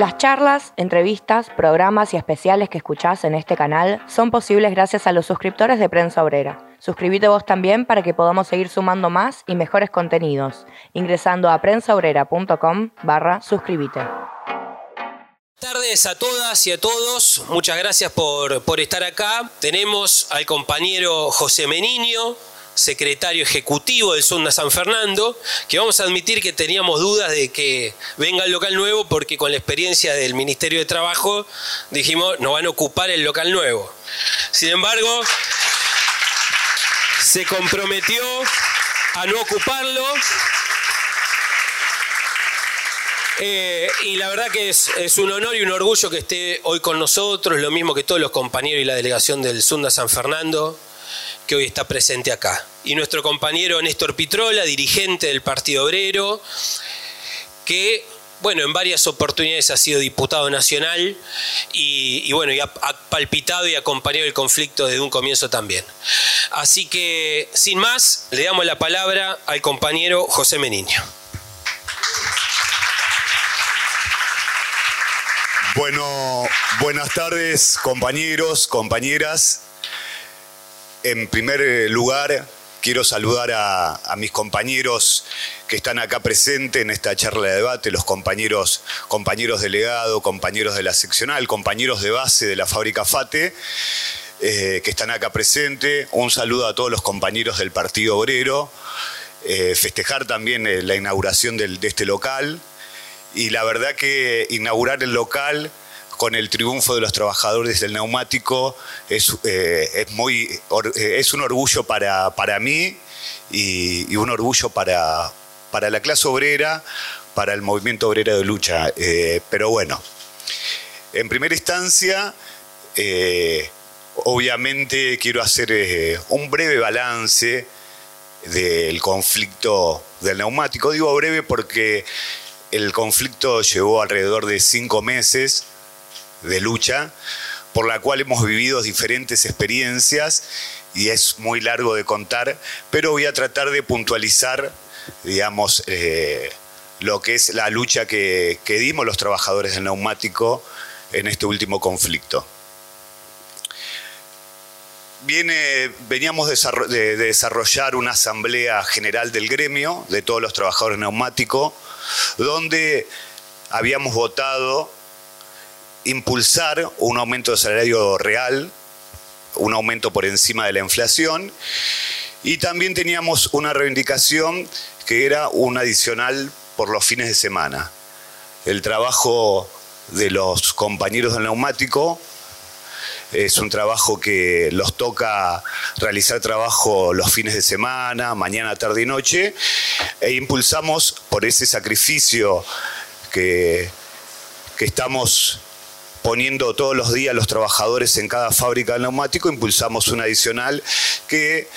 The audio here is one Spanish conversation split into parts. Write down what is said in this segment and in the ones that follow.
Las charlas, entrevistas, programas y especiales que escuchás en este canal son posibles gracias a los suscriptores de Prensa Obrera. Suscríbete vos también para que podamos seguir sumando más y mejores contenidos, ingresando a prensaobrera.com barra suscríbete. tardes a todas y a todos. Muchas gracias por, por estar acá. Tenemos al compañero José Meniño, secretario ejecutivo del Sonda San Fernando, que vamos a admitir que teníamos dudas de que venga el local nuevo porque con la experiencia del Ministerio de Trabajo dijimos, no van a ocupar el local nuevo. Sin embargo, se comprometió a no ocuparlo. Eh, y la verdad que es, es, un honor y un orgullo que esté hoy con nosotros, lo mismo que todos los compañeros y la delegación del Sunda San Fernando que hoy está presente acá. Y nuestro compañero Néstor Pitrola, dirigente del Partido Obrero, que bueno, en varias oportunidades ha sido diputado nacional y, bueno, y ha, ha, palpitado y acompañado el conflicto desde un comienzo también. Así que, sin más, le damos la palabra al compañero José Meniño. Bueno, buenas tardes, compañeros, compañeras. En primer lugar, quiero saludar a, mis compañeros que están acá presentes en esta charla de debate, los compañeros, compañeros delegados, compañeros de la seccional, compañeros de base de la fábrica FATE, eh, que están acá presentes. Un saludo a todos los compañeros del Partido Obrero. Eh, festejar también eh, la inauguración de este local. Y la verdad que inaugurar el local con el triunfo de los trabajadores del neumático es, eh, es, muy, or, es un orgullo para, para mí y, un orgullo para, para la clase obrera, para el movimiento obrero de lucha. Eh, pero bueno, en primera instancia, eh, obviamente quiero hacer un breve balance del conflicto del neumático. Digo breve porque el conflicto llevó alrededor de cinco meses de lucha, por la cual hemos vivido diferentes experiencias y es muy largo de contar, pero voy a tratar de puntualizar, digamos, eh, lo que es la lucha que, que, dimos los trabajadores del neumático en este último conflicto. Viene, veníamos de desarrollar una asamblea general del gremio de todos los trabajadores neumáticos, donde habíamos votado impulsar un aumento de salario real, un aumento por encima de la inflación, y también teníamos una reivindicación que era un adicional por los fines de semana. El trabajo de los compañeros del neumático es un trabajo que los toca realizar trabajo los fines de semana, mañana, tarde y noche, e impulsamos por ese sacrificio que, que estamos poniendo todos los días los trabajadores en cada fábrica de neumático, impulsamos un adicional que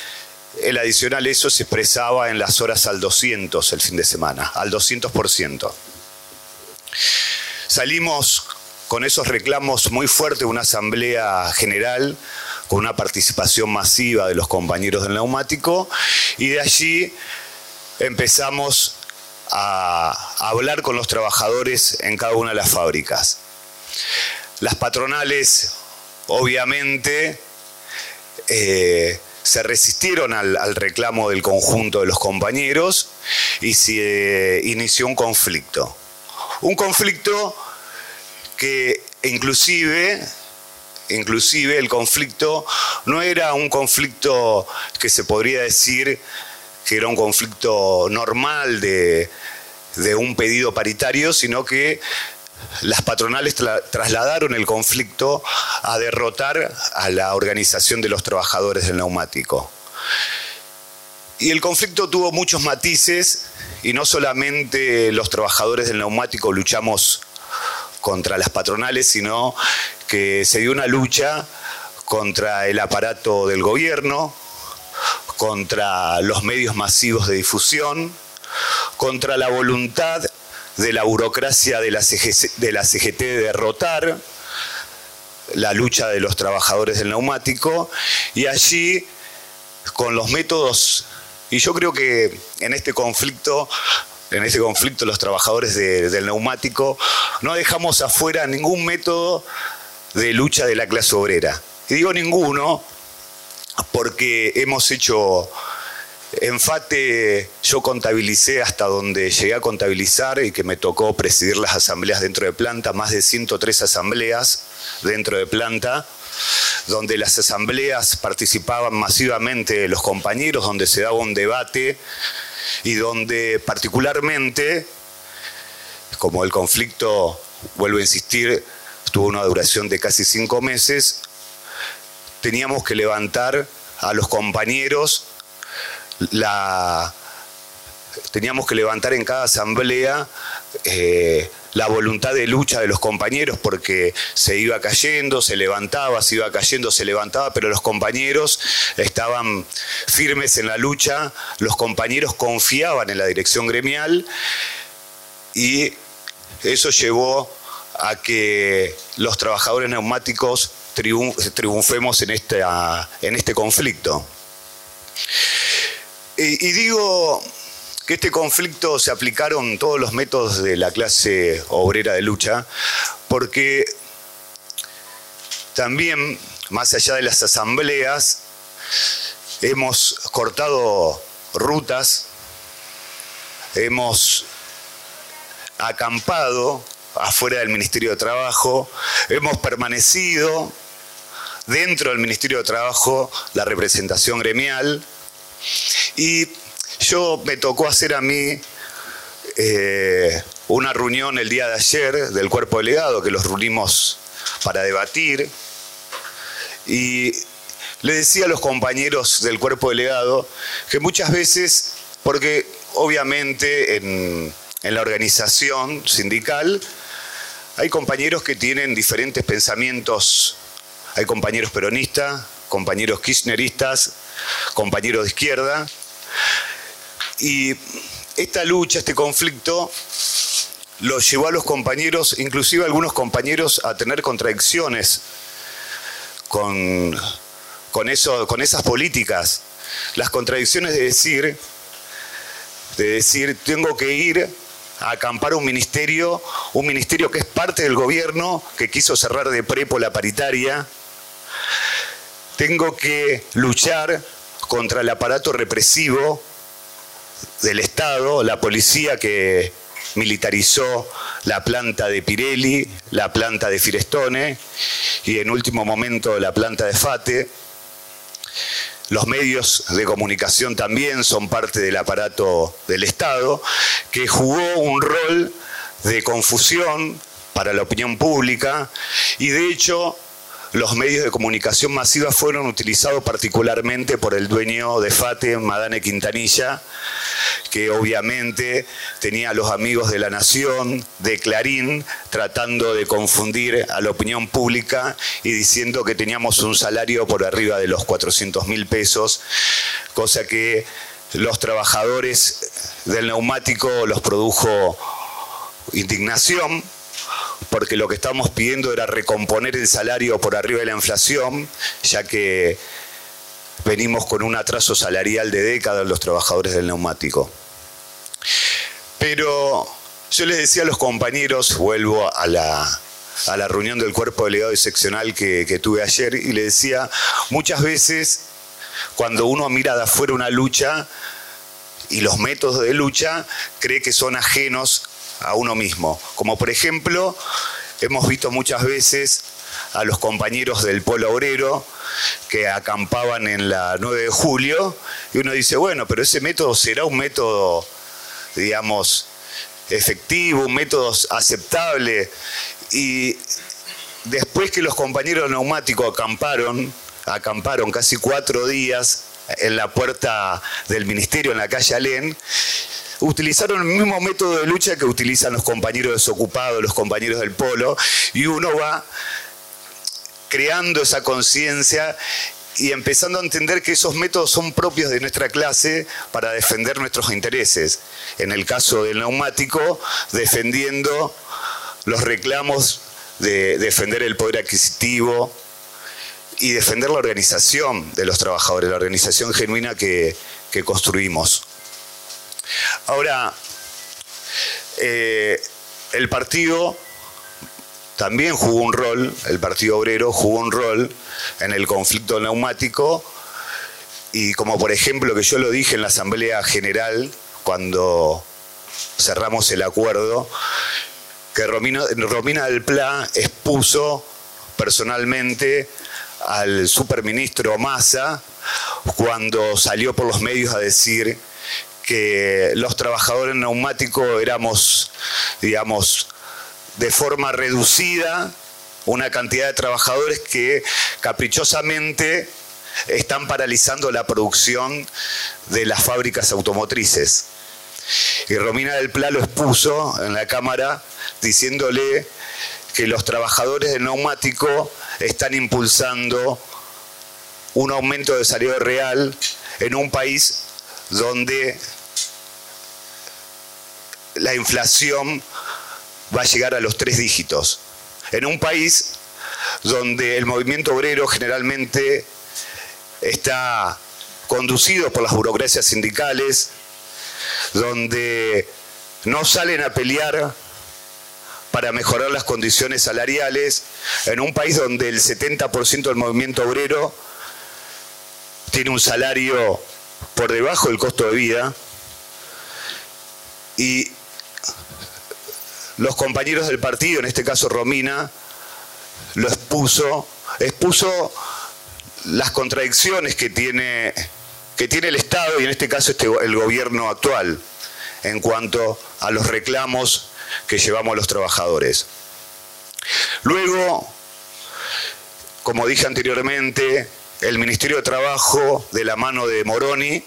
el adicional eso se expresaba en las horas al 200 el fin de semana, al 200%. Salimos con esos reclamos muy fuertes, una asamblea general con una participación masiva de los compañeros del neumático y de allí empezamos a hablar con los trabajadores en cada una de las fábricas. Las patronales, obviamente, eh, se resistieron al, reclamo del conjunto de los compañeros y se eh, inició un conflicto. Un conflicto que inclusive, inclusive el conflicto no era un conflicto que se podría decir que era un conflicto normal de un pedido paritario, sino que las patronales tra trasladaron el conflicto a derrotar a la organización de los trabajadores del neumático. Y el conflicto tuvo muchos matices y no solamente los trabajadores del neumático luchamos contra las patronales, sino que se dio una lucha contra el aparato del gobierno, contra los medios masivos de difusión, contra la voluntad de la burocracia de la, CGC, de CGT de derrotar la lucha de los trabajadores del neumático y allí con los métodos, y yo creo que en este conflicto en este conflicto los trabajadores del neumático, no dejamos afuera ningún método de lucha de la clase obrera. Y digo ninguno porque hemos hecho en FATE yo contabilicé hasta donde llegué a contabilizar y que me tocó presidir las asambleas dentro de planta, más de 103 asambleas dentro de planta, donde las asambleas participaban masivamente los compañeros, donde se daba un debate y donde particularmente, como el conflicto, vuelvo a insistir, tuvo una duración de casi cinco meses, teníamos que levantar a los compañeros teníamos que levantar en cada asamblea eh, la voluntad de lucha de los compañeros porque se iba cayendo, se levantaba, se iba cayendo, se levantaba, pero los compañeros estaban firmes en la lucha, los compañeros confiaban en la dirección gremial y eso llevó a que los trabajadores neumáticos triunfemos en, en este conflicto. Y, digo que este conflicto se aplicaron todos los métodos de la clase obrera de lucha, porque también, más allá de las asambleas, hemos cortado rutas, hemos acampado afuera del Ministerio de Trabajo, hemos permanecido dentro del Ministerio de Trabajo la representación gremial, y yo me tocó hacer a mí eh, una reunión el día de ayer del cuerpo delegado, que los reunimos para debatir. Y le decía a los compañeros del cuerpo delegado que muchas veces, porque obviamente en, en la organización sindical hay compañeros que tienen diferentes pensamientos, hay compañeros peronistas, compañeros kirchneristas, compañeros de izquierda. Y esta lucha, este conflicto, lo llevó a los compañeros, inclusive algunos compañeros, a tener contradicciones con, con, eso, con esas políticas. Las contradicciones de decir, de decir, tengo que ir a acampar un ministerio, un ministerio que es parte del gobierno, que quiso cerrar de prepo la paritaria, tengo que luchar contra el aparato represivo del Estado, la policía que militarizó la planta de Pirelli, la planta de Firestone y en último momento la planta de Fate. Los medios de comunicación también son parte del aparato del Estado, que jugó un rol de confusión para la opinión pública y de hecho los medios de comunicación masiva fueron utilizados particularmente por el dueño de FATE, Madane Quintanilla, que obviamente tenía a los amigos de la Nación, de Clarín, tratando de confundir a la opinión pública y diciendo que teníamos un salario por arriba de los 400 mil pesos, cosa que los trabajadores del neumático los produjo indignación porque lo que estábamos pidiendo era recomponer el salario por arriba de la inflación, ya que venimos con un atraso salarial de décadas los trabajadores del neumático. Pero yo les decía a los compañeros, vuelvo a la, reunión del cuerpo delegado y seccional que, que tuve ayer, y les decía, muchas veces cuando uno mira de afuera una lucha y los métodos de lucha, cree que son ajenos a uno mismo. Como por ejemplo, hemos visto muchas veces a los compañeros del Polo Obrero que acampaban en la 9 de julio y uno dice, bueno, pero ese método será un método, digamos, efectivo, un método aceptable. Y después que los compañeros neumáticos acamparon, acamparon casi cuatro días en la puerta del ministerio en la calle Alén, utilizaron el mismo método de lucha que utilizan los compañeros desocupados, los compañeros del polo, y uno va creando esa conciencia y empezando a entender que esos métodos son propios de nuestra clase para defender nuestros intereses. En el caso del neumático, defendiendo los reclamos de defender el poder adquisitivo y defender la organización de los trabajadores, la organización genuina que, que construimos. Ahora, eh, el partido también jugó un rol, el Partido Obrero jugó un rol en el conflicto neumático y como por ejemplo que yo lo dije en la Asamblea General cuando cerramos el acuerdo, que Romina, Romina del Pla expuso personalmente al superministro Massa cuando salió por los medios a decir que los trabajadores neumáticos éramos, digamos, de forma reducida, una cantidad de trabajadores que caprichosamente están paralizando la producción de las fábricas automotrices. Y Romina del Pla lo expuso en la Cámara diciéndole que los trabajadores del neumático están impulsando un aumento de salario real en un país donde la inflación va a llegar a los tres dígitos. En un país donde el movimiento obrero generalmente está conducido por las burocracias sindicales, donde no salen a pelear para mejorar las condiciones salariales, en un país donde el 70% del movimiento obrero tiene un salario por debajo del costo de vida, y los compañeros del partido, en este caso Romina, lo expuso, expuso las contradicciones que tiene, que tiene el Estado y en este caso este, el gobierno actual en cuanto a los reclamos que llevamos los trabajadores. Luego, como dije anteriormente, el Ministerio de Trabajo, de la mano de Moroni,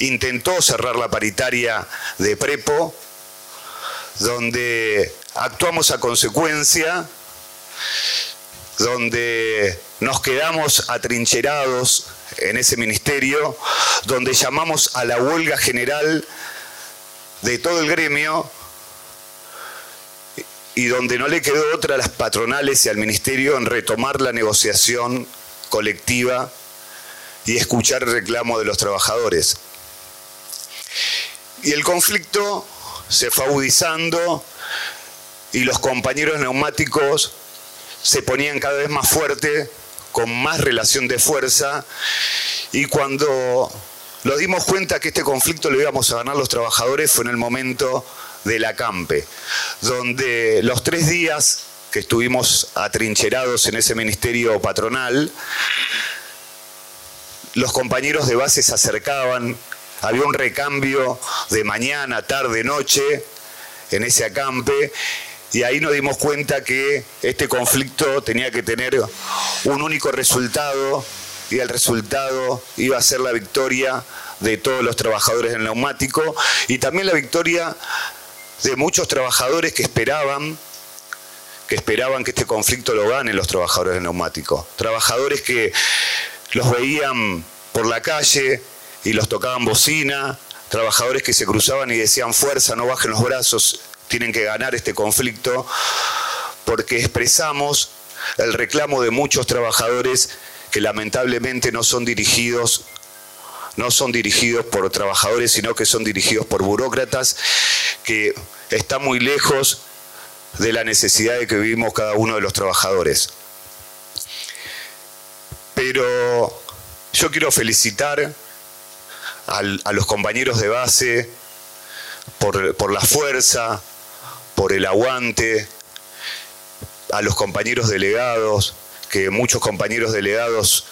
intentó cerrar la paritaria de Prepo, donde actuamos a consecuencia, donde nos quedamos atrincherados en ese ministerio, donde llamamos a la huelga general de todo el gremio y donde no le quedó otra a las patronales y al ministerio en retomar la negociación colectiva y escuchar el reclamo de los trabajadores. Y el conflicto se fue agudizando y los compañeros neumáticos se ponían cada vez más fuerte, con más relación de fuerza, y cuando nos dimos cuenta que este conflicto lo íbamos a ganar los trabajadores fue en el momento del acampe, donde los tres días que estuvimos atrincherados en ese ministerio patronal, los compañeros de base se acercaban, había un recambio de mañana, tarde, noche en ese acampe y ahí nos dimos cuenta que este conflicto tenía que tener un único resultado y el resultado iba a ser la victoria de todos los trabajadores del neumático y también la victoria de muchos trabajadores que esperaban que esperaban que este conflicto lo ganen los trabajadores del neumático. Trabajadores que los veían por la calle y los tocaban bocina, trabajadores que se cruzaban y decían fuerza, no bajen los brazos, tienen que ganar este conflicto, porque expresamos el reclamo de muchos trabajadores que lamentablemente no son dirigidos no son dirigidos por trabajadores, sino que son dirigidos por burócratas que están muy lejos de la necesidad de que vivimos cada uno de los trabajadores. Pero yo quiero felicitar a los compañeros de base por, por la fuerza, por el aguante, a los compañeros delegados, que muchos compañeros delegados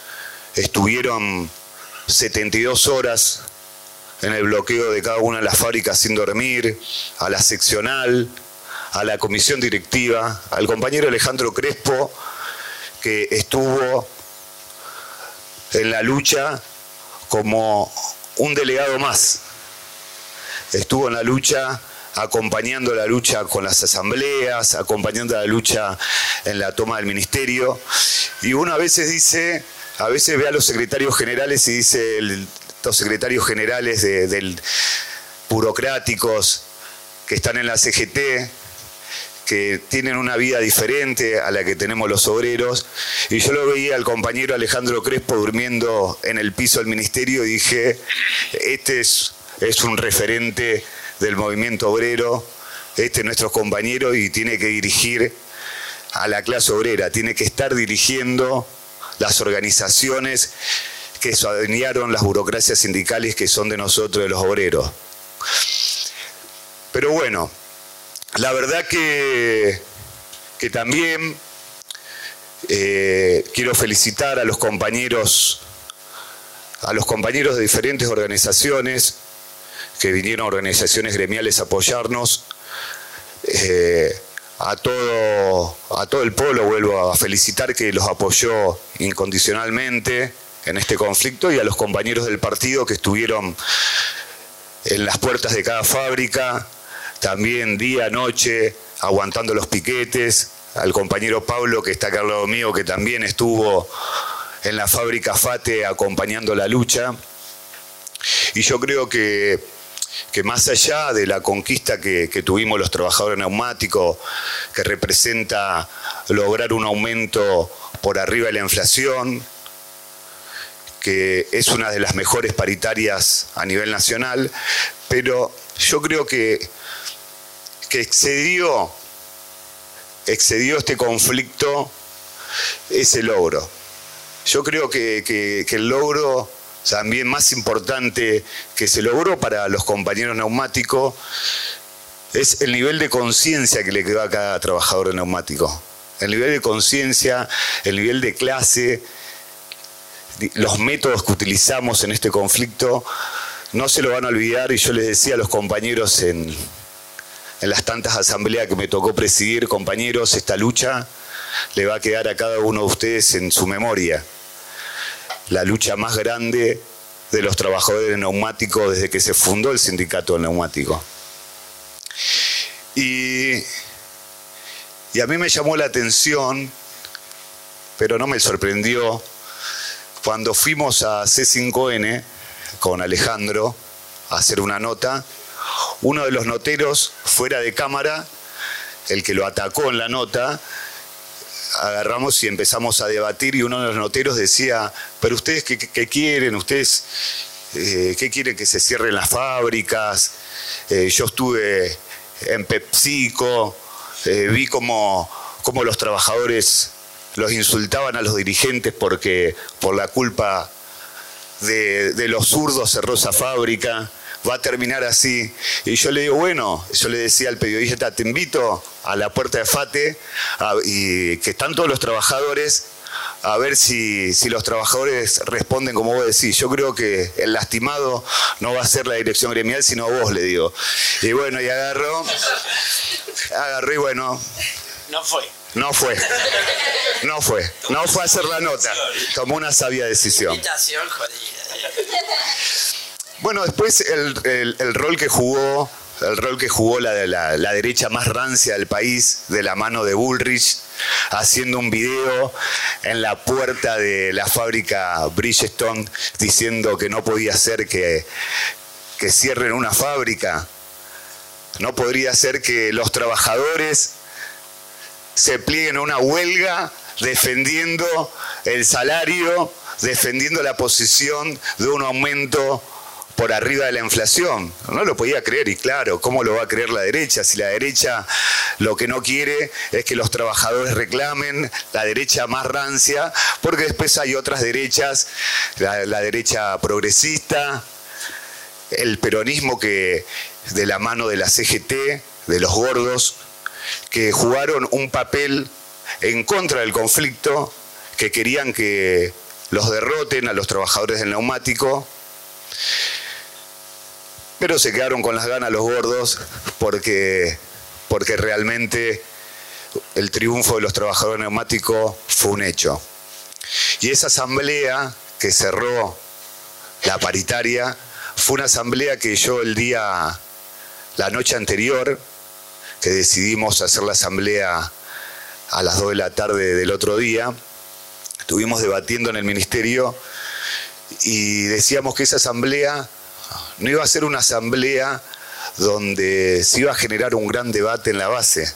estuvieron 72 horas en el bloqueo de cada una de las fábricas sin dormir, a la seccional, a la comisión directiva, al compañero Alejandro Crespo, que estuvo en la lucha como un delegado más. Estuvo en la lucha acompañando la lucha con las asambleas, acompañando la lucha en la toma del ministerio. Y uno a veces dice, a veces ve a los secretarios generales y dice, los secretarios generales del burocráticos que están en la CGT, que tienen una vida diferente a la que tenemos los obreros. Y yo lo veía al compañero Alejandro Crespo durmiendo en el piso del ministerio y dije, este es, es un referente del movimiento obrero este es nuestro compañero y tiene que dirigir a la clase obrera, tiene que estar dirigiendo las organizaciones que sueñaron las burocracias sindicales que son de nosotros, de los obreros. Pero bueno, la verdad que, que también eh, quiero felicitar a los compañeros, a los compañeros de diferentes organizaciones que vinieron a organizaciones gremiales a apoyarnos. Eh, a todo, a todo el pueblo vuelvo a felicitar que los apoyó incondicionalmente en este conflicto y a los compañeros del partido que estuvieron en las puertas de cada fábrica, también día, noche, aguantando los piquetes, al compañero Pablo que está acá al lado mío, que también estuvo en la fábrica FATE acompañando la lucha. Y yo creo que, que más allá de la conquista que, que tuvimos los trabajadores neumáticos, que representa lograr un aumento por arriba de la inflación, que es una de las mejores paritarias a nivel nacional, pero yo creo que, que excedió este conflicto ese logro. Yo creo que, el logro también más importante que se logró para los compañeros neumáticos es el nivel de conciencia que le quedó a cada trabajador neumático. El nivel de conciencia, el nivel de clase, los métodos que utilizamos en este conflicto, no se lo van a olvidar y yo les decía a los compañeros en, en las tantas asambleas que me tocó presidir, compañeros, esta lucha le va a quedar a cada uno de ustedes en su memoria. La lucha más grande de los trabajadores neumáticos desde que se fundó el sindicato neumático. Y, y a mí me llamó la atención, pero no me sorprendió, cuando fuimos a C5N con Alejandro a hacer una nota, uno de los noteros fuera de cámara, el que lo atacó en la nota, agarramos y empezamos a debatir y uno de los noteros decía, pero ustedes qué, quieren, ustedes eh, qué quieren que se cierren las fábricas, eh, yo estuve en PepsiCo, eh, vi cómo, los trabajadores los insultaban a los dirigentes porque por la culpa de, de los zurdos cerró esa fábrica va a terminar así. Y yo le digo, bueno, yo le decía al periodista, te invito a la puerta de FATE y que están todos los trabajadores a ver si, si, los trabajadores responden como vos decís. Yo creo que el lastimado no va a ser la dirección gremial, sino vos, le digo. Y bueno, y agarró, agarró y bueno. No fue. No fue. No fue. No fue a hacer la nota. Tomó una sabia decisión. Bueno, después el, rol que jugó, el rol que jugó la, la, la, derecha más rancia del país, de la mano de Bullrich, haciendo un video en la puerta de la fábrica Bridgestone diciendo que no podía ser que, que cierren una fábrica. No podría ser que los trabajadores se plieguen a una huelga defendiendo el salario, defendiendo la posición de un aumento por arriba de la inflación. No lo podía creer y claro, ¿cómo lo va a creer la derecha? Si la derecha lo que no quiere es que los trabajadores reclamen la derecha más rancia, porque después hay otras derechas, la, derecha progresista, el peronismo que de la mano de la CGT, de los gordos, que jugaron un papel en contra del conflicto, que querían que los derroten a los trabajadores del neumático pero se quedaron con las ganas los gordos porque, porque realmente el triunfo de los trabajadores neumáticos fue un hecho. Y esa asamblea que cerró la paritaria fue una asamblea que yo el día, la noche anterior, que decidimos hacer la asamblea a las 2 de la tarde del otro día, estuvimos debatiendo en el ministerio y decíamos que esa asamblea no iba a ser una asamblea donde se iba a generar un gran debate en la base,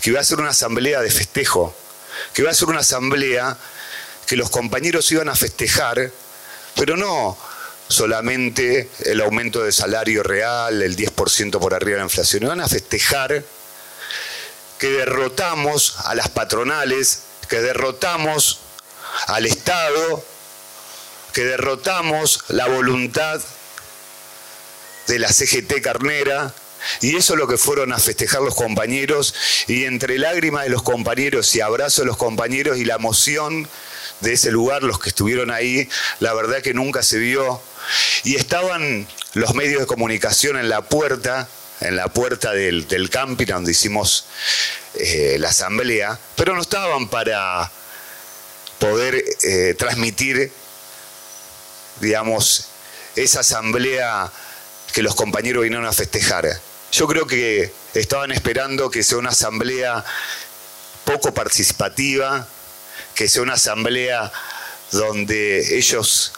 que iba a ser una asamblea de festejo, que iba a ser una asamblea que los compañeros iban a festejar, pero no solamente el aumento de salario real, el 10% por arriba de la inflación, y van a festejar que derrotamos a las patronales, que derrotamos al Estado, que derrotamos la voluntad de la CGT carnera, y eso es lo que fueron a festejar los compañeros, y entre lágrimas de los compañeros y abrazos de los compañeros y la emoción de ese lugar, los que estuvieron ahí, la verdad que nunca se vio. Y estaban los medios de comunicación en la puerta, en la puerta del, camping donde hicimos eh, la asamblea, pero no estaban para poder eh, transmitir, digamos, esa asamblea que los compañeros vinieron a festejar. Yo creo que estaban esperando que sea una asamblea poco participativa, que sea una asamblea donde ellos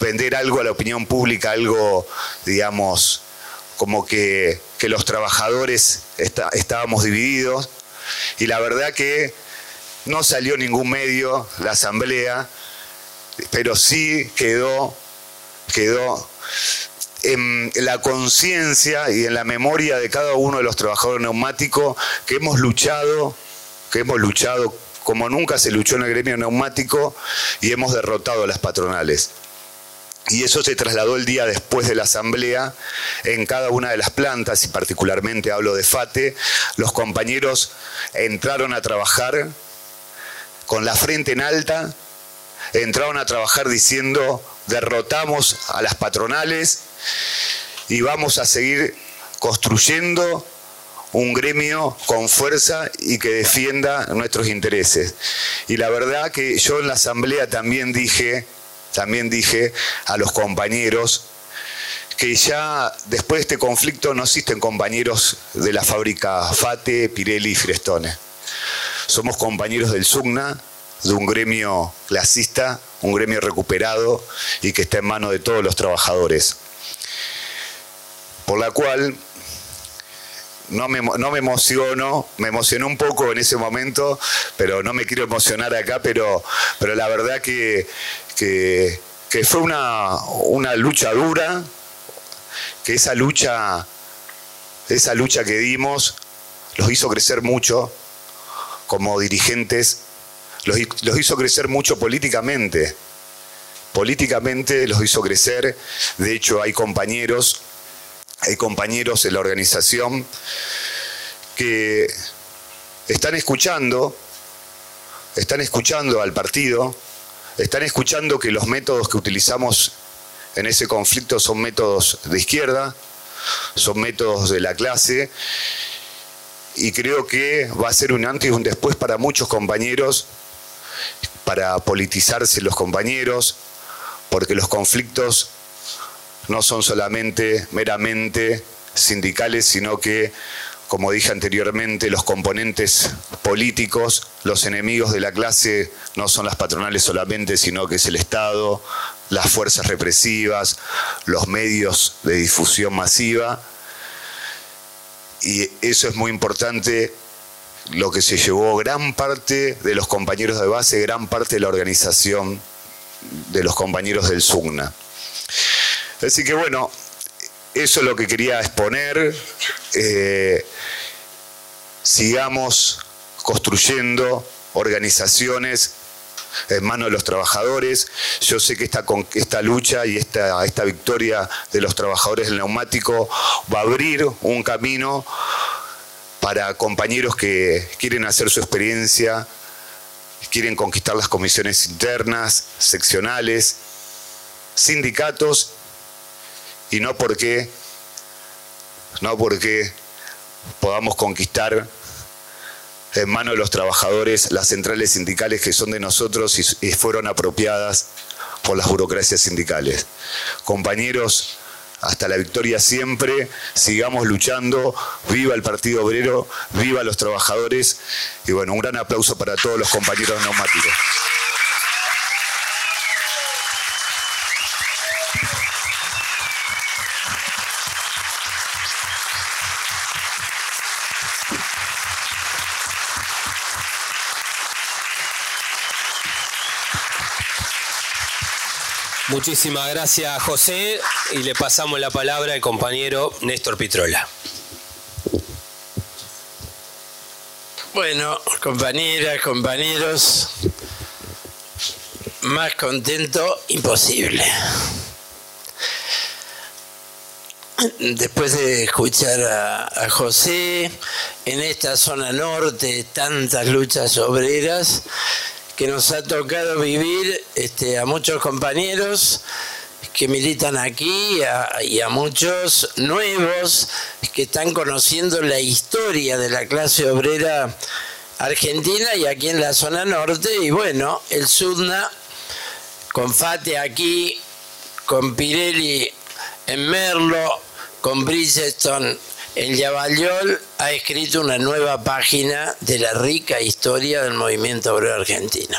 vender algo a la opinión pública, algo, digamos, como que, los trabajadores estábamos divididos. Y la verdad que no salió ningún medio la asamblea, pero sí quedó, quedó en la conciencia y en la memoria de cada uno de los trabajadores neumáticos que hemos luchado, que hemos luchado como nunca se luchó en el gremio neumático y hemos derrotado a las patronales. Y eso se trasladó el día después de la asamblea en cada una de las plantas, y particularmente hablo de FATE. Los compañeros entraron a trabajar con la frente en alta, entraron a trabajar diciendo derrotamos a las patronales y vamos a seguir construyendo un gremio con fuerza y que defienda nuestros intereses. Y la verdad que yo en la asamblea también dije, también dije a los compañeros que ya después de este conflicto no existen compañeros de la fábrica Fate, Pirelli y Frestone. Somos compañeros del SUGNA, de un gremio clasista, un gremio recuperado y que está en manos de todos los trabajadores. Por la cual no me, emociono, me emocionó un poco en ese momento, pero no me quiero emocionar acá, pero, pero la verdad que, que, fue una, una, lucha dura, que esa lucha, esa lucha que dimos los hizo crecer mucho como dirigentes, los, los hizo crecer mucho políticamente. Políticamente los hizo crecer, de hecho hay compañeros hay compañeros en la organización que están escuchando, están escuchando al partido, están escuchando que los métodos que utilizamos en ese conflicto son métodos de izquierda, son métodos de la clase, y creo que va a ser un antes y un después para muchos compañeros, para politizarse los compañeros, porque los conflictos no son solamente meramente sindicales, sino que, como dije anteriormente, los componentes políticos, los enemigos de la clase no son las patronales solamente, sino que es el Estado, las fuerzas represivas, los medios de difusión masiva. Y eso es muy importante, lo que se llevó gran parte de los compañeros de base, gran parte de la organización de los compañeros del SUGNA. Así que bueno, eso es lo que quería exponer. Eh, sigamos construyendo organizaciones en manos de los trabajadores. Yo sé que esta, esta lucha y esta, esta victoria de los trabajadores del neumático va a abrir un camino para compañeros que quieren hacer su experiencia, quieren conquistar las comisiones internas, seccionales, sindicatos y no porque, no porque podamos conquistar en manos de los trabajadores las centrales sindicales que son de nosotros y, fueron apropiadas por las burocracias sindicales. Compañeros, hasta la victoria siempre, sigamos luchando, viva el Partido Obrero, viva los trabajadores y bueno, un gran aplauso para todos los compañeros neumáticos. Muchísimas gracias, José. Y le pasamos la palabra al compañero Néstor Pitrola. Bueno, compañeras, compañeros, más contento imposible. Después de escuchar a, José en esta zona norte, tantas luchas obreras que nos ha tocado vivir este, a muchos compañeros que militan aquí y a muchos nuevos que están conociendo la historia de la clase obrera argentina y aquí en la zona norte. Y bueno, el Sudna, con Fate aquí, con Pirelli en Merlo, con Bridgestone en Yavallol, ha escrito una nueva página de la rica historia del movimiento obrero argentino.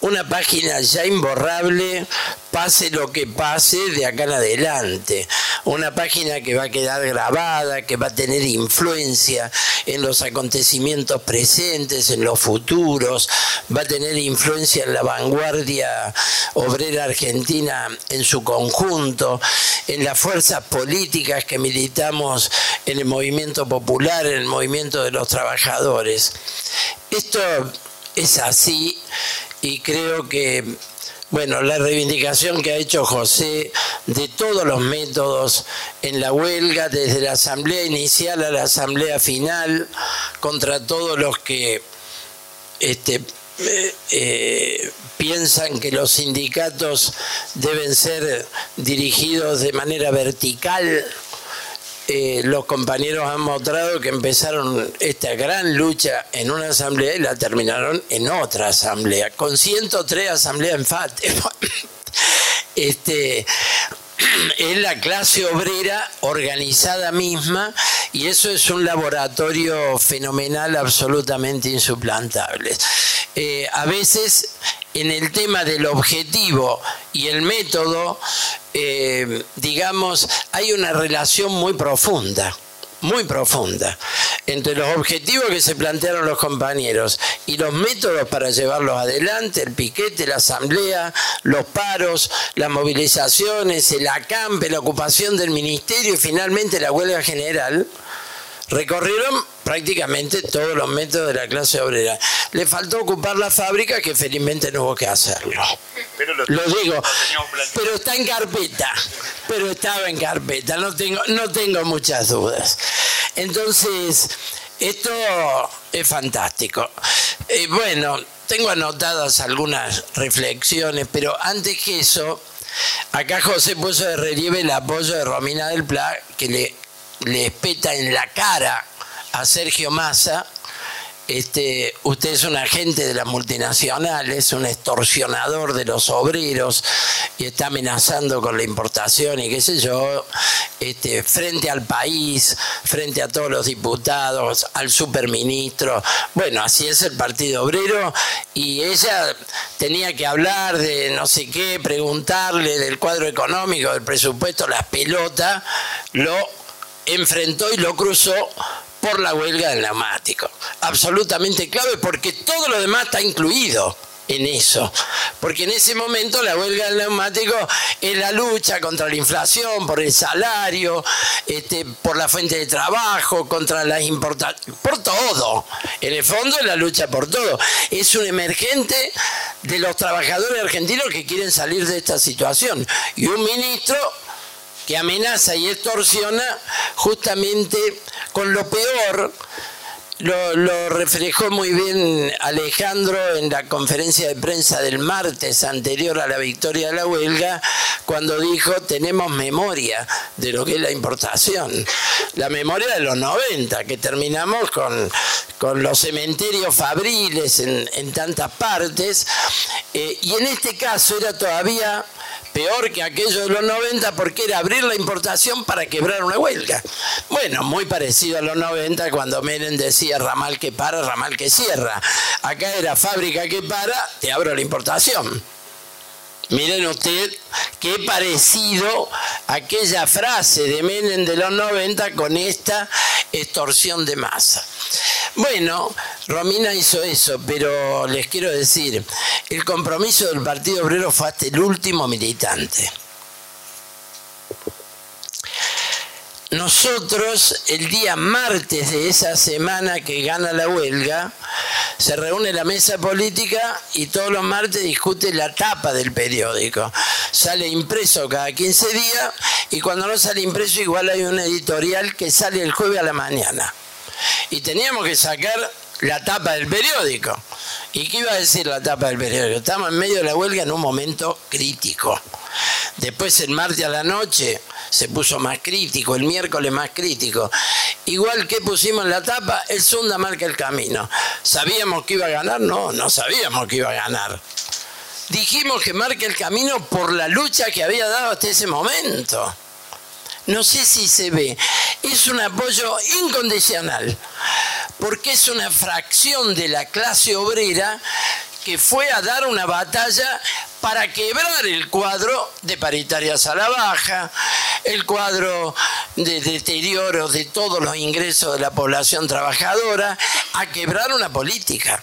Una página ya imborrable, pase lo que pase de acá en adelante. Una página que va a quedar grabada, que va a tener influencia en los acontecimientos presentes, en los futuros, va a tener influencia en la vanguardia obrera argentina en su conjunto, en las fuerzas políticas que militamos en el movimiento popular, el movimiento de los trabajadores. Esto es así y creo que bueno, la reivindicación que ha hecho José de todos los métodos en la huelga, desde la asamblea inicial a la asamblea final, contra todos los que este, eh, eh, piensan que los sindicatos deben ser dirigidos de manera vertical eh, los compañeros han mostrado que empezaron esta gran lucha en una asamblea y la terminaron en otra asamblea, con 103 asambleas en FATE. este, es la clase obrera organizada misma y eso es un laboratorio fenomenal absolutamente insuplantable. Eh, a veces en el tema del objetivo y el método, eh, digamos, hay una relación muy profunda muy profunda entre los objetivos que se plantearon los compañeros y los métodos para llevarlos adelante, el piquete, la asamblea, los paros, las movilizaciones, el acampe, la ocupación del ministerio y finalmente la huelga general, recorrieron prácticamente todos los métodos de la clase obrera. Le faltó ocupar la fábrica, que felizmente no hubo que hacerlo. lo, digo, pero está en carpeta, pero estaba en carpeta, no tengo, no tengo muchas dudas. Entonces, esto es fantástico. Eh, bueno, tengo anotadas algunas reflexiones, pero antes que eso, acá José puso de relieve el apoyo de Romina del Pla, que le le espeta en la cara a Sergio Massa, este, usted es un agente de las multinacionales, un extorsionador de los obreros y está amenazando con la importación y qué sé yo, este, frente al país, frente a todos los diputados, al superministro. Bueno, así es el Partido Obrero y ella tenía que hablar de no sé qué, preguntarle del cuadro económico, del presupuesto, las pelotas, lo enfrentó y lo cruzó por la huelga del neumático. Absolutamente clave porque todo lo demás está incluido en eso. Porque en ese momento la huelga del neumático es la lucha contra la inflación, por el salario, este, por la fuente de trabajo, contra las importaciones, por todo. En el fondo es la lucha por todo. Es un emergente de los trabajadores argentinos que quieren salir de esta situación. Y un ministro que amenaza y extorsiona justamente con lo peor. Lo, reflejó muy bien Alejandro en la conferencia de prensa del martes anterior a la victoria de la huelga, cuando dijo tenemos memoria de lo que es la importación. La memoria de los 90, que terminamos con, con los cementerios fabriles en, tantas partes. Eh, y en este caso era todavía peor que aquello de los 90 porque era abrir la importación para quebrar una huelga. Bueno, muy parecido a los 90 cuando Menem decía ramal que para, ramal que cierra. Acá era fábrica que para, te abro la importación. Miren usted qué parecido aquella frase de Menem de los 90 con esta extorsión de masa. Bueno, Romina hizo eso, pero les quiero decir, el compromiso del Partido Obrero fue hasta el último militante. Nosotros, el día martes de esa semana que gana la huelga, se reúne la mesa política y todos los martes discute la tapa del periódico. Sale impreso cada 15 días y cuando no sale impreso igual hay un editorial que sale el jueves a la mañana. Y teníamos que sacar la tapa del periódico. ¿Y qué iba a decir la tapa del periódico? Estamos en medio de la huelga en un momento crítico. Después el martes a la noche se puso más crítico, el miércoles más crítico. Igual que pusimos en la tapa, el Sunda marca el camino. ¿Sabíamos que iba a ganar? No, no sabíamos que iba a ganar. Dijimos que marca el camino por la lucha que había dado hasta ese momento. No sé si se ve. Es un apoyo incondicional, porque es una fracción de la clase obrera que fue a dar una batalla para quebrar el cuadro de paritarias a la baja, el cuadro de deterioro de todos los ingresos de la población trabajadora, a quebrar una política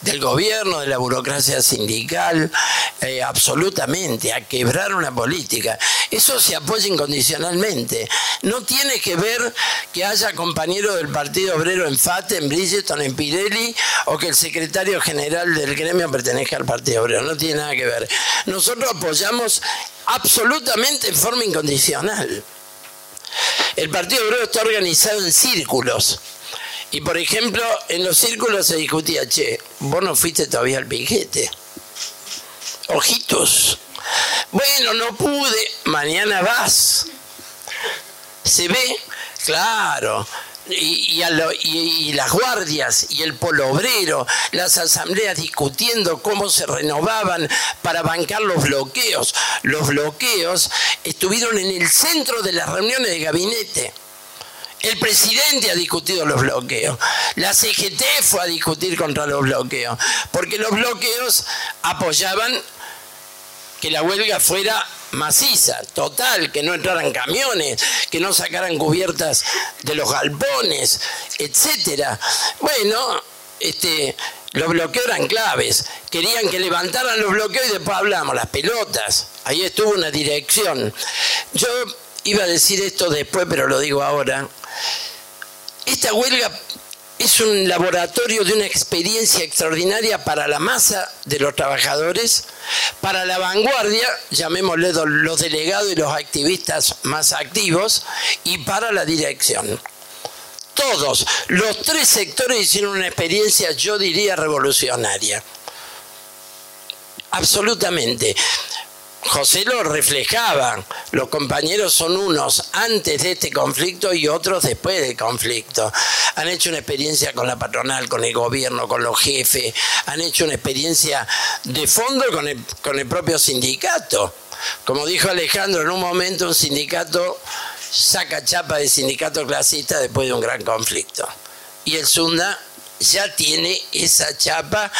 del gobierno, de la burocracia sindical, eh, absolutamente, a quebrar una política. Eso se apoya incondicionalmente. No tiene que ver que haya compañeros del Partido Obrero en FATE, en Bridgestone, en Pirelli, o que el secretario general del gremio pertenezca al Partido Obrero. No tiene nada que ver. Nosotros apoyamos absolutamente en forma incondicional. El Partido Obrero está organizado en círculos y por ejemplo, en los círculos se discutía, che, vos no fuiste todavía al piquete. Ojitos. Bueno, no pude, mañana vas. ¿Se ve? Claro. Y, y, las guardias y el polo obrero, las asambleas discutiendo cómo se renovaban para bancar los bloqueos. Los bloqueos estuvieron en el centro de las reuniones de gabinete. El presidente ha discutido los bloqueos. La CGT fue a discutir contra los bloqueos. Porque los bloqueos apoyaban que la huelga fuera maciza, total, que no entraran camiones, que no sacaran cubiertas de los galpones, etcétera. Bueno, este, los bloqueos eran claves. Querían que levantaran los bloqueos y después hablamos, las pelotas. Ahí estuvo una dirección. Yo iba a decir esto después, pero lo digo ahora. Esta huelga es un laboratorio de una experiencia extraordinaria para la masa de los trabajadores, para la vanguardia, llamémosle los delegados y los activistas más activos, y para la dirección. Todos, los tres sectores hicieron una experiencia, yo diría, revolucionaria. Absolutamente. José lo reflejaba, los compañeros son unos antes de este conflicto y otros después del conflicto. Han hecho una experiencia con la patronal, con el gobierno, con los jefes, han hecho una experiencia de fondo con el, con el propio sindicato. Como dijo Alejandro, en un momento un sindicato saca chapa de sindicato clasista después de un gran conflicto. Y el Sunda ya tiene esa chapa,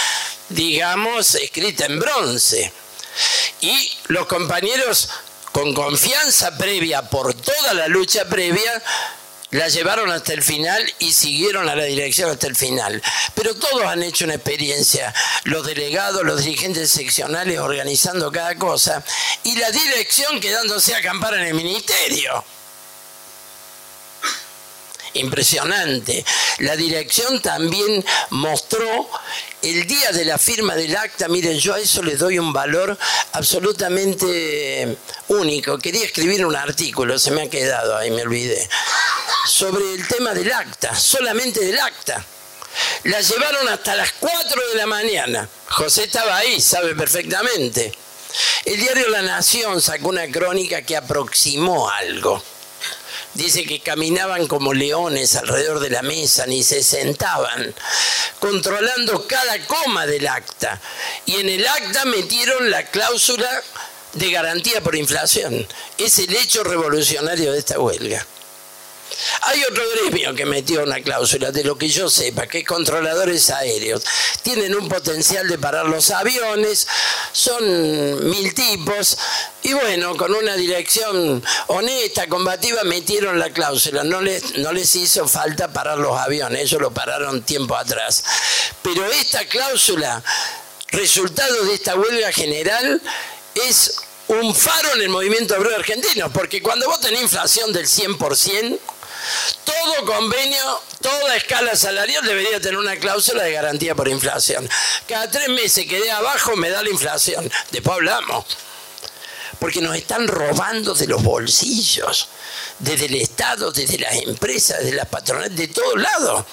digamos, escrita en bronce y los compañeros con confianza previa por toda la lucha previa, la llevaron hasta el final y siguieron a la dirección hasta el final. Pero todos han hecho una experiencia, los delegados, los dirigentes seccionales organizando cada cosa y la dirección quedándose a acampar en el ministerio impresionante. La dirección también mostró el día de la firma del acta, miren, yo a eso le doy un valor absolutamente único. Quería escribir un artículo, se me ha quedado ahí, me olvidé, sobre el tema del acta, solamente del acta. La llevaron hasta las 4 de la mañana. José estaba ahí, sabe perfectamente. El diario La Nación sacó una crónica que aproximó algo dice que caminaban como leones alrededor de la mesa, ni se sentaban, controlando cada coma del acta. Y en el acta metieron la cláusula de garantía por inflación. Es el hecho revolucionario de esta huelga. Hay otro gremio que metió una cláusula, de lo que yo sepa, que es controladores aéreos. Tienen un potencial de parar los aviones, son mil tipos, y bueno, con una dirección honesta, combativa, metieron la cláusula. No les, no les hizo falta parar los aviones, ellos lo pararon tiempo atrás. Pero esta cláusula, resultado de esta huelga general, es un faro en el movimiento obrero argentino, porque cuando vos tenés inflación del 100%, todo convenio, toda escala salarial debería tener una cláusula de garantía por inflación. Cada tres meses quedé abajo me da la inflación. Después hablamos. Porque nos están robando de los bolsillos, desde el Estado, desde las empresas, desde las patronales, de todos lados.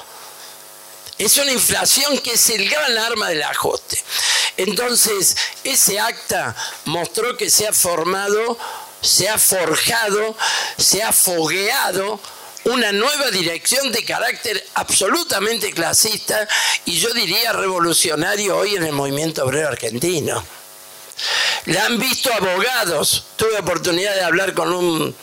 Es una inflación que es el gran arma del ajuste. Entonces, ese acta mostró que se ha formado, se ha forjado, se ha fogueado una nueva dirección de carácter absolutamente clasista y yo diría revolucionario hoy en el movimiento obrero argentino. La han visto abogados. Tuve oportunidad de hablar con un,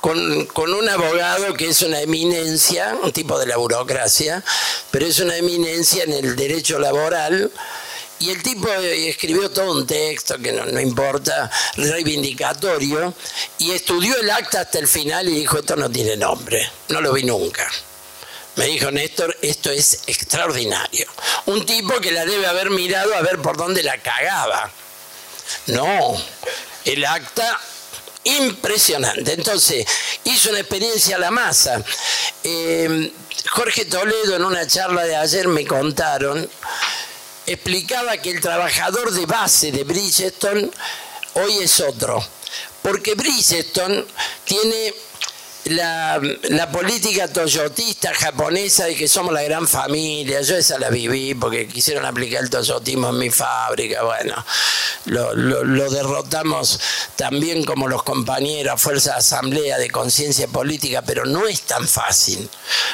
con, con, un abogado que es una eminencia, un tipo de la burocracia, pero es una eminencia en el derecho laboral y el tipo escribió todo un texto que no, importa, reivindicatorio, y estudió el acta hasta el final y dijo, esto no tiene nombre, no lo vi nunca. Me dijo Néstor, esto es extraordinario. Un tipo que la debe haber mirado a ver por dónde la cagaba. No, el acta impresionante. Entonces, hizo una experiencia a la masa. Eh, Jorge Toledo en una charla de ayer me contaron explicaba que el trabajador de base de Bridgestone hoy es otro, porque Bridgestone tiene la, política toyotista japonesa de que somos la gran familia, yo esa la viví porque quisieron aplicar el toyotismo en mi fábrica, bueno, lo, derrotamos también como los compañeros, fuerza de asamblea de conciencia política, pero no es tan fácil.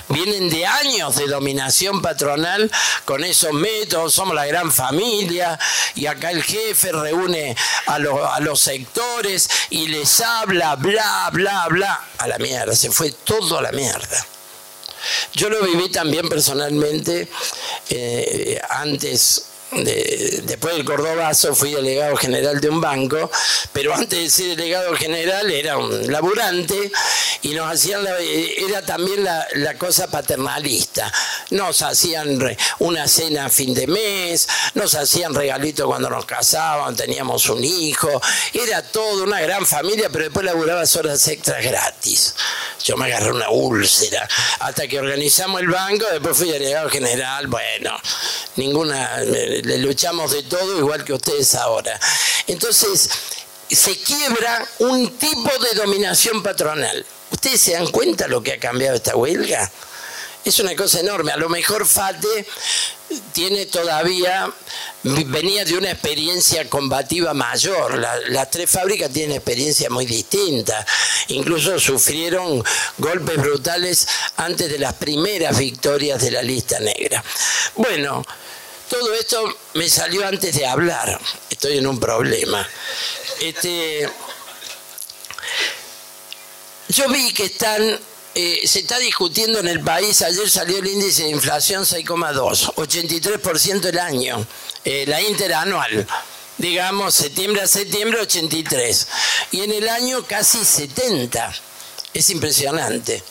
Vienen de años de dominación patronal con esos métodos, somos la gran familia y acá el jefe reúne a, a los sectores y les habla, bla, bla, bla, a la se fue todo a la mierda. Yo lo viví también personalmente eh, antes después del Cordobazo fui delegado general de un banco, pero antes de ser delegado general era un laburante y nos hacían era también la, cosa paternalista. Nos hacían una cena a fin de mes, nos hacían regalitos cuando nos casaban, teníamos un hijo, era todo una gran familia, pero después laburabas horas extras gratis. Yo me agarré una úlcera hasta que organizamos el banco, después fui delegado general, bueno, ninguna le luchamos de todo igual que ustedes ahora. Entonces, se quiebra un tipo de dominación patronal. ¿Ustedes se dan cuenta lo que ha cambiado esta huelga? Es una cosa enorme. A lo mejor FATE tiene todavía, venía de una experiencia combativa mayor. las tres fábricas tienen experiencia muy distinta. Incluso sufrieron golpes brutales antes de las primeras victorias de la lista negra. Bueno, todo esto me salió antes de hablar. Estoy en un problema. Este, yo vi que están, eh, se está discutiendo en el país, ayer salió el índice de inflación 6,2, 83% el año, eh, la interanual. Digamos, septiembre a septiembre 83. Y en el año casi 70. Es impresionante.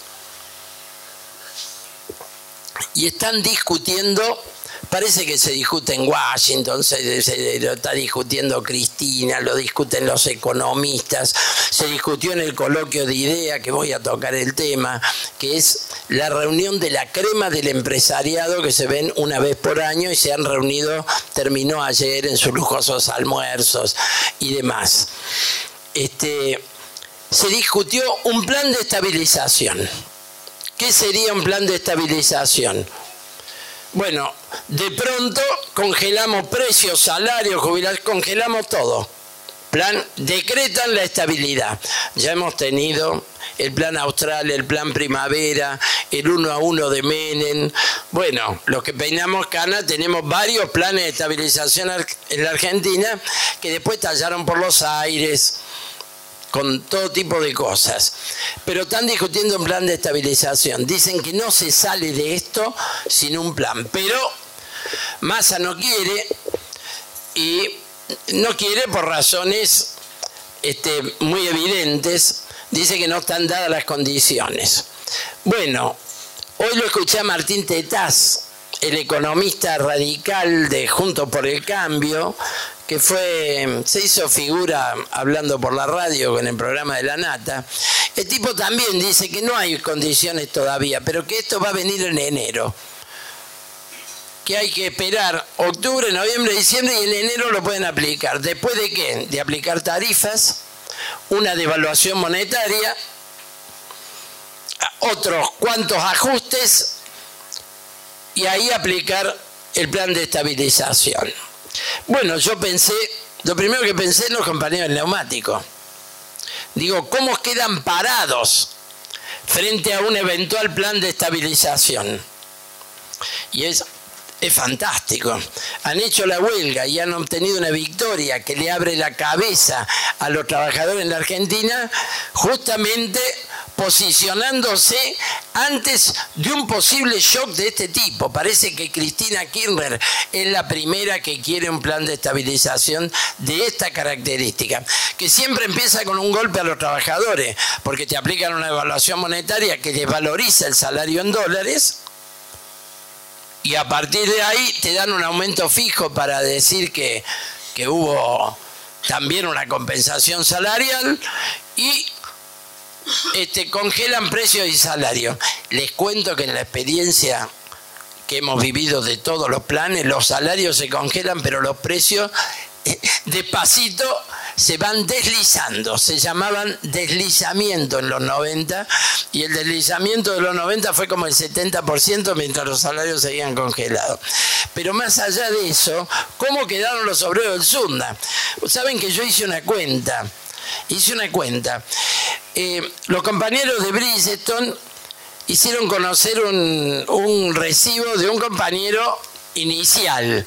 Y están discutiendo Parece que se discute en Washington, se, lo está discutiendo Cristina, lo discuten los economistas, se discutió en el coloquio de idea, que voy a tocar el tema, que es la reunión de la crema del empresariado que se ven una vez por año y se han reunido, terminó ayer en sus lujosos almuerzos y demás. Este, se discutió un plan de estabilización. ¿Qué sería un plan de estabilización? Bueno, de pronto congelamos precios, salarios, jubilación, congelamos todo. Plan, decretan la estabilidad. Ya hemos tenido el plan austral, el plan primavera, el uno a uno de Menem. Bueno, los que peinamos cana tenemos varios planes de estabilización en la Argentina que después tallaron por los aires con todo tipo de cosas. Pero están discutiendo un plan de estabilización. Dicen que no se sale de esto sin un plan. Pero Massa no quiere y no quiere por razones este, muy evidentes. Dice que no están dadas las condiciones. Bueno, hoy lo escuché a Martín Tetaz, el economista radical de Juntos por el Cambio, que fue, se hizo figura hablando por la radio con el programa de la Nata. El tipo también dice que no hay condiciones todavía, pero que esto va a venir en enero. Que hay que esperar octubre, noviembre, diciembre y en enero lo pueden aplicar. ¿Después de qué? De aplicar tarifas, una devaluación monetaria, otros cuantos ajustes y ahí aplicar el plan de estabilización. Bueno, yo pensé, lo primero que pensé en los compañeros neumáticos. Digo, ¿cómo quedan parados frente a un eventual plan de estabilización? Y es, es fantástico. Han hecho la huelga y han obtenido una victoria que le abre la cabeza a los trabajadores en la Argentina, justamente posicionándose antes de un posible shock de este tipo. Parece que Cristina Kirchner es la primera que quiere un plan de estabilización de esta característica, que siempre empieza con un golpe a los trabajadores, porque te aplican una evaluación monetaria que desvaloriza el salario en dólares y a partir de ahí te dan un aumento fijo para decir que, que hubo también una compensación salarial y este, congelan precios y salarios. Les cuento que en la experiencia que hemos vivido de todos los planes, los salarios se congelan, pero los precios eh, despacito se van deslizando. Se llamaban deslizamiento en los 90 y el deslizamiento de los 90 fue como el 70% mientras los salarios seguían congelados. Pero más allá de eso, ¿cómo quedaron los obreros del Sunda? Saben que yo hice una cuenta hice una cuenta. Eh, los compañeros de Bridgestone hicieron conocer un, recibo de un compañero inicial.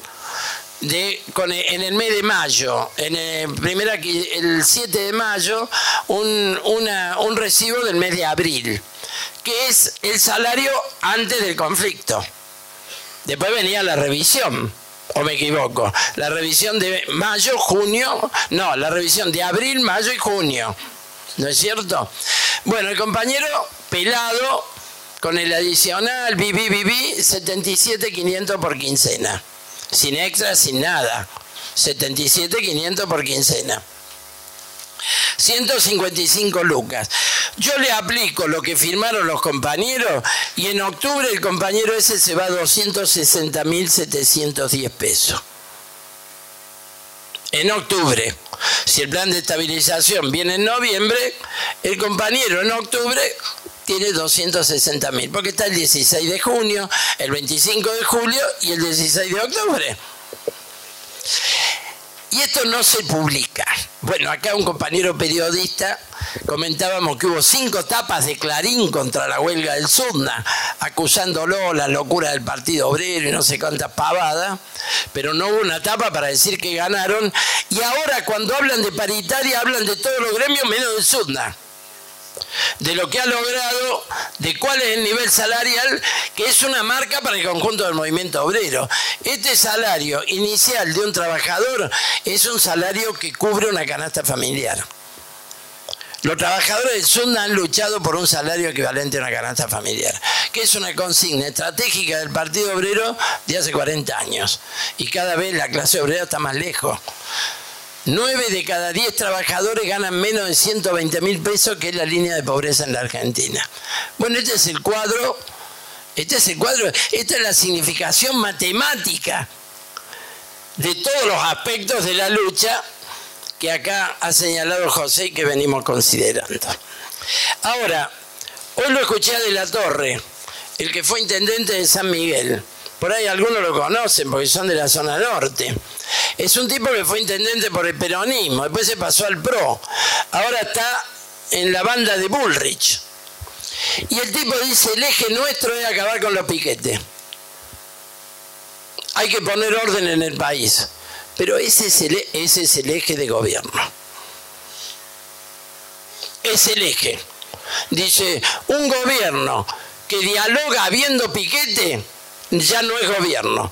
De, en el mes de mayo, en el, primera, el 7 de mayo, un, un recibo del mes de abril, que es el salario antes del conflicto. Después venía la revisión o me equivoco, la revisión de mayo, junio, no, la revisión de abril, mayo y junio, ¿no es cierto? Bueno, el compañero pelado con el adicional, viví, viví, 77.500 por quincena, sin extra, sin nada, 77.500 por quincena. 155 lucas. Yo le aplico lo que firmaron los compañeros y en octubre el compañero ese se va a 260.710 pesos. En octubre. Si el plan de estabilización viene en noviembre, el compañero en octubre tiene 260 mil, porque está el 16 de junio, el 25 de julio y el 16 de octubre. Y esto no se publica. Bueno, acá un compañero periodista comentábamos que hubo cinco tapas de Clarín contra la huelga del Sudna, acusándolo la locura del Partido Obrero y no sé cuántas pavadas, pero no hubo una tapa para decir que ganaron. Y ahora cuando hablan de paritaria hablan de todos los gremios menos del Sudna de lo que ha logrado, de cuál es el nivel salarial, que es una marca para el conjunto del movimiento obrero. Este salario inicial de un trabajador es un salario que cubre una canasta familiar. Los trabajadores del Sunda han luchado por un salario equivalente a una canasta familiar, que es una consigna estratégica del Partido Obrero de hace 40 años. Y cada vez la clase obrera está más lejos. 9 de cada 10 trabajadores ganan menos de 120 mil pesos, que es la línea de pobreza en la Argentina. Bueno, este es el cuadro, este es el cuadro, esta es la significación matemática de todos los aspectos de la lucha que acá ha señalado José y que venimos considerando. Ahora, hoy lo escuché De la Torre, el que fue intendente de San Miguel. Por ahí algunos lo conocen porque son de la zona norte. Es un tipo que fue intendente por el peronismo, después se pasó al PRO. Ahora está en la banda de Bullrich. Y el tipo dice, el eje nuestro es acabar con los piquetes. Hay que poner orden en el país. Pero ese es el, el eje de gobierno. es el eje. Dice, un gobierno que dialoga habiendo piquete ya no es gobierno.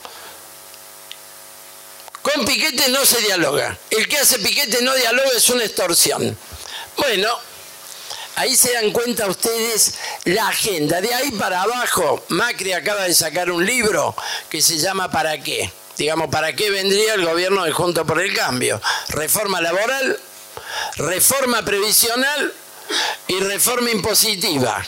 Con piquete no se dialoga. El que hace piquete no dialoga es una extorsión. Bueno, ahí se dan cuenta ustedes la agenda. De ahí para abajo, Macri acaba de sacar un libro que se llama ¿Para qué? Digamos, ¿para qué vendría el gobierno de Junto por el Cambio? Reforma laboral, reforma previsional y reforma impositiva.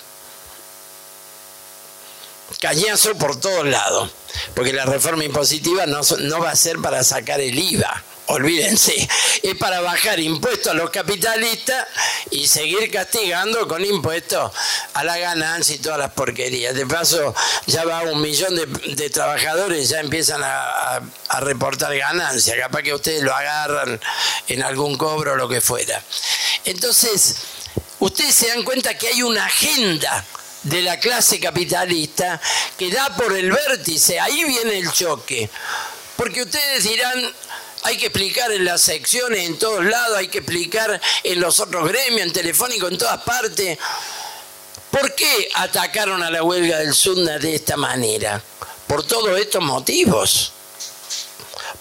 Cañazo por todos lados, porque la reforma impositiva no, no va a ser para sacar el IVA olvídense, es para bajar impuestos a los capitalistas y seguir castigando con impuestos a la ganancia y todas las porquerías. De paso, ya va un millón de, trabajadores, ya empiezan a, a, reportar ganancias, capaz que ustedes lo agarran en algún cobro o lo que fuera. Entonces, ustedes se dan cuenta que hay una agenda de la clase capitalista que da por el vértice, ahí viene el choque. Porque ustedes dirán, hay que explicar en las secciones, en todos lados, hay que explicar en los otros gremios, en telefónico, en todas partes. ¿Por qué atacaron a la huelga del SUNDA de esta manera? Por todos estos motivos.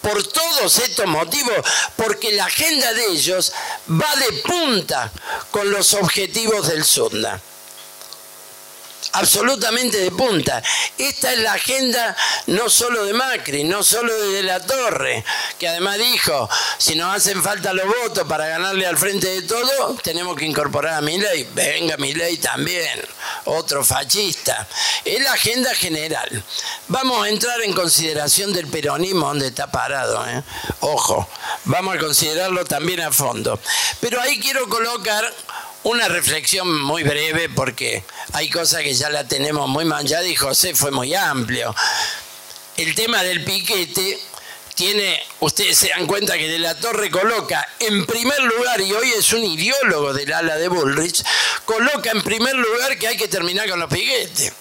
Por todos estos motivos, porque la agenda de ellos va de punta con los objetivos del SUNDA absolutamente de punta. Esta es la agenda no solo de Macri, no solo de La Torre, que además dijo, si nos hacen falta los votos para ganarle al frente de todo, tenemos que incorporar a ley. Venga ley también, otro fascista. Es la agenda general. Vamos a entrar en consideración del peronismo donde está parado. ¿eh? Ojo, vamos a considerarlo también a fondo. Pero ahí quiero colocar una reflexión muy breve porque hay cosas que ya la tenemos muy manchada y José fue muy amplio. El tema del piquete tiene, ustedes se dan cuenta que De la Torre coloca en primer lugar, y hoy es un ideólogo del ala de Bullrich, coloca en primer lugar que hay que terminar con los piquetes.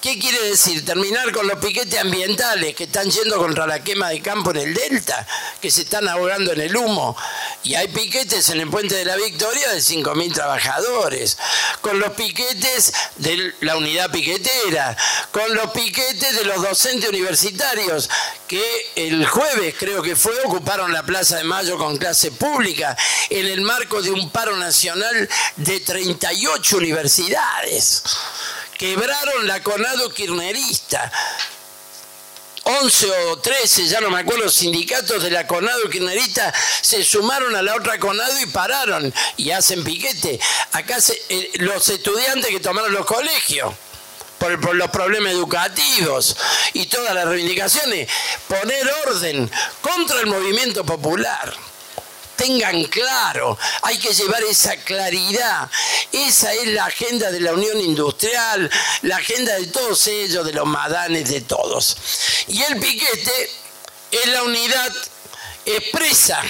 ¿Qué quiere decir? Terminar con los piquetes ambientales que están yendo contra la quema de campo en el delta, que se están ahogando en el humo. Y hay piquetes en el puente de la Victoria de 5.000 trabajadores. Con los piquetes de la unidad piquetera. Con los piquetes de los docentes universitarios que el jueves, creo que fue, ocuparon la Plaza de Mayo con clase pública en el marco de un paro nacional de 38 universidades quebraron la Conado Kirnerista. 11 o 13, ya no me acuerdo, sindicatos de la Conado Kirnerista se sumaron a la otra Conado y pararon y hacen piquete. Acá eh, los estudiantes que tomaron los colegios. Por, los problemas educativos y todas las reivindicaciones, poner orden contra el movimiento popular tengan claro, hay que llevar esa claridad. Esa es la agenda de la Unión Industrial, la agenda de todos ellos, de los madanes, de todos. Y el piquete es la unidad expresa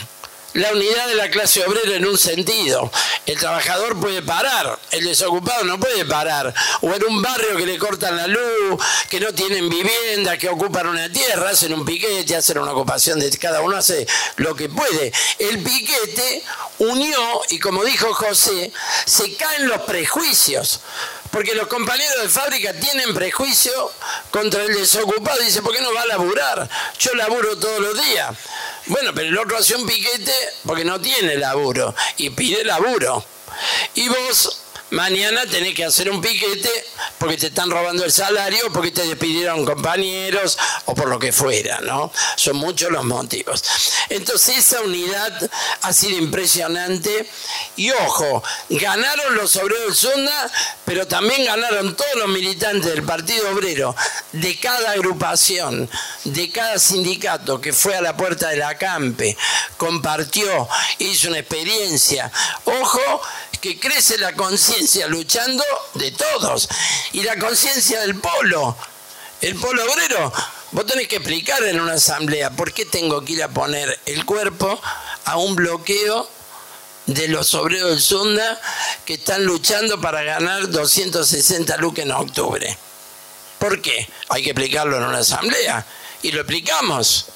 la unidad de la clase obrera en un sentido. El trabajador puede parar, el desocupado no puede parar. O en un barrio que le cortan la luz, que no tienen vivienda, que ocupan una tierra, hacen un piquete, hacen una ocupación de cada uno hace lo que puede. El piquete unió, y como dijo José, se caen los prejuicios. Porque los compañeros de fábrica tienen prejuicio contra el desocupado. Dice, ¿por qué no va a laburar? Yo laburo todos los días. Bueno, pero el otro hace un piquete porque no tiene laburo y pide laburo. Y vos mañana tenés que hacer un piquete porque te están robando el salario, porque te despidieron compañeros o por lo que fuera, ¿no? Son muchos los motivos. Entonces esa unidad ha sido impresionante y ojo, ganaron los obreros del Zunda, pero también ganaron todos los militantes del Partido Obrero, de cada agrupación, de cada sindicato que fue a la puerta de la Campe, compartió, hizo una experiencia. Ojo, que crece la conciencia luchando de todos y la conciencia del polo. El polo obrero, vos tenés que explicar en una asamblea por qué tengo que ir a poner el cuerpo a un bloqueo de los obreros del Sunda que están luchando para ganar 260 lucas en octubre. ¿Por qué? Hay que explicarlo en una asamblea. Y lo explicamos.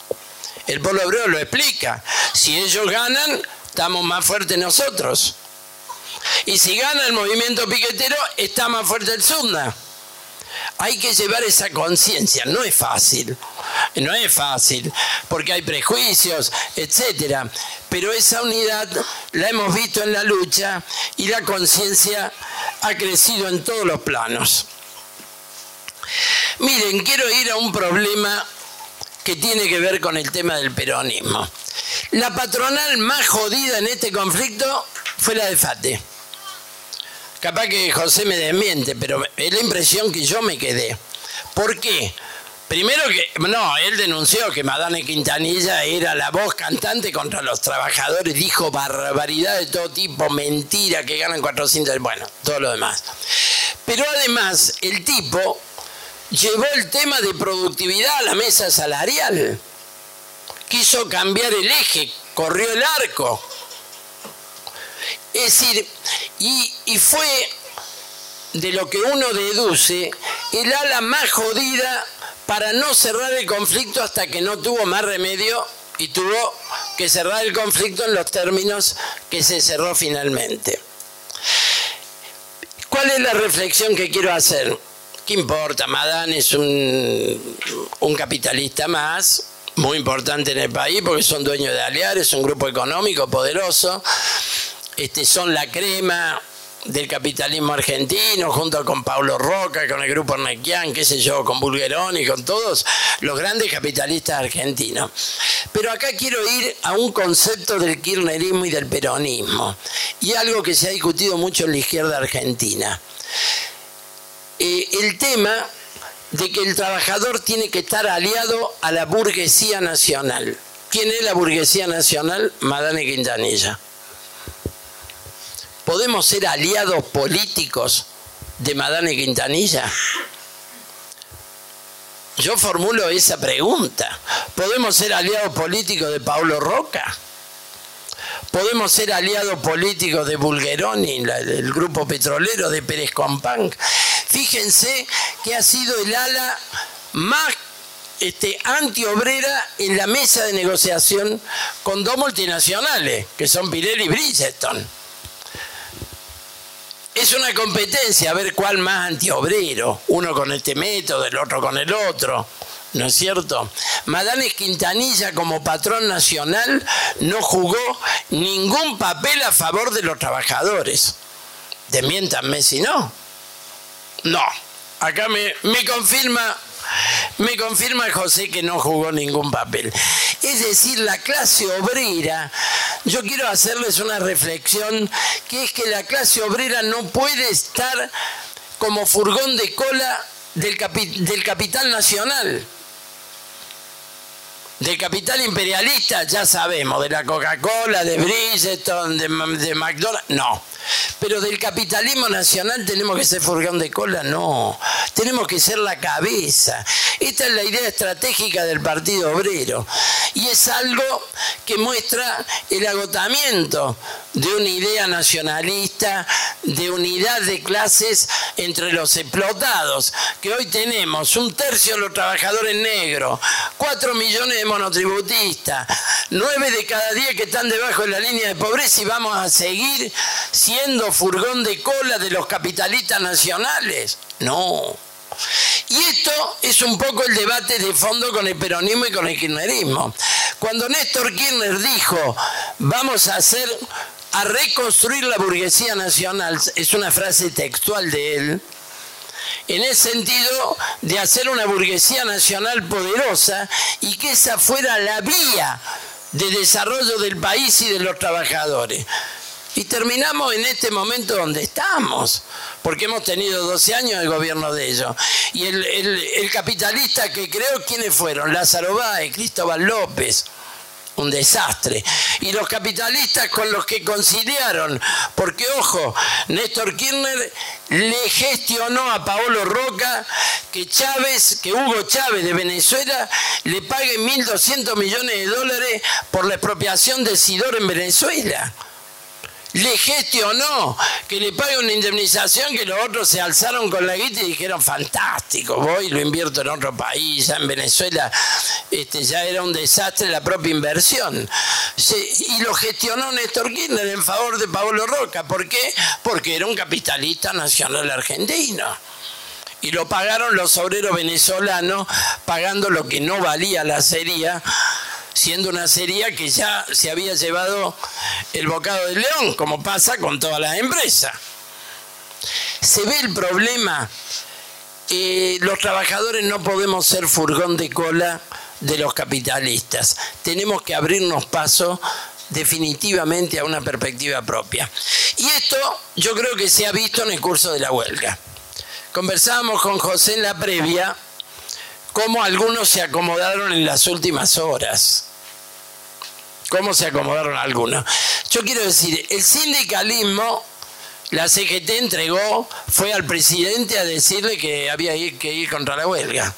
El polo obrero lo explica. Si ellos ganan, estamos más fuertes nosotros. Y si gana el movimiento piquetero, está más fuerte el Sunda. Hay que llevar esa conciencia, no es fácil, no es fácil, porque hay prejuicios, etcétera. Pero esa unidad la hemos visto en la lucha y la conciencia ha crecido en todos los planos. Miren, quiero ir a un problema que tiene que ver con el tema del peronismo. La patronal más jodida en este conflicto fue la de FATE. Capaz que José me desmiente, pero es la impresión que yo me quedé. ¿Por qué? Primero que, no, él denunció que Madame Quintanilla era la voz cantante contra los trabajadores, dijo barbaridad de todo tipo, mentira, que ganan 400, bueno, todo lo demás. Pero además, el tipo llevó el tema de productividad a la mesa salarial. Quiso cambiar el eje, corrió el arco. Es decir, y, fue de lo que uno deduce el ala más jodida para no cerrar el conflicto hasta que no tuvo más remedio y tuvo que cerrar el conflicto en los términos que se cerró finalmente. ¿Cuál es la reflexión que quiero hacer? ¿Qué importa? Madán es un, un capitalista más, muy importante en el país porque son dueños de Aliares, un grupo económico poderoso este, son la crema del capitalismo argentino, junto con Pablo Roca, con el grupo Nequian, qué sé yo, con Bulgerón y con todos los grandes capitalistas argentinos. Pero acá quiero ir a un concepto del kirchnerismo y del peronismo, y algo que se ha discutido mucho en la izquierda argentina. Eh, el tema de que el trabajador tiene que estar aliado a la burguesía nacional. ¿Quién es la burguesía nacional? Madame Quintanilla. ¿Podemos ser aliados políticos de Madame Quintanilla? Yo formulo esa pregunta. ¿Podemos ser aliados políticos de Paulo Roca? ¿Podemos ser aliados políticos de Bulgeroni, el grupo petrolero de Pérez Companc? Fíjense que ha sido el ala más este, antiobrera en la mesa de negociación con dos multinacionales, que son Pirelli y Bridgestone es una competencia a ver cuál más antiobrero, uno con este método, el otro con el otro. ¿No es cierto? Madame Quintanilla como patrón nacional no jugó ningún papel a favor de los trabajadores. Desmiéntanme si no. No. Acá me, me confirma me confirma José que no jugó ningún papel. Es decir, la clase obrera, yo quiero hacerles una reflexión, que es que la clase obrera no puede estar como furgón de cola del, capital nacional del capital imperialista, ya sabemos, de la Coca-Cola, de Bridgestone, de, de McDonald's, no. Pero del capitalismo nacional tenemos que ser furgón de cola, no. Tenemos que ser la cabeza. Esta es la idea estratégica del Partido Obrero. Y es algo que muestra el agotamiento de una idea nacionalista, de unidad de clases entre los explotados, que hoy tenemos un tercio de los trabajadores negros, cuatro millones de monotributistas, nueve de cada diez que están debajo de la línea de pobreza y vamos a seguir siendo furgón de cola de los capitalistas nacionales. No. Y esto es un poco el debate de fondo con el peronismo y con el kirchnerismo. Cuando Néstor Kirchner dijo, vamos a hacer, a reconstruir la burguesía nacional, es una frase textual de él, en el sentido de hacer una burguesía nacional poderosa y que esa fuera la vía de desarrollo del país y de los trabajadores. Y terminamos en este momento donde estamos, porque hemos tenido 12 años de gobierno de ellos. Y el, capitalista que creó, ¿quiénes fueron? Lázaro Báez, Cristóbal López. Un desastre. Y los capitalistas con los que conciliaron, porque ojo, Néstor Kirchner le gestionó a Paolo Roca que Chávez, que Hugo Chávez de Venezuela le pague 1.200 millones de dólares por la expropiación de Sidor en Venezuela le gestionó que le pague una indemnización que los otros se alzaron con la guita y dijeron, fantástico, voy lo invierto en otro país, ya en Venezuela este, ya era un desastre la propia inversión. y lo gestionó Néstor Kirchner en favor de Pablo Roca. ¿Por qué? Porque era un capitalista nacional argentino y lo pagaron los obreros venezolanos pagando lo que no valía la serie siendo una serie que ya se había llevado el bocado del león, como pasa con todas las empresas. Se ve el problema. Eh, los trabajadores no podemos ser furgón de cola de los capitalistas. Tenemos que abrirnos paso definitivamente a una perspectiva propia. Y esto yo creo que se ha visto en el curso de la huelga. Conversábamos con José en la previa cómo algunos se acomodaron en las últimas horas. ¿Cómo se acomodaron algunos? Yo quiero decir, el sindicalismo, la CGT entregó, fue al presidente a decirle que había que ir contra la huelga.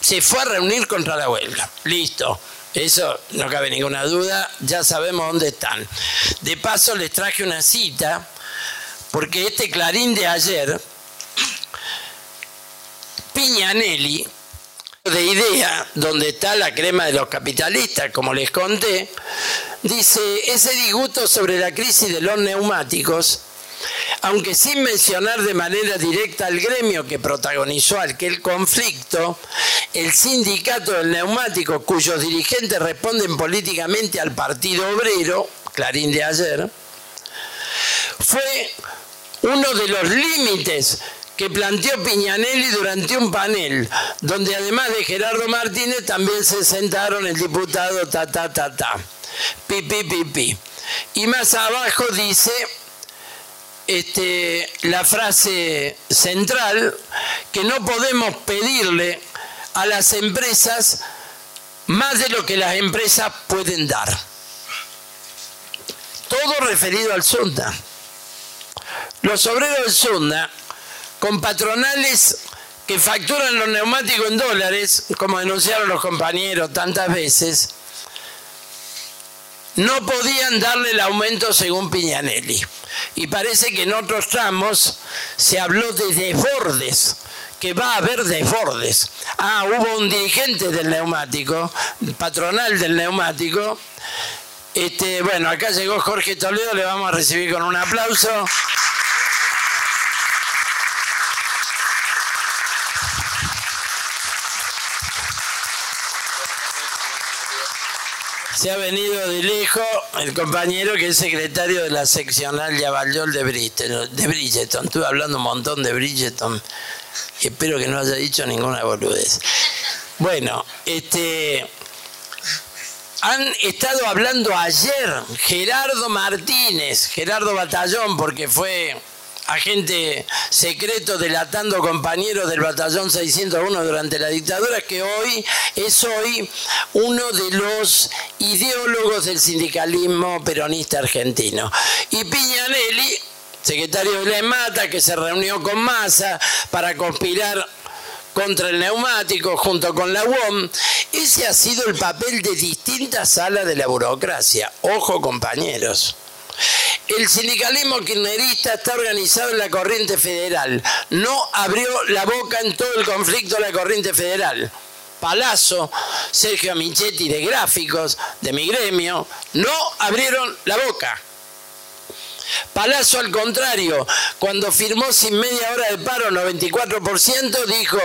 Se fue a reunir contra la huelga. Listo. Eso no cabe ninguna duda, ya sabemos dónde están. De paso les traje una cita, porque este clarín de ayer, Piñanelli, de idea donde está la crema de los capitalistas, como les conté, dice, ese disgusto sobre la crisis de los neumáticos, aunque sin mencionar de manera directa al gremio que protagonizó aquel conflicto, el sindicato del neumático, cuyos dirigentes responden políticamente al Partido Obrero, Clarín de ayer, fue uno de los límites que planteó Piñanelli durante un panel, donde además de Gerardo Martínez también se sentaron el diputado ta ta ta ta, pi pi. Y más abajo dice este, la frase central que no podemos pedirle a las empresas más de lo que las empresas pueden dar. Todo referido al Sunda. Los obreros del Sunda con patronales que facturan los neumáticos en dólares, como denunciaron los compañeros tantas veces, no podían darle el aumento según Piñanelli. Y parece que en otros tramos se habló de desbordes, que va a haber desbordes. Ah, hubo un dirigente del neumático, patronal del neumático. Este, bueno, acá llegó Jorge Toledo, le vamos a recibir con un aplauso. Se ha venido de lejos el compañero que es secretario de la seccional Yavallol de Bridgeton. De Bridgeton. Estuve hablando un montón de Bridgeton. Espero que no haya dicho ninguna boludez. Bueno, este han estado hablando ayer Gerardo Martínez, Gerardo Batallón, porque fue agente secreto delatando compañeros del batallón 601 durante la dictadura, que hoy es hoy uno de los ideólogos del sindicalismo peronista argentino. Y Piñanelli, secretario de la EMATA, que se reunió con Massa para conspirar contra el neumático junto con la UOM, ese ha sido el papel de distintas salas de la burocracia. Ojo compañeros. El sindicalismo kirchnerista está organizado en la corriente federal. No abrió la boca en todo el conflicto de la corriente federal. Palazzo, Sergio Amichetti de Gráficos, de mi gremio, no abrieron la boca. Palazzo, al contrario, cuando firmó sin media hora de paro 94%, dijo,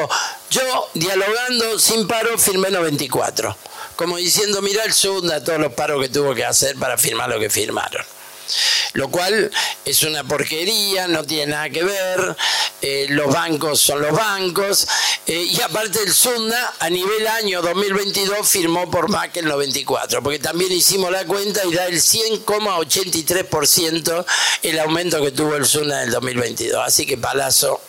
yo dialogando sin paro firmé 94%. Como diciendo, mira el Sunda, todos los paros que tuvo que hacer para firmar lo que firmaron lo cual es una porquería, no tiene nada que ver, eh, los bancos son los bancos, eh, y aparte el Sunda a nivel año 2022 firmó por MAC el 94, porque también hicimos la cuenta y da el 100,83% el aumento que tuvo el Sunda en el 2022, así que Palazzo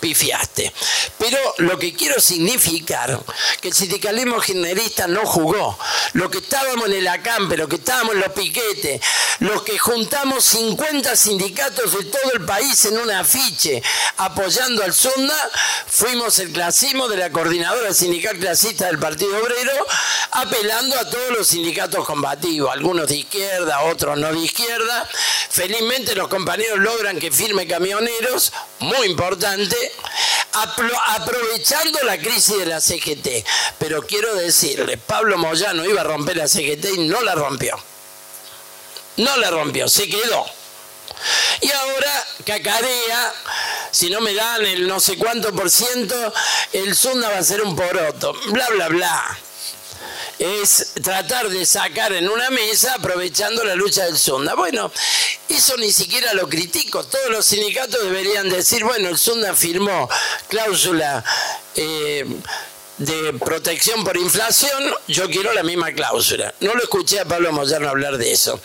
pifiaste. Pero lo que quiero significar que el sindicalismo generalista no jugó. Lo que estábamos en el acampe, lo que estábamos en los piquetes, los que juntamos 50 sindicatos de todo el país en un afiche apoyando al Sunda, fuimos el clasismo de la coordinadora sindical clasista del Partido Obrero, apelando a todos los sindicatos combativos, algunos de izquierda, otros no de izquierda, felizmente los compañeros logran que firme camioneros, muy importante, aprovechando la crisis de la CGT. Pero quiero decirle, Pablo Moyano iba a romper la CGT y no la rompió. No la rompió, se quedó. Y ahora cacarea, si no me dan el no sé cuánto por ciento, el Zunda va a ser un poroto. Bla, bla, bla es tratar de sacar en una mesa aprovechando la lucha del Zunda. Bueno, eso ni siquiera lo critico. Todos los sindicatos deberían decir, bueno, el Zunda firmó cláusula eh, de protección por inflación, yo quiero la misma cláusula. No lo escuché a Pablo Moyano hablar de eso.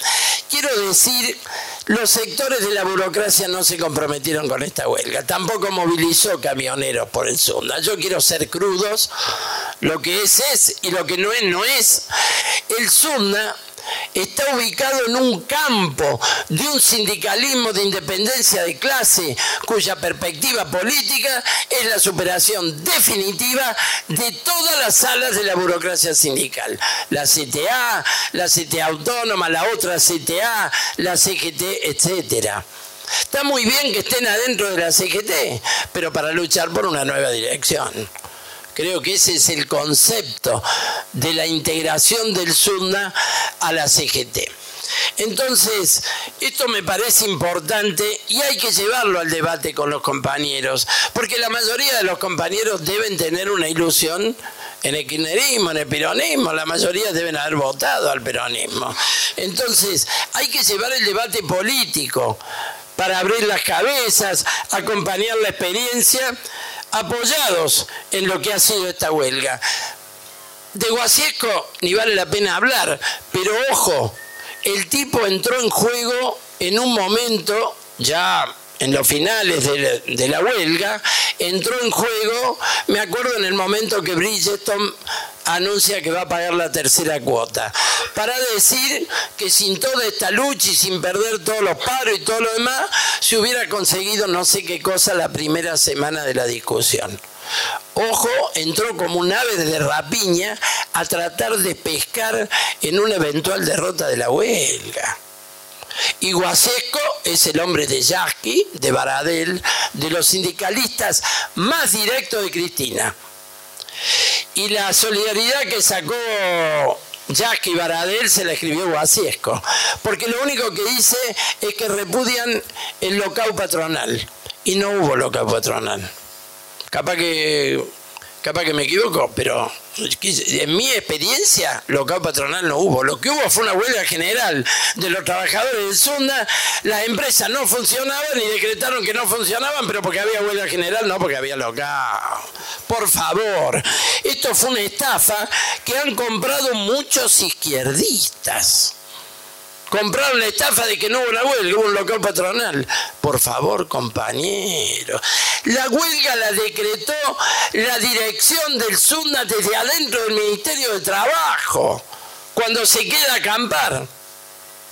Quiero decir, los sectores de la burocracia no se comprometieron con esta huelga, tampoco movilizó camioneros por el Zunda. Yo quiero ser crudos, lo que es es y lo que no es no es. El Zunda está ubicado en un campo de un sindicalismo de independencia de clase cuya perspectiva política es la superación definitiva de todas las salas de la burocracia sindical. La CTA, la CTA autónoma, la otra CTA, la CGT, etcétera. Está muy bien que estén adentro de la CGT, pero para luchar por una nueva dirección. Creo que ese es el concepto de la integración del SUNA a la CGT. Entonces, esto me parece importante y hay que llevarlo al debate con los compañeros, porque la mayoría de los compañeros deben tener una ilusión en el kirchnerismo, en el peronismo, la mayoría deben haber votado al peronismo. Entonces, hay que llevar el debate político para abrir las cabezas, acompañar la experiencia apoyados en lo que ha sido esta huelga. De Guasiesco ni vale la pena hablar, pero ojo, el tipo entró en juego en un momento ya en los finales de la, huelga, entró en juego, me acuerdo en el momento que Bridgestone anuncia que va a pagar la tercera cuota, para decir que sin toda esta lucha y sin perder todos los paros y todo lo demás, se hubiera conseguido no sé qué cosa la primera semana de la discusión. Ojo, entró como un ave de rapiña a tratar de pescar en una eventual derrota de la huelga. Y Guasesco es el hombre de Yasky, de Baradel, de los sindicalistas más directos de Cristina. Y la solidaridad que sacó Yasky Baradel se la escribió Guasiesco, porque lo único que dice es que repudian el local patronal. Y no hubo local patronal. Capaz que capaz que me equivoco, pero en mi experiencia local patronal no hubo. Lo que hubo fue una huelga general de los trabajadores del Zunda. Las empresas no funcionaban y decretaron que no funcionaban, pero porque había huelga general, no porque había local. Por favor, esto fue una estafa que han comprado muchos izquierdistas. Compraron la estafa de que no hubo una huelga, hubo un local patronal. Por favor, compañero. La huelga la decretó la dirección del SUNDA desde adentro del Ministerio de Trabajo, cuando se queda a acampar.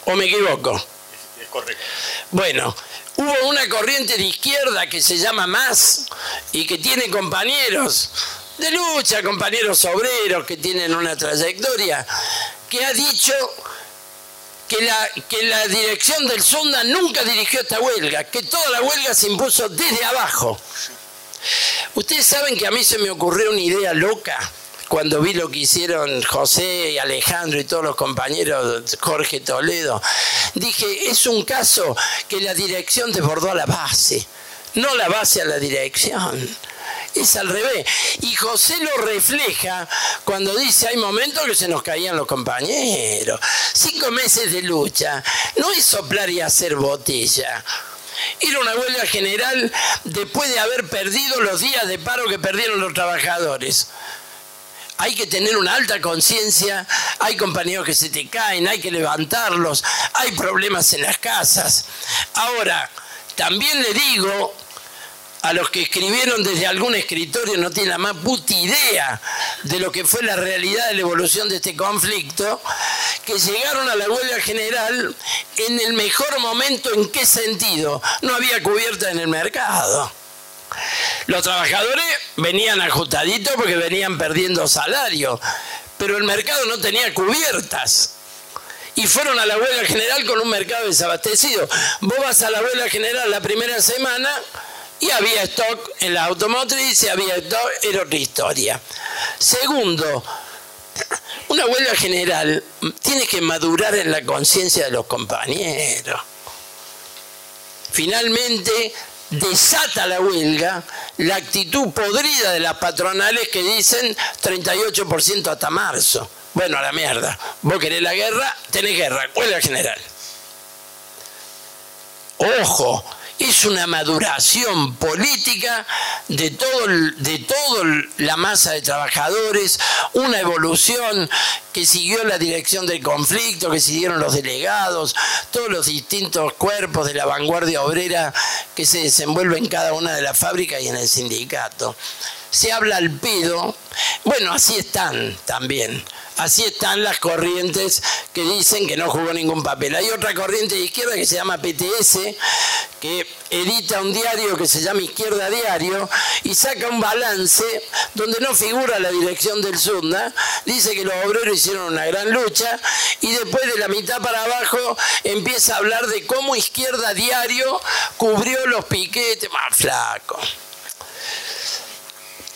¿O me equivoco? Es correcto. Bueno, hubo una corriente de izquierda que se llama MAS y que tiene compañeros de lucha, compañeros obreros que tienen una trayectoria, que ha dicho que la, que la dirección del Sonda nunca dirigió esta huelga, que toda la huelga se impuso desde abajo. Ustedes saben que a mí se me ocurrió una idea loca cuando vi lo que hicieron José y Alejandro y todos los compañeros, Jorge Toledo. Dije, es un caso que la dirección desbordó a la base, no la base a la dirección es al revés. Y José lo refleja cuando dice, hay momentos que se nos caían los compañeros. Cinco meses de lucha, no es soplar y hacer botella. Era una huelga general después de haber perdido los días de paro que perdieron los trabajadores. Hay que tener una alta conciencia, hay compañeros que se te caen, hay que levantarlos, hay problemas en las casas. Ahora, también le digo a los que escribieron desde algún escritorio no tienen la más puta idea de lo que fue la realidad de la evolución de este conflicto, que llegaron a la huelga general en el mejor momento, ¿en qué sentido? No había cubierta en el mercado. Los trabajadores venían ajustaditos porque venían perdiendo salario, pero el mercado no tenía cubiertas. y fueron a la huelga general con un mercado desabastecido. Vos vas a la huelga general la primera semana y había stock en la automotriz y había stock, era otra historia. Segundo, una huelga general tiene que madurar en la conciencia de los compañeros. Finalmente, desata la huelga la actitud podrida de las patronales que dicen 38% hasta marzo. Bueno, a la mierda. Vos querés la guerra, tenés guerra. Huelga general. Ojo, es una maduración política de todo, de toda la masa de trabajadores, una evolución que siguió la dirección del conflicto, que siguieron los delegados, todos los distintos cuerpos de la vanguardia obrera que se desenvuelven en cada una de las fábricas y en el sindicato. Se habla al pedo, bueno, así están también Así están las corrientes que dicen que no jugó ningún papel. Hay otra corriente de izquierda que se llama PTS, que edita un diario que se llama Izquierda Diario y saca un balance donde no figura la dirección del SUNDA, dice que los obreros hicieron una gran lucha y después de la mitad para abajo empieza a hablar de cómo Izquierda Diario cubrió los piquetes, más flaco.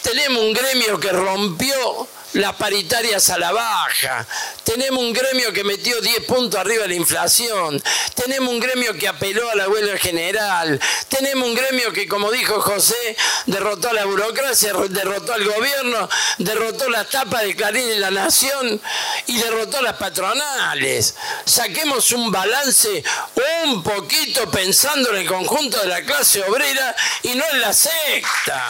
Tenemos un gremio que rompió las paritarias a la baja, tenemos un gremio que metió 10 puntos arriba de la inflación, tenemos un gremio que apeló a la huelga general, tenemos un gremio que, como dijo José, derrotó a la burocracia, derrotó al gobierno, derrotó la tapa de Clarín y la Nación y derrotó a las patronales. Saquemos un balance un poquito pensando en el conjunto de la clase obrera y no en la secta.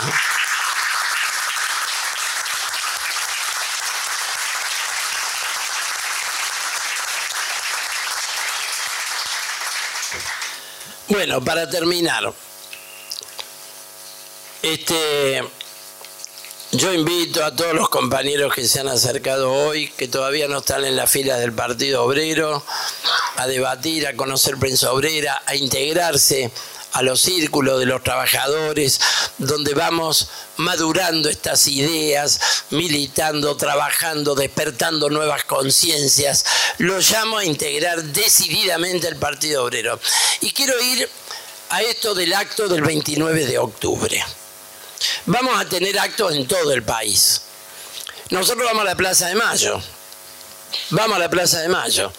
Bueno, para terminar, este, yo invito a todos los compañeros que se han acercado hoy, que todavía no están en las filas del Partido Obrero, a debatir, a conocer prensa obrera, a integrarse a los círculos de los trabajadores, donde vamos madurando estas ideas, militando, trabajando, despertando nuevas conciencias. Lo llamo a integrar decididamente el Partido Obrero. Y quiero ir a esto del acto del 29 de octubre. Vamos a tener actos en todo el país. Nosotros vamos a la Plaza de Mayo. Vamos a la Plaza de Mayo.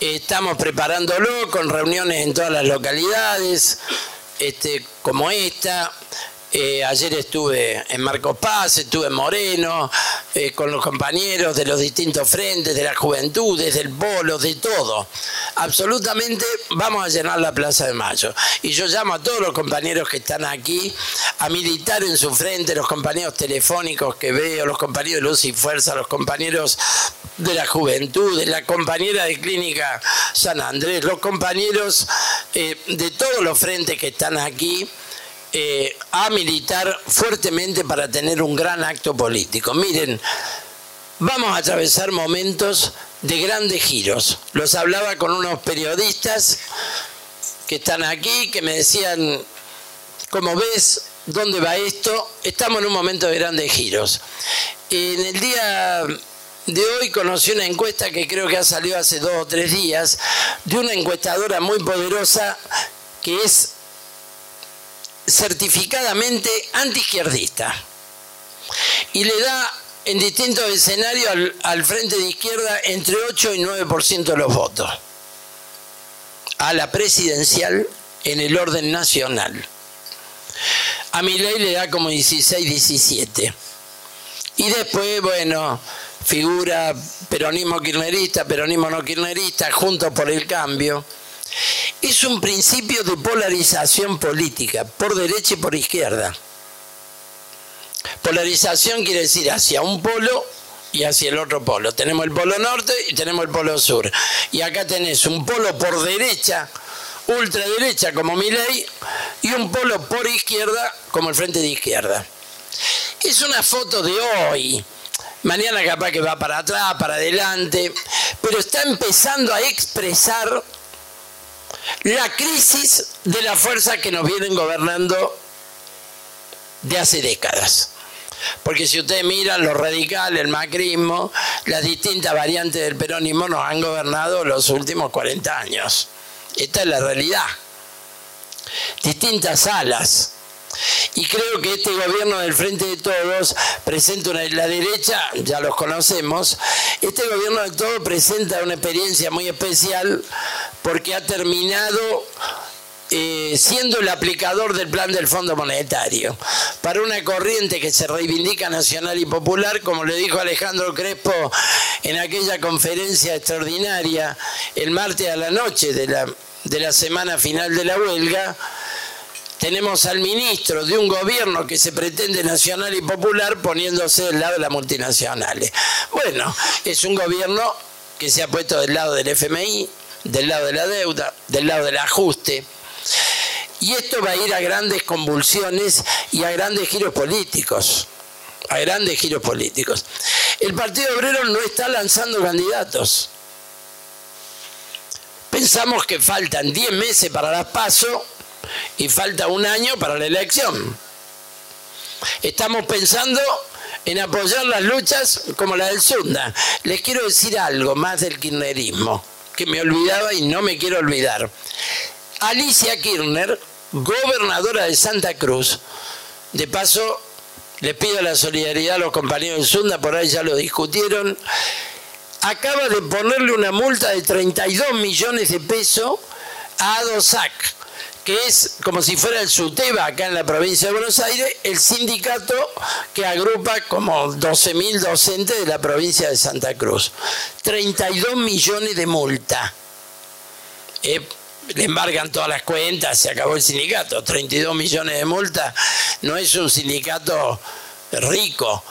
Estamos preparándolo con reuniones en todas las localidades, este, como esta. Eh, ayer estuve en Marcos Paz, estuve en Moreno, eh, con los compañeros de los distintos frentes, de las juventudes, del polo, de todo. Absolutamente vamos a llenar la Plaza de Mayo. Y yo llamo a todos los compañeros que están aquí a militar en su frente, los compañeros telefónicos que veo, los compañeros de Luz y Fuerza, los compañeros de la juventud, de la compañera de Clínica San Andrés, los compañeros eh, de todos los frentes que están aquí eh, a militar fuertemente para tener un gran acto político. Miren, vamos a atravesar momentos de grandes giros. Los hablaba con unos periodistas que están aquí, que me decían, ¿cómo ves? ¿Dónde va esto? Estamos en un momento de grandes giros. En el día de hoy conocí una encuesta que creo que ha salido hace dos o tres días, de una encuestadora muy poderosa que es certificadamente antiizquierdista y le da en distintos escenarios al, frente de izquierda entre 8 y 9% de los votos a la presidencial en el orden nacional. A mi ley le da como 16, 17. Y después, bueno, figura peronismo kirchnerista, peronismo no kirchnerista, juntos por el cambio es un principio de polarización política, por derecha y por izquierda. Polarización quiere decir hacia un polo y hacia el otro polo. Tenemos el polo norte y tenemos el polo sur. Y acá tenés un polo por derecha, ultraderecha como mi ley, y un polo por izquierda como el frente de izquierda. Es una foto de hoy. Mañana capaz que va para atrás, para adelante, pero está empezando a expresar la crisis de la fuerza que nos vienen gobernando de hace décadas. Porque si ustedes miran los radicales, el macrismo, las distintas variantes del peronismo nos han gobernado los últimos 40 años. Esta es la realidad. Distintas alas. Y creo que este gobierno del Frente de Todos presenta una, la derecha, ya los conocemos, este gobierno de todos presenta una experiencia muy especial porque ha terminado eh, siendo el aplicador del plan del Fondo Monetario para una corriente que se reivindica nacional y popular, como le dijo Alejandro Crespo en aquella conferencia extraordinaria el martes a la noche de la, de la semana final de la huelga, tenemos al ministro de un gobierno que se pretende nacional y popular poniéndose del lado de las multinacionales. Bueno, es un gobierno que se ha puesto del lado del FMI, del lado de la deuda, del lado del ajuste. Y esto va a ir a grandes convulsiones y a grandes giros políticos. A grandes giros políticos. El Partido Obrero no está lanzando candidatos. Pensamos que faltan 10 meses para las PASO y falta un año para la elección. Estamos pensando en apoyar las luchas como la del Sunda. Les quiero decir algo más del kirchnerismo, que me olvidaba y no me quiero olvidar. Alicia Kirchner, gobernadora de Santa Cruz, de paso les pido la solidaridad a los compañeros del Sunda, por ahí ya lo discutieron, acaba de ponerle una multa de 32 millones de pesos a ADOSAC, que es como si fuera el SUTEBA acá en la provincia de Buenos Aires, el sindicato que agrupa como 12.000 docentes de la provincia de Santa Cruz. 32 millones de multa. Eh, le embargan todas las cuentas, se acabó el sindicato. 32 millones de multa no es un sindicato rico.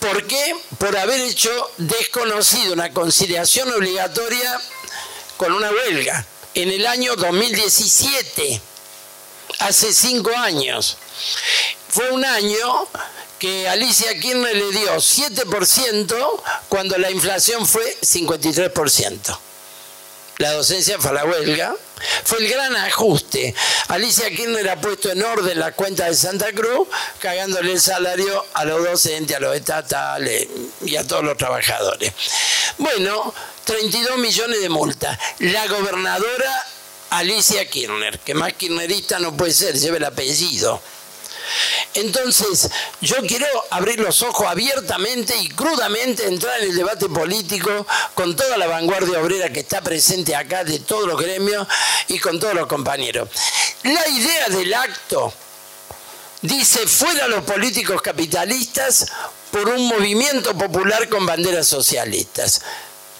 ¿Por qué? Por haber hecho desconocido una conciliación obligatoria con una huelga en el año 2017, hace cinco años. Fue un año que Alicia Kirchner le dio 7% cuando la inflación fue 53% la docencia fue a la huelga, fue el gran ajuste. Alicia Kirchner ha puesto en orden la cuenta de Santa Cruz, cagándole el salario a los docentes, a los estatales y a todos los trabajadores. Bueno, 32 millones de multa. La gobernadora Alicia Kirchner, que más kirchnerista no puede ser, lleva el apellido. Entonces, yo quiero abrir los ojos abiertamente y crudamente, entrar en el debate político con toda la vanguardia obrera que está presente acá, de todos los gremios y con todos los compañeros. La idea del acto dice fuera los políticos capitalistas por un movimiento popular con banderas socialistas.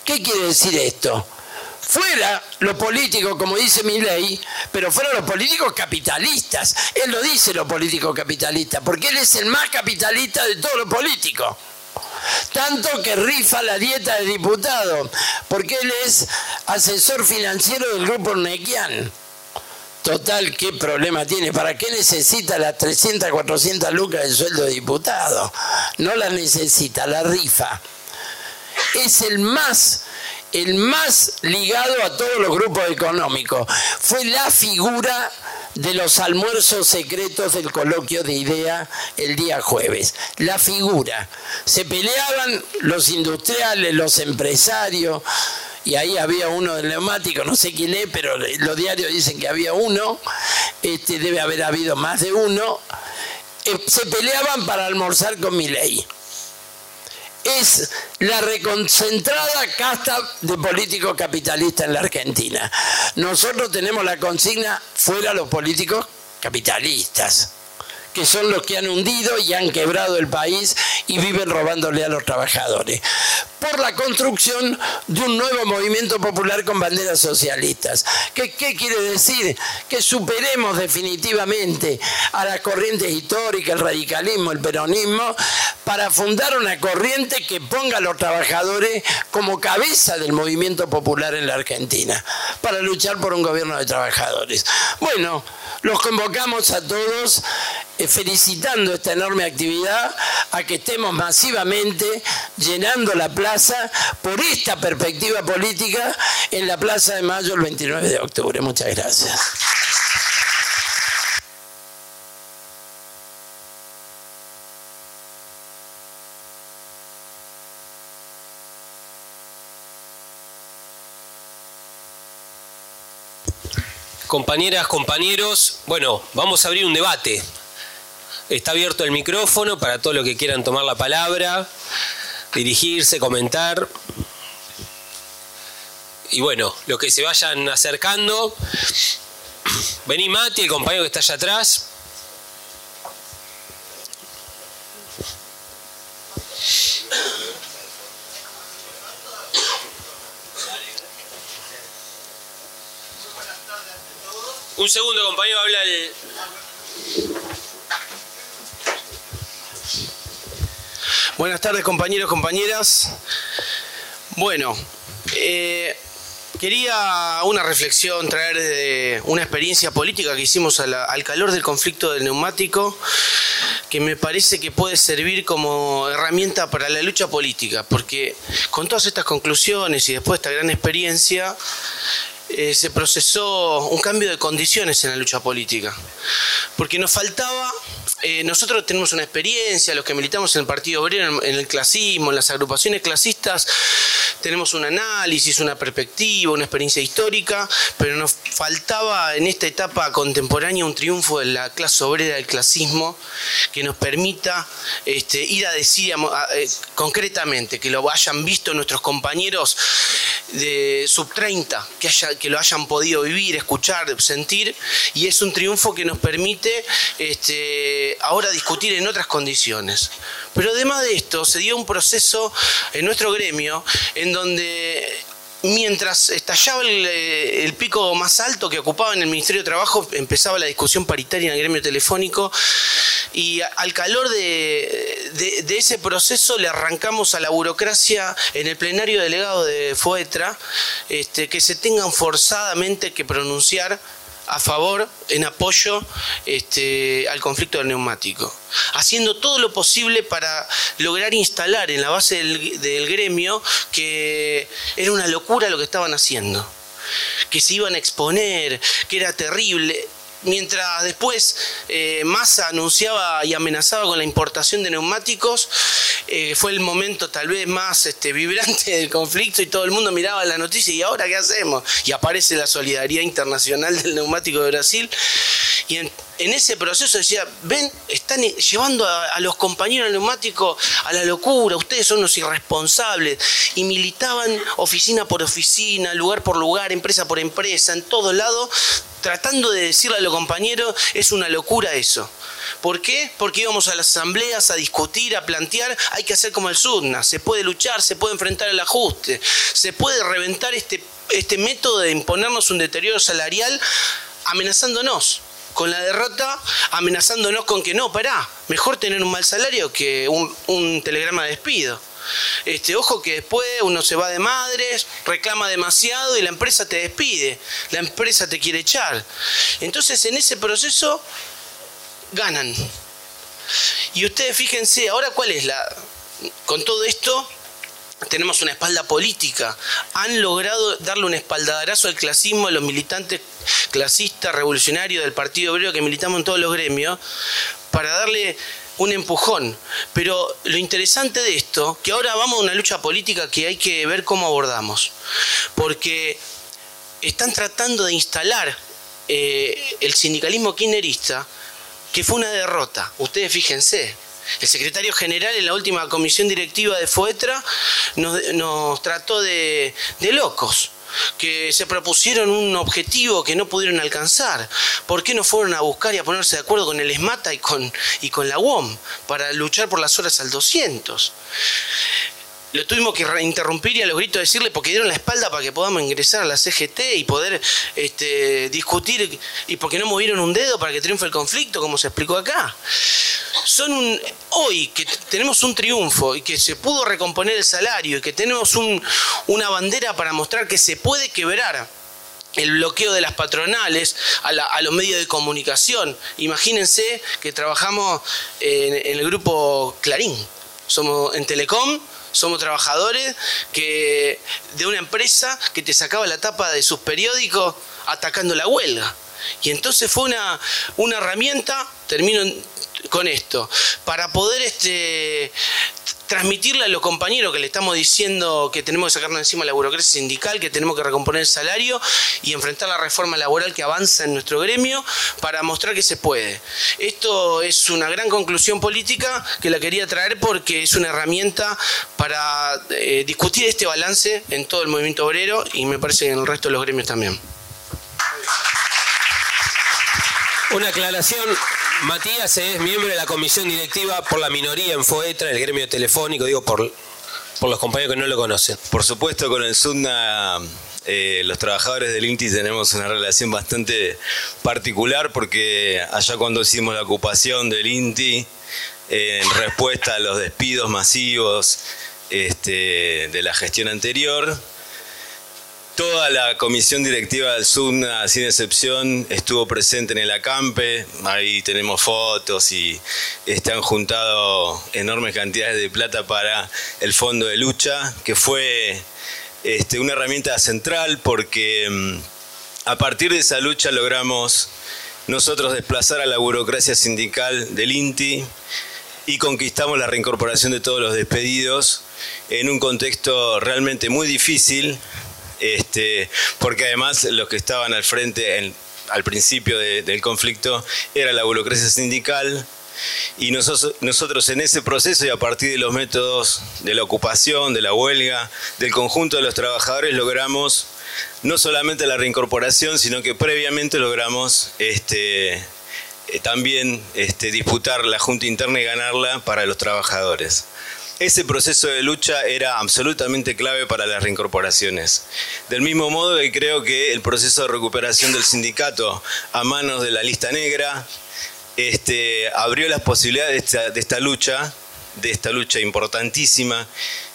¿Qué quiere decir esto? Fuera los políticos, como dice mi ley, pero fuera los políticos capitalistas. Él lo dice los políticos capitalistas, porque él es el más capitalista de todos los políticos. Tanto que rifa la dieta de diputado, porque él es asesor financiero del grupo Nequian. Total, ¿qué problema tiene? ¿Para qué necesita las 300, 400 lucas de sueldo de diputado? No las necesita, la rifa. Es el más el más ligado a todos los grupos económicos. Fue la figura de los almuerzos secretos del coloquio de idea el día jueves. La figura. Se peleaban los industriales, los empresarios, y ahí había uno del neumático, no sé quién es, pero los diarios dicen que había uno, este, debe haber habido más de uno. Eh, se peleaban para almorzar con mi ley es la reconcentrada casta de políticos capitalistas en la Argentina. Nosotros tenemos la consigna fuera los políticos capitalistas que son los que han hundido y han quebrado el país y viven robándole a los trabajadores. Por la construcción de un nuevo movimiento popular con banderas socialistas. ¿Qué, quiere decir? Que superemos definitivamente a las corrientes históricas, el radicalismo, el peronismo, para fundar una corriente que ponga a los trabajadores como cabeza del movimiento popular en la Argentina, para luchar por un gobierno de trabajadores. Bueno, los convocamos a todos eh, felicitando esta enorme actividad, a que estemos masivamente llenando la plaza por esta perspectiva política en la Plaza de Mayo el 29 de octubre. Muchas gracias. compañeras, compañeros, bueno, vamos a abrir un debate. Está abierto el micrófono para todos los que quieran tomar la palabra dirigirse, comentar. Y bueno, los que se vayan acercando. Vení Mati, el compañero que está allá atrás. Un segundo, compañero, habla el. Buenas tardes, compañeros, compañeras. Bueno, eh, quería una reflexión, traer de una experiencia política que hicimos al calor del conflicto del neumático, que me parece que puede servir como herramienta para la lucha política, porque con todas estas conclusiones y después de esta gran experiencia, eh, se procesó un cambio de condiciones en la lucha política. Porque nos faltaba, eh, nosotros tenemos una experiencia, los que militamos en el Partido Obrero, en el clasismo, en las agrupaciones clasistas, tenemos un análisis, una perspectiva, una experiencia histórica, pero nos faltaba en esta etapa contemporánea un triunfo de la clase obrera del clasismo que nos permita este, ir a decir eh, concretamente, que lo hayan visto nuestros compañeros de sub 30, que, haya, que lo hayan podido vivir, escuchar, sentir, y es un triunfo que nos permite este, ahora discutir en otras condiciones. Pero además de esto, se dio un proceso en nuestro gremio en donde mientras estallaba el, pico más alto que ocupaba en el Ministerio de Trabajo, empezaba la discusión paritaria en el gremio telefónico y al calor de, ese proceso le arrancamos a la burocracia en el plenario delegado de FOETRA este, que se tengan forzadamente que pronunciar a favor, en apoyo este, al conflicto del neumático, haciendo todo lo posible para lograr instalar en la base del, gremio que era una locura lo que estaban haciendo, que se iban a exponer, que era terrible mientras después eh, Massa anunciaba y amenazaba con la importación de neumáticos, eh, fue el momento tal vez más este, vibrante del conflicto y todo el mundo miraba la noticia y ahora qué hacemos? Y aparece la solidaridad internacional del neumático de Brasil y en, ese proceso decía, ven, están llevando a, los compañeros del neumático a la locura, ustedes son los irresponsables y militaban oficina por oficina, lugar por lugar, empresa por empresa, en todo lado tratando de decirle a los compañeros, es una locura eso. ¿Por qué? Porque íbamos a las asambleas a discutir, a plantear, hay que hacer como el SUDNA, se puede luchar, se puede enfrentar el ajuste, se puede reventar este, este método de imponernos un deterioro salarial amenazándonos con la derrota, amenazándonos con que no, pará, mejor tener un mal salario que un, un telegrama de despido. Este, ojo que después uno se va de madres, reclama demasiado y la empresa te despide, la empresa te quiere echar. Entonces en ese proceso ganan. Y ustedes fíjense, ahora cuál es la... Con todo esto tenemos una espalda política. Han logrado darle un espaldarazo al clasismo, a los militantes clasistas, revolucionarios del Partido Obrero que militamos en todos los gremios, para darle un empujón. Pero lo interesante de esto, que ahora vamos a una lucha política que hay que ver cómo abordamos. Porque están tratando de instalar eh, el sindicalismo kirchnerista, que fue una derrota. Ustedes fíjense. El secretario general en la última comisión directiva de FOETRA nos, trató de locos que se propusieron un objetivo que no pudieron alcanzar. ¿Por qué no fueron a buscar y a ponerse de acuerdo con el ESMATA y con, y con la UOM para luchar por las horas al 200? Lo tuvimos que interrumpir y a los gritos decirle porque dieron la espalda para que podamos ingresar a la CGT y poder este, discutir y porque no movieron un dedo para que triunfe el conflicto, como se explicó acá son un, hoy que tenemos un triunfo y que se pudo recomponer el salario y que tenemos una bandera para mostrar que se puede quebrar el bloqueo de las patronales a, los medios de comunicación. Imagínense que trabajamos en, en, el grupo Clarín, somos en Telecom, somos trabajadores que, de una empresa que te sacaba la tapa de sus periódicos atacando la huelga. Y entonces fue una, una herramienta, termino con esto, para poder este, transmitirle a los compañeros que le estamos diciendo que tenemos que sacarnos encima la burocracia sindical, que tenemos que recomponer el salario y enfrentar la reforma laboral que avanza en nuestro gremio para mostrar que se puede. Esto es una gran conclusión política que la quería traer porque es una herramienta para eh, discutir este balance en todo el movimiento obrero y me parece que en el resto de los gremios también. Una aclaración, Matías es miembro de la comisión directiva por la minoría en FOETRA, el gremio telefónico, digo por, los compañeros que no lo conocen. Por supuesto, con el SUNA eh, los trabajadores del INTI tenemos una relación bastante particular porque allá cuando hicimos la ocupación del INTI, en respuesta a los despidos masivos este, de la gestión anterior, Toda la comisión directiva del SUNA, sin excepción, estuvo presente en el acampe. Ahí tenemos fotos y están juntado enormes cantidades de plata para el fondo de lucha, que fue este, una herramienta central porque mm, a partir de esa lucha logramos nosotros desplazar a la burocracia sindical del INTI y conquistamos la reincorporación de todos los despedidos en un contexto realmente muy difícil este, porque además los que estaban al frente al principio del conflicto era la burocracia sindical, y nosotros, nosotros, en ese proceso y a partir de los métodos de la ocupación, de la huelga, del conjunto de los trabajadores, logramos no solamente la reincorporación, sino que previamente logramos este, eh, también este, disputar la Junta Interna y ganarla para los trabajadores. Ese proceso de lucha era absolutamente clave para las reincorporaciones. Del mismo modo que creo que el proceso de recuperación del sindicato a manos de la lista negra este, abrió las posibilidades de esta, lucha, de esta lucha importantísima,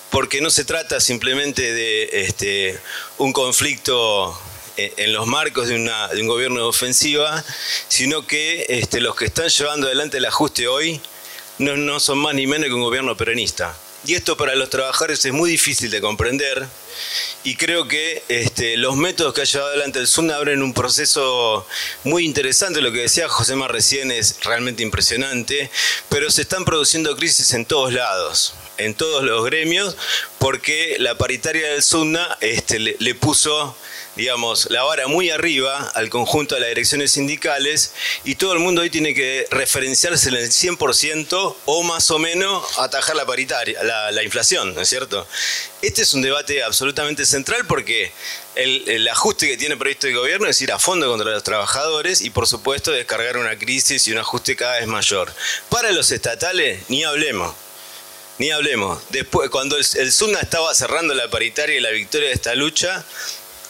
porque no se trata simplemente de este, un conflicto en los marcos de, un gobierno de ofensiva, sino que este, los que están llevando adelante el ajuste hoy no, son más ni menos que un gobierno peronista. Y esto para los trabajadores es muy difícil de comprender y creo que este, los métodos que ha llevado adelante el SUNA abren un proceso muy interesante. Lo que decía José Mar recién es realmente impresionante, pero se están produciendo crisis en todos lados, en todos los gremios, porque la paritaria del SUNA este, le puso digamos, la vara muy arriba al conjunto de las direcciones sindicales y todo el mundo hoy tiene que referenciarse en el 100% o más o menos atajar la paritaria, la, inflación, ¿no es cierto? Este es un debate absolutamente central porque el, ajuste que tiene previsto el gobierno es ir a fondo contra los trabajadores y por supuesto descargar una crisis y un ajuste cada vez mayor. Para los estatales, ni hablemos. Ni hablemos. Después, cuando el, el SUNA estaba cerrando la paritaria y la victoria de esta lucha,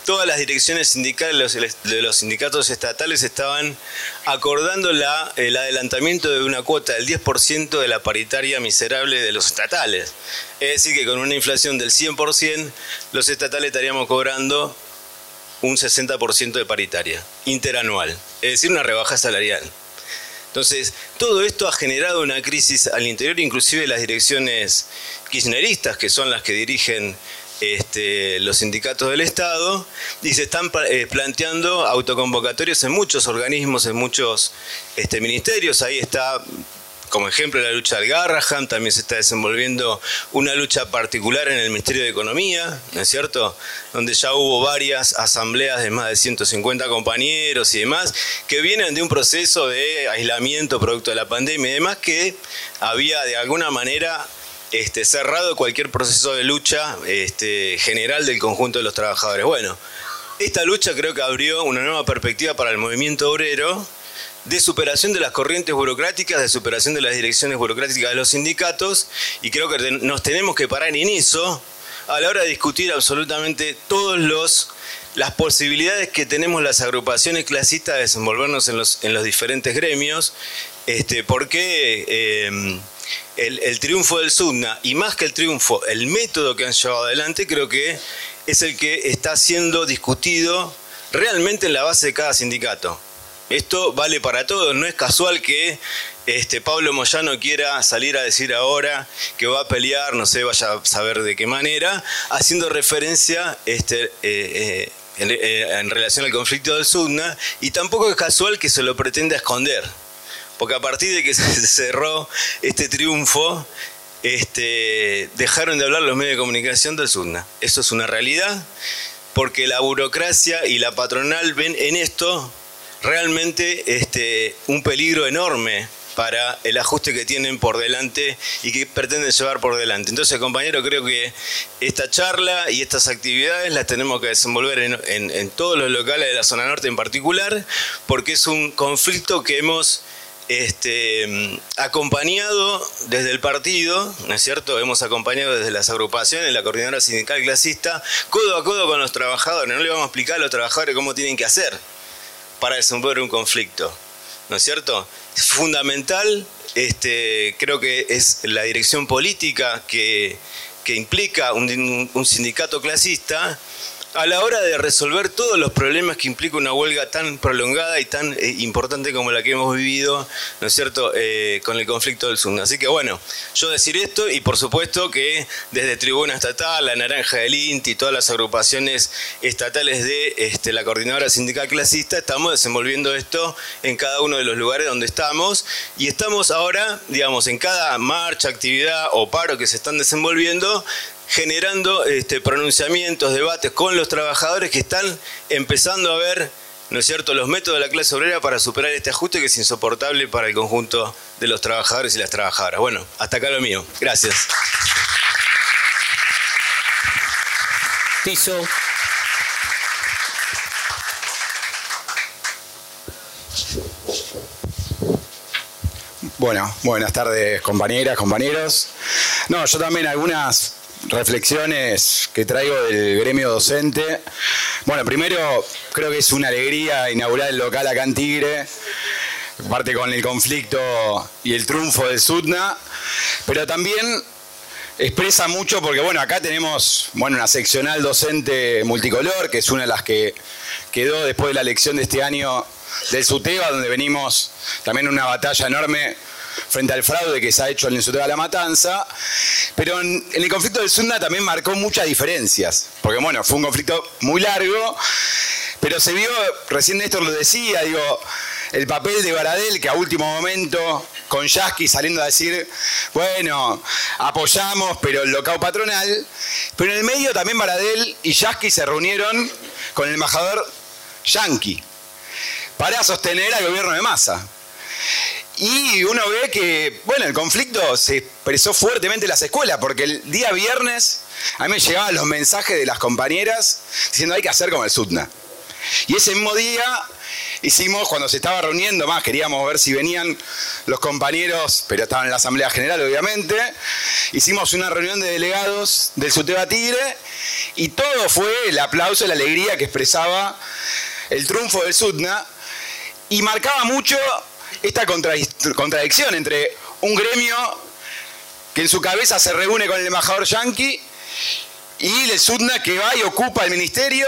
todas las direcciones sindicales de los sindicatos estatales estaban acordando la, el adelantamiento de una cuota del 10% de la paritaria miserable de los estatales. Es decir, que con una inflación del 100%, los estatales estaríamos cobrando un 60% de paritaria interanual, es decir, una rebaja salarial. Entonces, todo esto ha generado una crisis al interior, inclusive las direcciones kirchneristas, que son las que dirigen este, los sindicatos del Estado y se están eh, planteando autoconvocatorios en muchos organismos, en muchos este, ministerios. Ahí está, como ejemplo, la lucha del Garraham, también se está desenvolviendo una lucha particular en el Ministerio de Economía, ¿no es cierto? Donde ya hubo varias asambleas de más de 150 compañeros y demás, que vienen de un proceso de aislamiento producto de la pandemia y demás, que había de alguna manera este, cerrado cualquier proceso de lucha este, general del conjunto de los trabajadores. Bueno, esta lucha creo que abrió una nueva perspectiva para el movimiento obrero de superación de las corrientes burocráticas, de superación de las direcciones burocráticas de los sindicatos, y creo que nos tenemos que parar en eso a la hora de discutir absolutamente todos los las posibilidades que tenemos las agrupaciones clasistas de desenvolvernos en los, en los diferentes gremios, este, porque eh, el, triunfo del SUDNA y más que el triunfo, el método que han llevado adelante, creo que es el que está siendo discutido realmente en la base de cada sindicato. Esto vale para todos, no es casual que este, Pablo Moyano quiera salir a decir ahora que va a pelear, no sé, vaya a saber de qué manera, haciendo referencia este, eh, eh, eh, en, relación al conflicto del SUDNA, y tampoco es casual que se lo pretenda esconder porque a partir de que se cerró este triunfo, este, dejaron de hablar los medios de comunicación del SUNA. Eso es una realidad, porque la burocracia y la patronal ven en esto realmente este, un peligro enorme para el ajuste que tienen por delante y que pretenden llevar por delante. Entonces, compañero, creo que esta charla y estas actividades las tenemos que desenvolver en, todos los locales de la zona norte en particular, porque es un conflicto que hemos este, acompañado desde el partido, ¿no es cierto? Hemos acompañado desde las agrupaciones, la coordinadora sindical clasista, codo a codo con los trabajadores. No le vamos a explicar a los trabajadores cómo tienen que hacer para desenvolver un conflicto, ¿no es cierto? es fundamental, este, creo que es la dirección política que, implica un sindicato clasista a la hora de resolver todos los problemas que implica una huelga tan prolongada y tan eh, importante como la que hemos vivido, ¿no es cierto?, eh, con el conflicto del Sur. Así que bueno, yo decir esto y por supuesto que desde Tribuna Estatal, la Naranja del INTI y todas las agrupaciones estatales de este, la Coordinadora Sindical Clasista estamos desenvolviendo esto en cada uno de los lugares donde estamos y estamos ahora, digamos, en cada marcha, actividad o paro que se están desenvolviendo, generando este, pronunciamientos, debates con los trabajadores que están empezando a ver, ¿no es cierto?, los métodos de la clase obrera para superar este ajuste que es insoportable para el conjunto de los trabajadores y las trabajadoras. Bueno, hasta acá lo mío. Gracias. Piso. Bueno, buenas tardes compañeras, compañeros. No, yo también algunas reflexiones que traigo del gremio docente. Bueno, primero creo que es una alegría inaugurar el local acá en Tigre, parte con el conflicto y el triunfo del SUTNA, pero también expresa mucho porque bueno, acá tenemos bueno, una seccional docente multicolor, que es una de las que quedó después de la elección de este año del SUTEBA, donde venimos también una batalla enorme frente al fraude que se ha hecho en el Instituto de la Matanza, pero en, el conflicto del Sunda también marcó muchas diferencias, porque bueno, fue un conflicto muy largo, pero se vio, recién Néstor lo decía, digo, el papel de Baradel que a último momento, con Yasky saliendo a decir, bueno, apoyamos, pero el local patronal, pero en el medio también Baradel y Yasky se reunieron con el embajador Yankee para sostener al gobierno de Massa. Y uno ve que, bueno, el conflicto se expresó fuertemente en las escuelas, porque el día viernes a mí me llegaban los mensajes de las compañeras diciendo hay que hacer como el SUTNA. Y ese mismo día hicimos, cuando se estaba reuniendo más, queríamos ver si venían los compañeros, pero estaban en la Asamblea General obviamente, hicimos una reunión de delegados del SUTEBA Tigre y todo fue el aplauso la alegría que expresaba el triunfo del SUTNA y marcaba mucho esta contradicción entre un gremio que en su cabeza se reúne con el embajador yanqui y el SUDNA que va y ocupa el ministerio,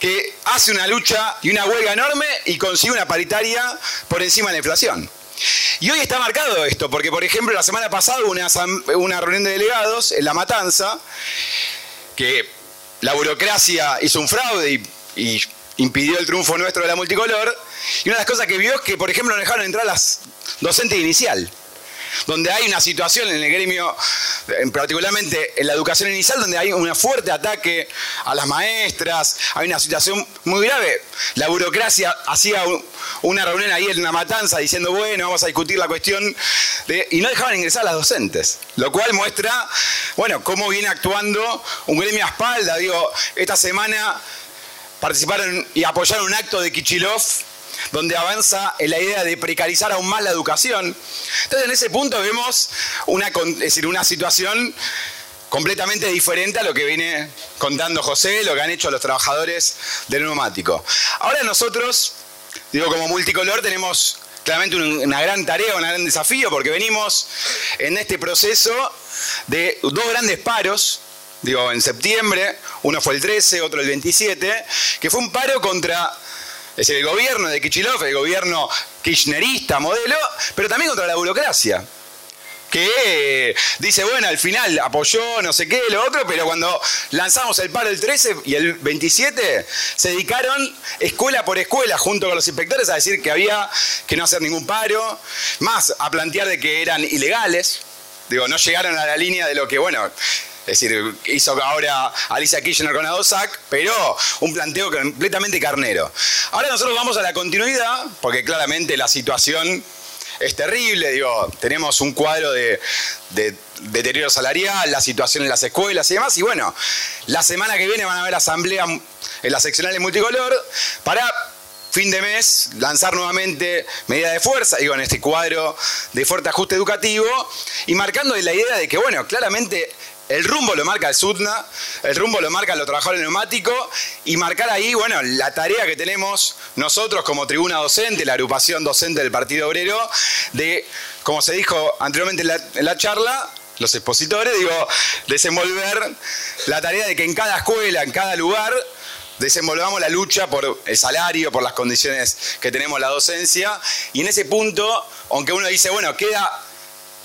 que hace una lucha y una huelga enorme y consigue una paritaria por encima de la inflación. Y hoy está marcado esto, porque por ejemplo la semana pasada hubo una, una reunión de delegados en La Matanza, que la burocracia hizo un fraude y impidió el triunfo nuestro de la multicolor. Y una de las cosas que vio es que, por ejemplo, no dejaron entrar las docentes inicial, donde hay una situación en el gremio, particularmente en la educación inicial, donde hay un fuerte ataque a las maestras, hay una situación muy grave. La burocracia hacía una reunión ahí en una matanza diciendo, bueno, vamos a discutir la cuestión, y no dejaban ingresar a las docentes, lo cual muestra, bueno, cómo viene actuando un gremio a espalda. Digo, esta semana participaron y apoyaron un acto de Kichilov donde avanza en la idea de precarizar aún más la educación. Entonces, en ese punto vemos una, decir, una situación completamente diferente a lo que viene contando José, lo que han hecho los trabajadores del neumático. Ahora nosotros, digo, como multicolor tenemos claramente una gran tarea, un gran desafío, porque venimos en este proceso de dos grandes paros digo, en septiembre, uno fue el 13, otro el 27, que fue un paro contra es el gobierno de Kichilov, el gobierno kirchnerista modelo, pero también contra la burocracia. Que dice, bueno, al final apoyó no sé qué, lo otro, pero cuando lanzamos el paro el 13 y el 27, se dedicaron escuela por escuela, junto con los inspectores, a decir que había que no hacer ningún paro, más a plantear de que eran ilegales, digo, no llegaron a la línea de lo que, bueno, es decir, hizo ahora Alicia Kirchner con Adosac, pero un planteo completamente carnero. Ahora nosotros vamos a la continuidad, porque claramente la situación es terrible, digo, tenemos un cuadro de, deterioro salarial, la situación en las escuelas y demás, y bueno, la semana que viene van a haber asamblea en las seccionales multicolor para fin de mes lanzar nuevamente medidas de fuerza, digo, en este cuadro de fuerte ajuste educativo, y marcando la idea de que, bueno, claramente el rumbo lo marca el SUTNA, el rumbo lo marca los trabajadores neumáticos y marcar ahí, bueno, la tarea que tenemos nosotros como tribuna docente, la agrupación docente del Partido Obrero, de, como se dijo anteriormente en la, charla, los expositores, digo, desenvolver la tarea de que en cada escuela, en cada lugar, desenvolvamos la lucha por el salario, por las condiciones que tenemos la docencia. Y en ese punto, aunque uno dice, bueno, queda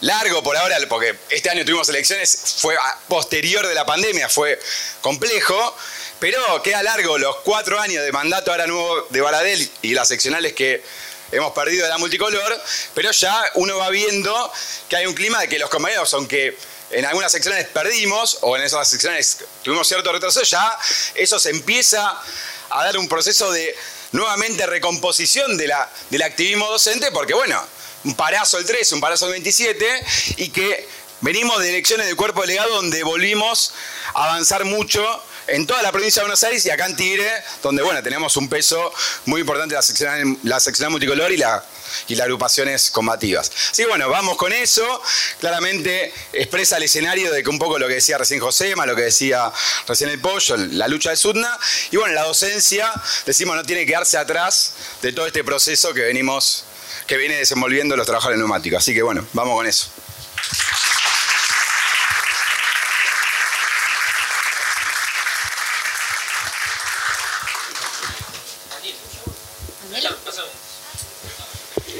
largo por ahora, porque este año tuvimos elecciones, fue posterior de la pandemia, fue complejo, pero queda largo los cuatro años de mandato ahora nuevo de Baradel y las seccionales que hemos perdido de la multicolor, pero ya uno va viendo que hay un clima de que los compañeros, aunque en algunas secciones perdimos, o en esas secciones tuvimos cierto retraso, ya eso se empieza a dar un proceso de nuevamente recomposición de la, del activismo docente, porque bueno, un parazo el 13, un parazo el 27, y que venimos de elecciones de cuerpo delegado donde volvimos a avanzar mucho en toda la provincia de Buenos Aires y acá en Tigre, donde bueno, tenemos un peso muy importante la sección, la sección multicolor y la y las agrupaciones combativas. Así que bueno, vamos con eso. Claramente expresa el escenario de que un poco lo que decía recién Josema, lo que decía recién el Pollo, la lucha de Sudna. Y bueno, la docencia, decimos, no tiene que quedarse atrás de todo este proceso que venimos que viene desenvolviendo los trabajadores neumáticos. Así que bueno, vamos con eso.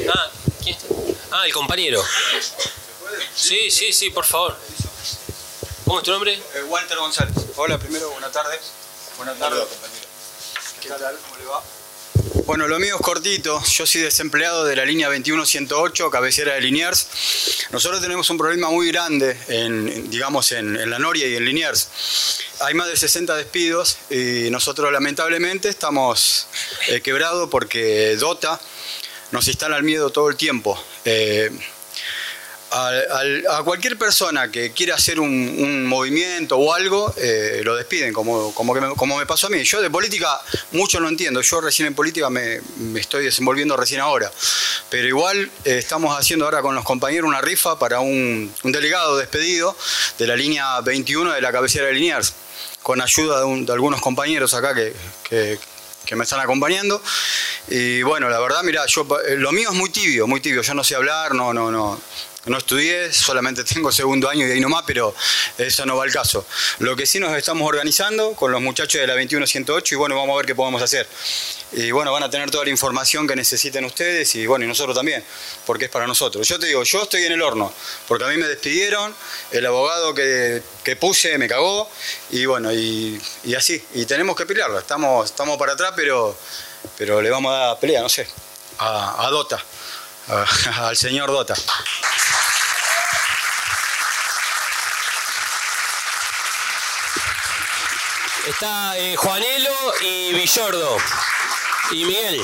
Ah, ah, el compañero. Sí, sí, sí, por favor. ¿Cómo es tu nombre? Eh, Walter González. Hola, primero, buenas tardes. Buenas tardes, compañero. ¿Qué tal? ¿Cómo le va? Bueno, lo mío es cortito. Yo soy desempleado de la línea 21108, cabecera de Liniers. Nosotros tenemos un problema muy grande, en, digamos, en, la Noria y en Liniers. Hay más de 60 despidos y nosotros lamentablemente estamos eh, quebrados porque DOTA nos instala el miedo todo el tiempo. Eh, a, cualquier persona que quiera hacer un, movimiento o algo, eh, lo despiden, como, como, me, como me pasó a mí. Yo de política mucho no entiendo, yo recién en política me, estoy desenvolviendo recién ahora, pero igual eh, estamos haciendo ahora con los compañeros una rifa para un, delegado despedido de la línea 21 de la cabecera de Liniers, con ayuda de, algunos compañeros acá que, que me están acompañando. Y bueno, la verdad, mira, yo eh, lo mío es muy tibio, muy tibio. Yo no sé hablar, no, no, no no estudié, solamente tengo segundo año y ahí nomás, pero eso no va al caso. Lo que sí nos estamos organizando con los muchachos de la 21108 y bueno, vamos a ver qué podemos hacer. Y bueno, van a tener toda la información que necesiten ustedes y bueno, y nosotros también, porque es para nosotros. Yo te digo, yo estoy en el horno, porque a mí me despidieron, el abogado que, puse me cagó y bueno, y, así, y tenemos que pelearlo. Estamos, estamos para atrás, pero, pero le vamos a dar pelea, no sé, a, Dota, al señor Dota. Está eh, Juanelo y Villordo. Y Miguel.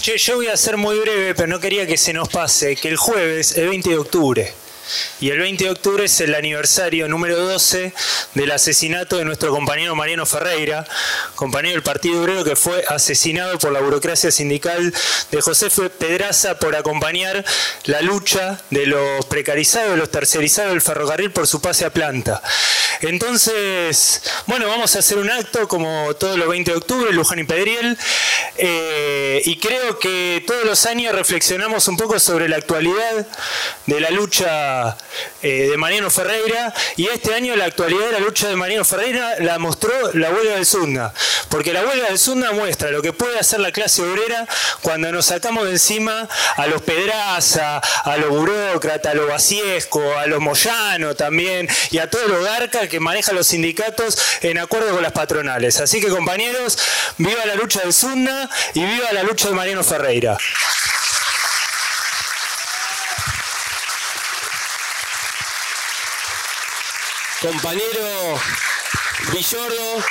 Che, yo voy a ser muy breve, pero no quería que se nos pase, que el jueves, el 20 de octubre, y el 20 de octubre es el aniversario número 12 del asesinato de nuestro compañero Mariano Ferreira, compañero del Partido Obrero que fue asesinado por la burocracia sindical de José Pedraza por acompañar la lucha de los precarizados, de los tercerizados del ferrocarril por su pase a planta. Entonces, bueno, vamos a hacer un acto como todos los 20 de octubre, Luján y Pedriel, eh, y creo que todos los años reflexionamos un poco sobre la actualidad de la lucha eh, de Mariano Ferreira, y este año la actualidad de la lucha de Mariano Ferreira la mostró la huelga del Sunda, porque la huelga del Sunda muestra lo que puede hacer la clase obrera cuando nos sacamos de encima a los Pedraza, a los burócratas, a los Basiesco, a los Moyano también, y a los garcas política que manejan los sindicatos en acuerdo con las patronales. Así que compañeros, viva la lucha del Sunda y viva la lucha de Mariano Ferreira. Compañero Villordo.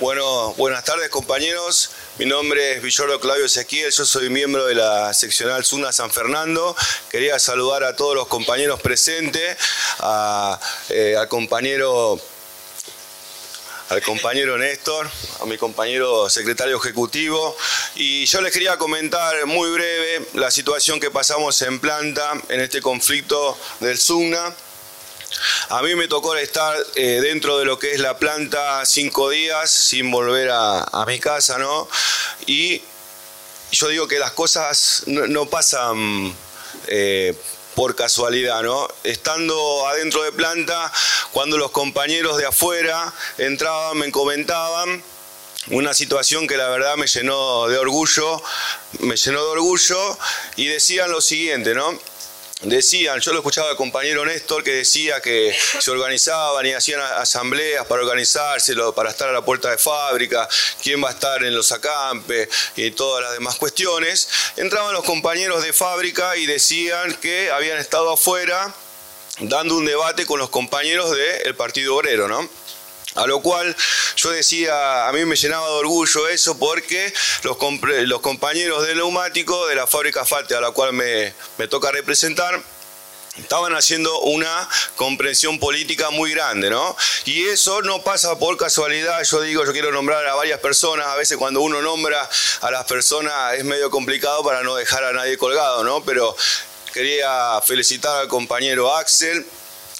Bueno, buenas tardes compañeros. Mi nombre es Villordo Claudio Ezequiel, yo soy miembro de la seccional SUNA San Fernando. Quería saludar a todos los compañeros presentes, eh, al compañero al compañero Néstor, a mi compañero secretario ejecutivo. Y yo les quería comentar muy breve la situación que pasamos en planta en este conflicto del SUNA. A mí me tocó estar eh, dentro de lo que es la planta cinco días sin volver a, mi casa, ¿no? Y yo digo que las cosas no, pasan eh, por casualidad, ¿no? Estando adentro de planta, cuando los compañeros de afuera entraban, me comentaban una situación que la verdad me llenó de orgullo, me llenó de orgullo y decían lo siguiente, ¿no? Decían, yo lo escuchaba al compañero Néstor que decía que se organizaban y hacían asambleas para organizarse, para estar a la puerta de fábrica, quién va a estar en los acampes y todas las demás cuestiones. Entraban los compañeros de fábrica y decían que habían estado afuera dando un debate con los compañeros del Partido Obrero, ¿no? A lo cual yo decía, a mí me llenaba de orgullo eso porque los, compañeros del neumático de la fábrica Falte a la cual me, me toca representar, estaban haciendo una comprensión política muy grande, ¿no? Y eso no pasa por casualidad, yo digo, yo quiero nombrar a varias personas, a veces cuando uno nombra a las personas es medio complicado para no dejar a nadie colgado, ¿no? Pero quería felicitar al compañero Axel,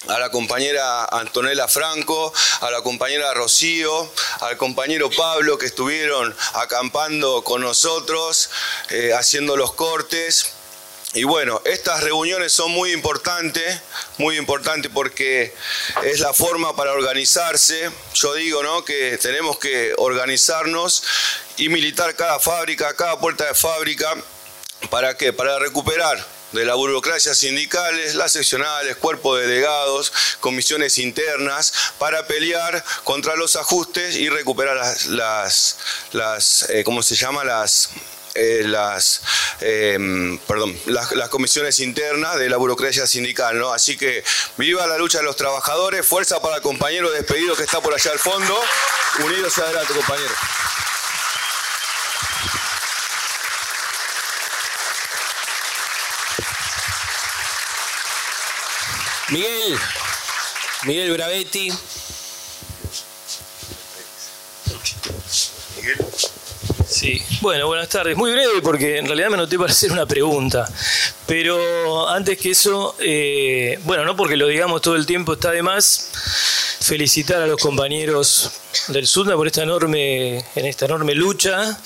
a la compañera Antonella Franco, a la compañera Rocío, al compañero Pablo que estuvieron acampando con nosotros, eh, haciendo los cortes. Y bueno, estas reuniones son muy importantes, muy importantes porque es la forma para organizarse. Yo digo, ¿no? Que tenemos que organizarnos y militar cada fábrica, cada puerta de fábrica. ¿Para qué? Para recuperar de la burocracia sindicales, las seccionales, cuerpos de delegados, comisiones internas, para pelear contra los ajustes y recuperar las, las, eh, ¿cómo se llama? Las eh, las, em, perdón, las, las, comisiones internas de la burocracia sindical. ¿no? Así que viva la lucha de los trabajadores, fuerza para el compañero despedido que está por allá al fondo. Unidos adelante, compañero. Miguel, Miguel Bravetti. Sí, bueno, buenas tardes. Muy breve porque en realidad me noté para hacer una pregunta. Pero antes que eso, eh, bueno, no porque lo digamos todo el tiempo está de más, felicitar a los compañeros del SUDNA por esta enorme, en esta enorme lucha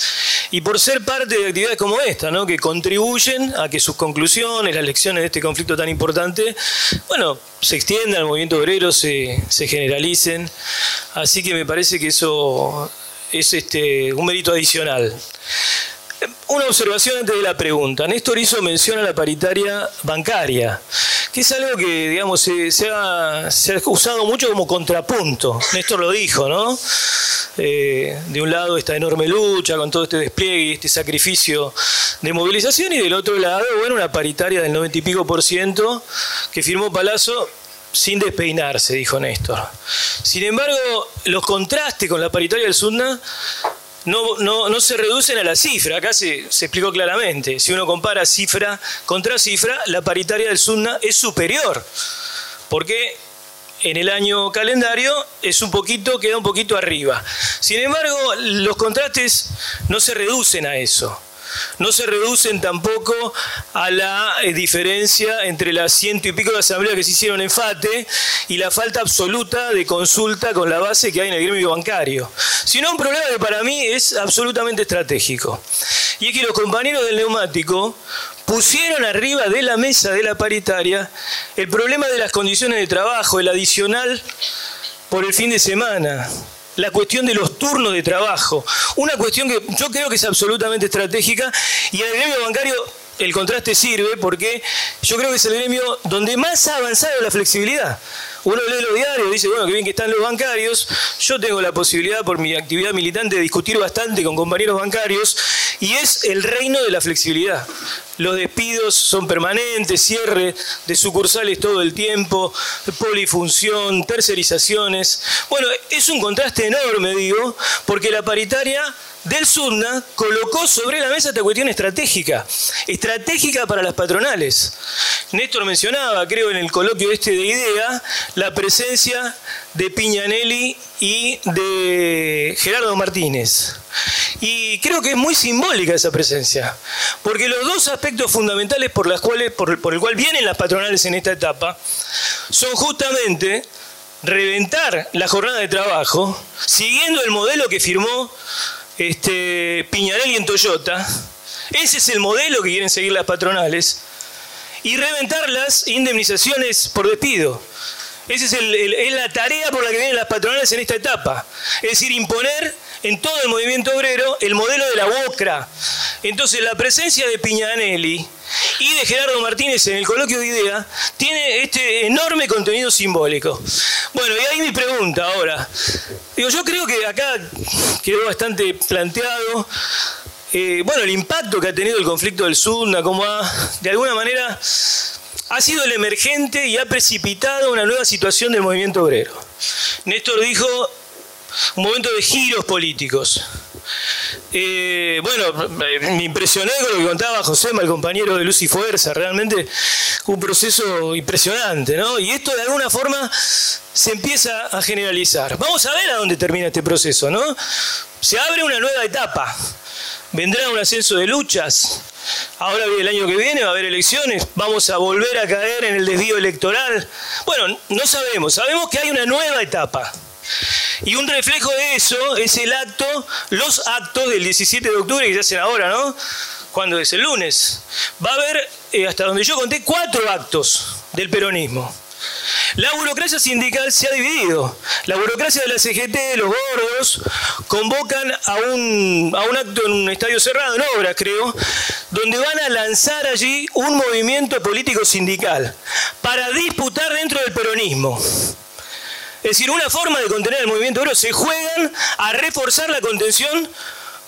y por ser parte de actividades como esta, ¿no? que contribuyen a que sus conclusiones, las lecciones de este conflicto tan importante, bueno, se extiendan al movimiento obrero, se, se generalicen. Así que me parece que eso es este, un mérito adicional. Una observación antes de la pregunta. Néstor hizo mención a la paritaria bancaria, que es algo que, digamos, se, ha, usado mucho como contrapunto. Néstor lo dijo, ¿no? Eh, de un lado esta enorme lucha con todo este despliegue y este sacrificio de movilización y del otro lado, bueno, una paritaria del 90 y pico por ciento que firmó Palazzo sin despeinarse, dijo Néstor. Sin embargo, los contrastes con la paritaria del SUNA no, no, se reducen a la cifra, acá se, explicó claramente. Si uno compara cifra contra cifra, la paritaria del SUNA es superior, porque en el año calendario es un poquito, queda un poquito arriba. Sin embargo, los contrastes no se reducen a eso no se reducen tampoco a la eh, diferencia entre las ciento y pico de asambleas que se hicieron en FATE y la falta absoluta de consulta con la base que hay en el gremio bancario, sino un problema que para mí es absolutamente estratégico. Y es que los compañeros del neumático pusieron arriba de la mesa de la paritaria el problema de las condiciones de trabajo, el adicional por el fin de semana la cuestión de los turnos de trabajo. Una cuestión que yo creo que es absolutamente estratégica y el gremio bancario el contraste sirve porque yo creo que es el gremio donde más ha avanzado la flexibilidad. Uno lee los diarios, dice, bueno, qué bien que están los bancarios. Yo tengo la posibilidad, por mi actividad militante, de discutir bastante con compañeros bancarios y es el reino de la flexibilidad. Los despidos son permanentes, cierre de sucursales todo el tiempo, polifunción, tercerizaciones. Bueno, es un contraste enorme, digo, porque la paritaria del SUDNA colocó sobre la mesa esta cuestión estratégica, estratégica para las patronales. Néstor mencionaba, creo, en el coloquio este de idea, la presencia de Piñanelli y de Gerardo Martínez. Y creo que es muy simbólica esa presencia, porque los dos aspectos fundamentales por, las cuales, por el cual vienen las patronales en esta etapa son justamente reventar la jornada de trabajo, siguiendo el modelo que firmó este, Piñarelli en Toyota. Ese es el modelo que quieren seguir las patronales. Y reventar las indemnizaciones por despido. Esa es, la tarea por la que vienen las patronales en esta etapa. Es decir, imponer en todo el movimiento obrero el modelo de la UOCRA. Entonces, la presencia de Piñanelli y de Gerardo Martínez en el coloquio de idea tiene este enorme contenido simbólico. Bueno, y ahí mi pregunta ahora. Digo, yo creo que acá quedó bastante planteado. Eh, bueno, el impacto que ha tenido el conflicto del Sudna, como ha, de alguna manera, ha sido el emergente y ha precipitado una nueva situación del movimiento obrero. Néstor dijo un momento de giros políticos. Eh, bueno, me impresioné con lo que contaba Josema, el compañero de Luz y Fuerza, realmente un proceso impresionante, ¿no? Y esto de alguna forma se empieza a generalizar. Vamos a ver a dónde termina este proceso, ¿no? Se abre una nueva etapa, vendrá un ascenso de luchas, ahora el año que viene va a haber elecciones, vamos a volver a caer en el desvío electoral. Bueno, no sabemos, sabemos que hay una nueva etapa. Y un reflejo de eso es el acto, los actos del 17 de octubre que se hacen ahora, ¿no? Cuando es el lunes. Va a haber, eh, hasta donde yo conté, cuatro actos del peronismo. La burocracia sindical se ha dividido. La burocracia de la CGT, los gordos, convocan a un, a un acto en un estadio cerrado, en obras creo, donde van a lanzar allí un movimiento político sindical para disputar dentro del peronismo. Es decir, una forma de contener el movimiento obrero, se juegan a reforzar la contención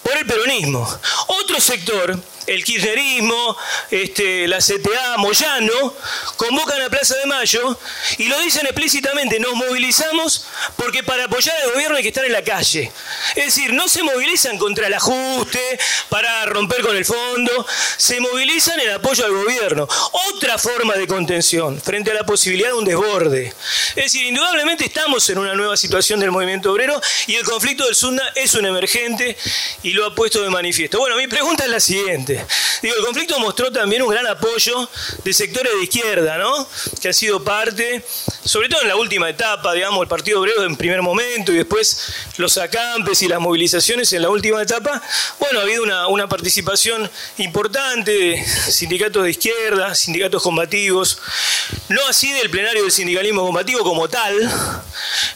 por el peronismo. Otro sector el kirchnerismo, este, la CTA, Moyano, convocan a Plaza de Mayo y lo dicen explícitamente, nos movilizamos porque para apoyar al gobierno hay que estar en la calle. Es decir, no se movilizan contra el ajuste, para romper con el fondo, se movilizan en apoyo al gobierno. Otra forma de contención frente a la posibilidad de un desborde. Es decir, indudablemente estamos en una nueva situación del movimiento obrero y el conflicto del Sunda es un emergente y lo ha puesto de manifiesto. Bueno, mi pregunta es la siguiente. Digo, el conflicto mostró también un gran apoyo de sectores de izquierda, ¿no? Que han sido parte, sobre todo en la última etapa, digamos, el Partido Obrero en primer momento y después los acampes y las movilizaciones en la última etapa. Bueno, ha habido una, una participación importante de sindicatos de izquierda, sindicatos combativos, no así del plenario del sindicalismo combativo como tal.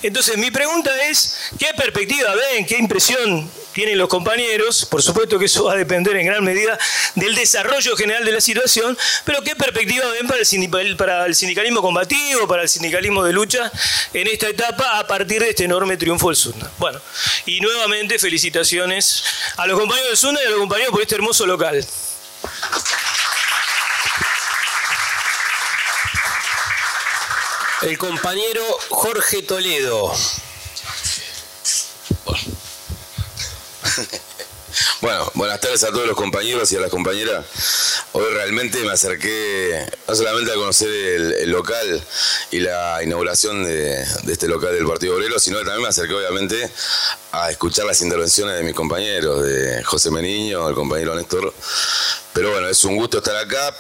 Entonces, mi pregunta es, ¿qué perspectiva ven, qué impresión tienen los compañeros, por supuesto que eso va a depender en gran medida del desarrollo general de la situación, pero qué perspectiva ven para el, para el sindicalismo combativo, para el sindicalismo de lucha en esta etapa a partir de este enorme triunfo del SUNDA. Bueno, y nuevamente felicitaciones a los compañeros del SUNDA y a los compañeros por este hermoso local. El compañero Jorge Toledo. Bueno, buenas tardes a todos los compañeros y a las compañeras. Hoy realmente me acerqué no solamente a conocer el, local y la inauguración de, este local del Partido Obrero, sino que también me acerqué obviamente a escuchar las intervenciones de mis compañeros, de José Meniño, el compañero Néstor. Pero bueno, es un gusto estar acá.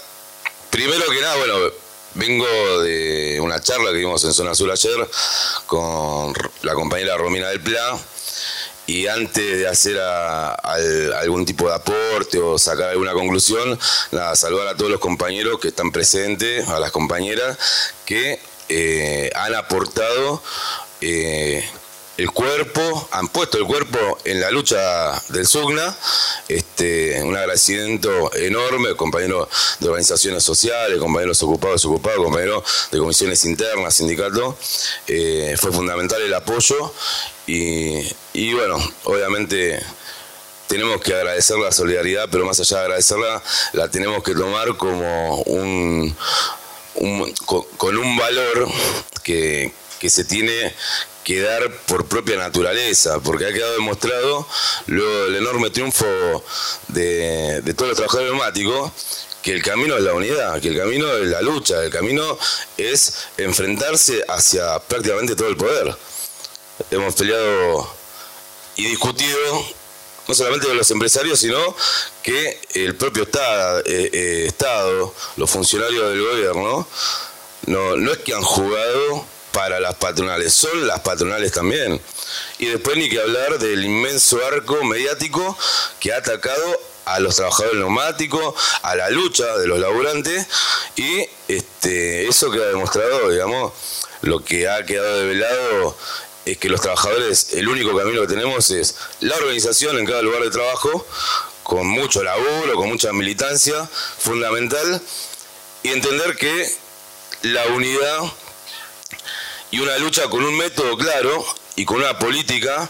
Primero que nada, bueno, vengo de una charla que vimos en Zona Azul ayer con la compañera Romina del Pla y antes de hacer algún tipo de aporte o sacar alguna conclusión, nada, saludar a todos los compañeros que están presentes, a las compañeras que eh, han aportado eh, el cuerpo, han puesto el cuerpo en la lucha del SUGNA. Este, un agradecimiento enorme, compañeros de organizaciones sociales, compañeros ocupados, desocupados, compañeros de comisiones internas, sindicatos. Eh, fue fundamental el apoyo y, y bueno, obviamente tenemos que agradecer la solidaridad, pero más allá de agradecerla, la tenemos que tomar como un, con, un valor que, se tiene que dar por propia naturaleza, porque ha quedado demostrado luego del enorme triunfo de, de todos los trabajadores neumáticos que el camino es la unidad, que el camino es la lucha, el camino es enfrentarse hacia prácticamente todo el poder. Hemos peleado y discutido no solamente con los empresarios, sino que el propio Estado, eh, eh, Estado los funcionarios del gobierno, no, no es que han jugado para las patronales, son las patronales también. Y después ni que hablar del inmenso arco mediático que ha atacado a los trabajadores neumáticos, a la lucha de los laburantes, y este, eso queda demostrado, digamos, lo que ha quedado develado es que los trabajadores, el único camino que tenemos es la organización en cada lugar de trabajo, con mucho laburo, con mucha militancia, fundamental, y entender que la unidad y una lucha con un método claro y con una política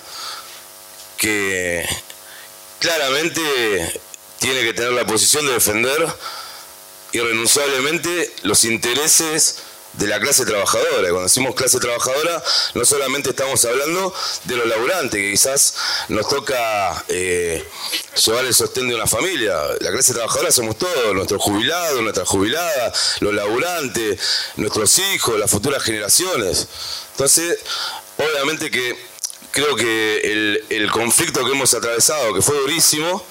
que claramente tiene que tener la posición de defender irrenunciablemente los intereses de la clase trabajadora. Cuando decimos clase trabajadora, no solamente estamos hablando de los laburantes, que quizás nos toca eh, llevar el sostén de una familia. La clase trabajadora somos todos, nuestros jubilados, nuestras jubiladas, los laburantes, nuestros hijos, las futuras generaciones. Entonces, obviamente que creo que el conflicto que hemos atravesado, que fue durísimo,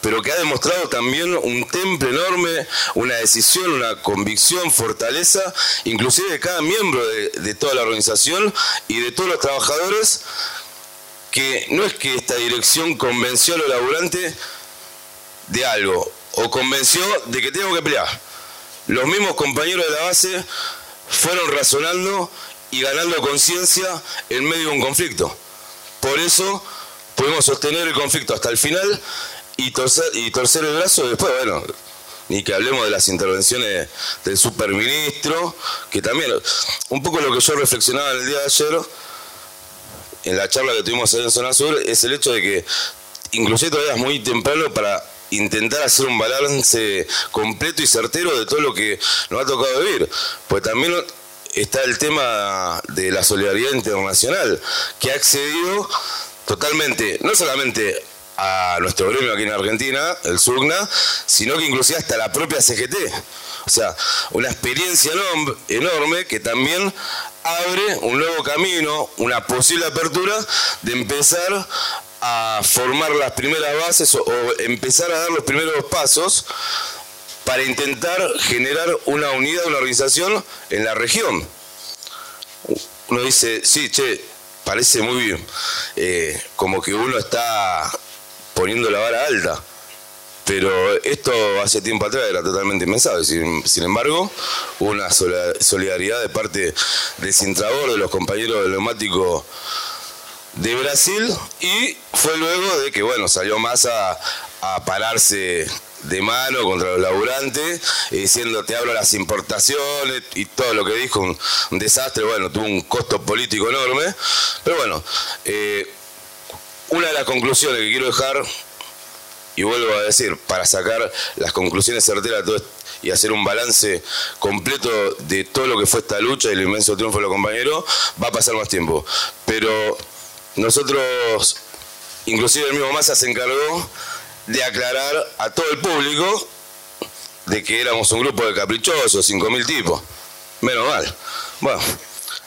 pero que ha demostrado también un temple enorme, una decisión, una convicción, fortaleza, inclusive de cada miembro de, toda la organización y de todos los trabajadores, que no es que esta dirección convenció a los laburantes de algo, o convenció de que tengo que pelear. Los mismos compañeros de la base fueron razonando y ganando conciencia en medio de un conflicto. Por eso pudimos sostener el conflicto hasta el final y torcer, y el brazo después, bueno, ni que hablemos de las intervenciones del superministro, que también, un poco lo que yo reflexionaba el día de ayer, en la charla que tuvimos en Zona Sur, es el hecho de que inclusive todavía es muy temprano para intentar hacer un balance completo y certero de todo lo que nos ha tocado vivir. Pues también está el tema de la solidaridad internacional, que ha accedido totalmente, no solamente a nuestro gremio aquí en Argentina, el SUGNA, sino que inclusive hasta la propia CGT. O sea, una experiencia enorme que también abre un nuevo camino, una posible apertura de empezar a formar las primeras bases o, empezar a dar los primeros pasos para intentar generar una unidad, una organización en la región. Uno dice, sí, che, parece muy bien, eh, como que uno está poniendo la vara alta. Pero esto hace tiempo atrás era totalmente impensable. Sin, embargo, hubo una solidaridad de parte de Sintrabor, de los compañeros del neumático de Brasil, y fue luego de que, bueno, salió más a, pararse de mano contra los laburantes, diciendo te hablo las importaciones y todo lo que dijo, un, desastre, bueno, tuvo un costo político enorme, pero bueno, eh, una de las conclusiones que quiero dejar, y vuelvo a decir, para sacar las conclusiones certeras y hacer un balance completo de todo lo que fue esta lucha y el inmenso triunfo de los compañeros, va a pasar más tiempo. Pero nosotros, inclusive el mismo Massa se encargó de aclarar a todo el público de que éramos un grupo de caprichosos, 5.000 tipos. Menos mal. Bueno,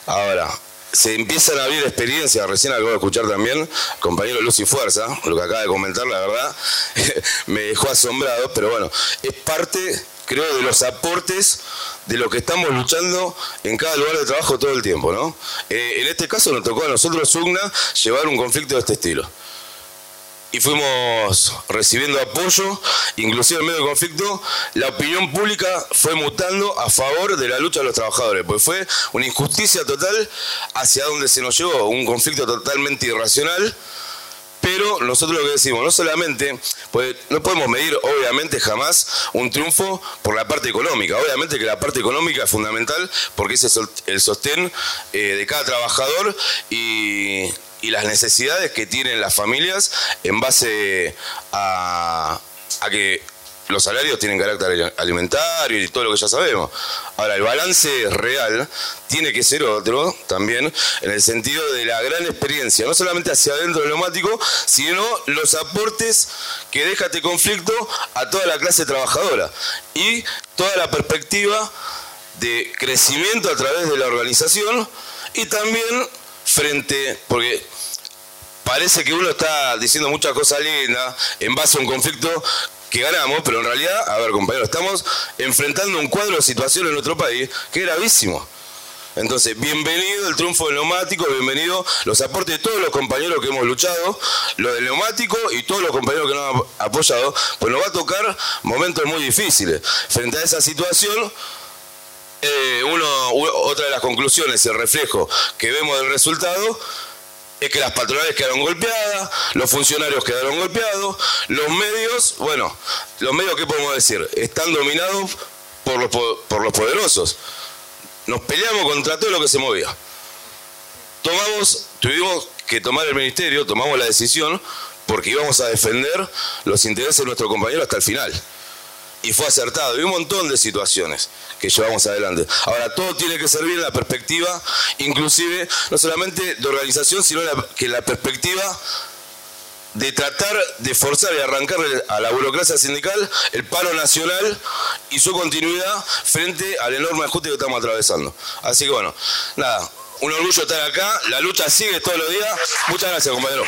ahora, se empiezan a abrir experiencias, recién acabo de escuchar también, compañero Luz y Fuerza, lo que acaba de comentar, la verdad, me dejó asombrado, pero bueno, es parte, creo, de los aportes de lo que estamos luchando en cada lugar de trabajo todo el tiempo, ¿no? Eh, en este caso nos tocó a nosotros, UGNA, llevar un conflicto de este estilo. Y fuimos recibiendo apoyo, inclusive en medio del conflicto, la opinión pública fue mutando a favor de la lucha de los trabajadores, pues fue una injusticia total hacia donde se nos llevó, un conflicto totalmente irracional. Pero nosotros lo que decimos, no solamente, pues no podemos medir obviamente jamás un triunfo por la parte económica. Obviamente que la parte económica es fundamental porque ese es el sostén eh, de cada trabajador y y las necesidades que tienen las familias en base a, que los salarios tienen carácter alimentario y todo lo que ya sabemos. Ahora, el balance real tiene que ser otro también, en el sentido de la gran experiencia, no solamente hacia adentro del neumático, sino los aportes que deja este conflicto a toda la clase trabajadora y toda la perspectiva de crecimiento a través de la organización y también frente, porque parece que uno está diciendo muchas cosas lindas en base a un conflicto que ganamos, pero en realidad, a ver compañeros, estamos enfrentando un cuadro de situación en nuestro país que es gravísimo. Entonces, bienvenido el triunfo del neumático, bienvenido los aportes de todos los compañeros que hemos luchado, lo del neumático y todos los compañeros que nos han apoyado, pues nos va a tocar momentos muy difíciles. Frente a esa situación, eh, uno, otra de las conclusiones, el reflejo que vemos del resultado, es que las patronales quedaron golpeadas, los funcionarios quedaron golpeados, los medios, bueno, los medios, ¿qué podemos decir? Están dominados por los, por los poderosos. Nos peleamos contra todo lo que se movía. Tomamos, tuvimos que tomar el ministerio, tomamos la decisión porque íbamos a defender los intereses de nuestro compañero hasta el final y fue acertado. Y un montón de situaciones que llevamos adelante. Ahora, todo tiene que servir en la perspectiva, inclusive, no solamente de organización, sino que la perspectiva de tratar de forzar y arrancar a la burocracia sindical el paro nacional y su continuidad frente al enorme ajuste que estamos atravesando. Así que bueno, nada, un orgullo estar acá, la lucha sigue todos los días. Muchas gracias, compañero.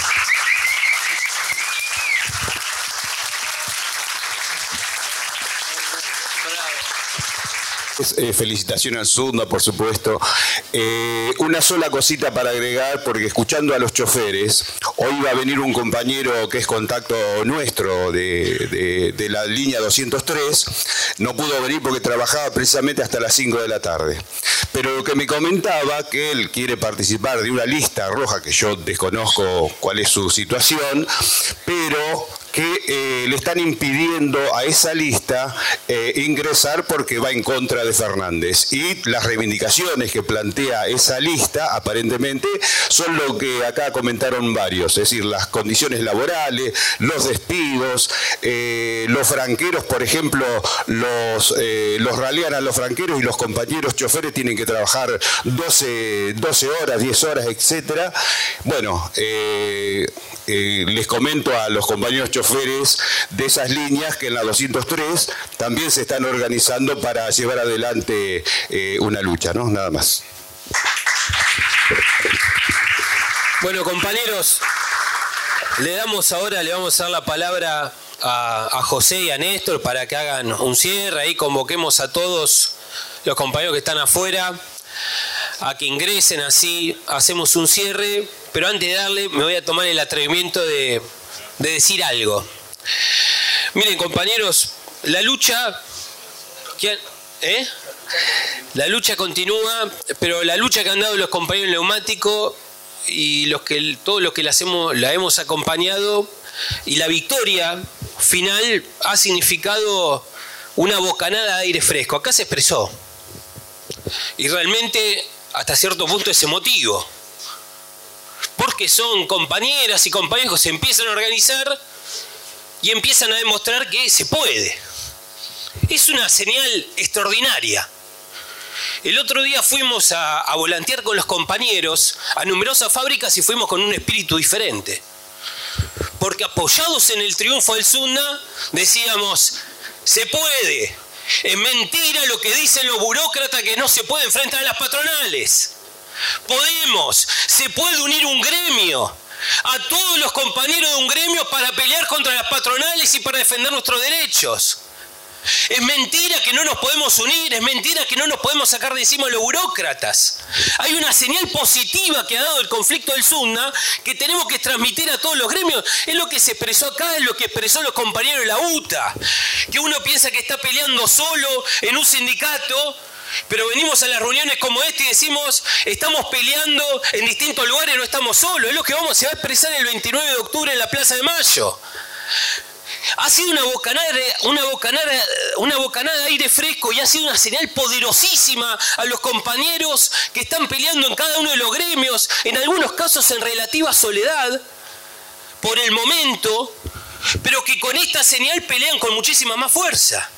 Eh, felicitaciones al Sunda, por supuesto. Eh, una sola cosita para agregar, porque escuchando a los choferes, hoy va a venir un compañero que es contacto nuestro de, de la línea 203, no pudo venir porque trabajaba precisamente hasta las 5 de la tarde. Pero lo que me comentaba, que él quiere participar de una lista roja, que yo desconozco cuál es su situación, pero que eh, le están impidiendo a esa lista eh, ingresar porque va en contra de Fernández. Y las reivindicaciones que plantea esa lista, aparentemente, son lo que acá comentaron varios, es decir, las condiciones laborales, los despidos, eh, los franqueros, por ejemplo, los, ralean a los franqueros y los compañeros choferes tienen que trabajar 12, 12 horas, 10 horas, etcétera. Bueno, les comento a los compañeros choferes de esas líneas que en la 203 también se están organizando para llevar adelante eh, una lucha, ¿no? Nada más. Bueno, compañeros, le damos ahora, le vamos a dar la palabra a, a, José y a Néstor para que hagan un cierre. Ahí convoquemos a todos los compañeros que están afuera a que ingresen así, hacemos un cierre. Pero antes de darle, me voy a tomar el atrevimiento de de decir algo. Miren, compañeros, la lucha. ¿eh? La lucha continúa, pero la lucha que han dado los compañeros neumáticos y los que, todos los que la, hemos, la hemos acompañado y la victoria final ha significado una bocanada de aire fresco. Acá se expresó. Y realmente, hasta cierto punto, es emotivo porque son compañeras y compañeros se empiezan a organizar y empiezan a demostrar que se puede. Es una señal extraordinaria. El otro día fuimos a, volantear con los compañeros a numerosas fábricas y fuimos con un espíritu diferente. Porque apoyados en el triunfo del Sunda, decíamos, se puede. Es mentira lo que dicen los burócratas que no se puede enfrentar a las patronales. Podemos, se puede unir un gremio a todos los compañeros de un gremio para pelear contra las patronales y para defender nuestros derechos. Es mentira que no nos podemos unir, es mentira que no nos podemos sacar de encima los burócratas. Hay una señal positiva que ha dado el conflicto del Sunna que tenemos que transmitir a todos los gremios. Es lo que se expresó acá, es lo que expresó los compañeros de la UTA. Que uno piensa que está peleando solo en un sindicato, pero venimos a las reuniones como esta y decimos, estamos peleando en distintos lugares, no estamos solos. Es lo que vamos, se va a expresar el 29 de octubre en la Plaza de Mayo. Ha sido una bocanada, una, bocanada, una bocanada de aire fresco y ha sido una señal poderosísima a los compañeros que están peleando en cada uno de los gremios, en algunos casos en relativa soledad, por el momento, pero que con esta señal pelean con muchísima más fuerza.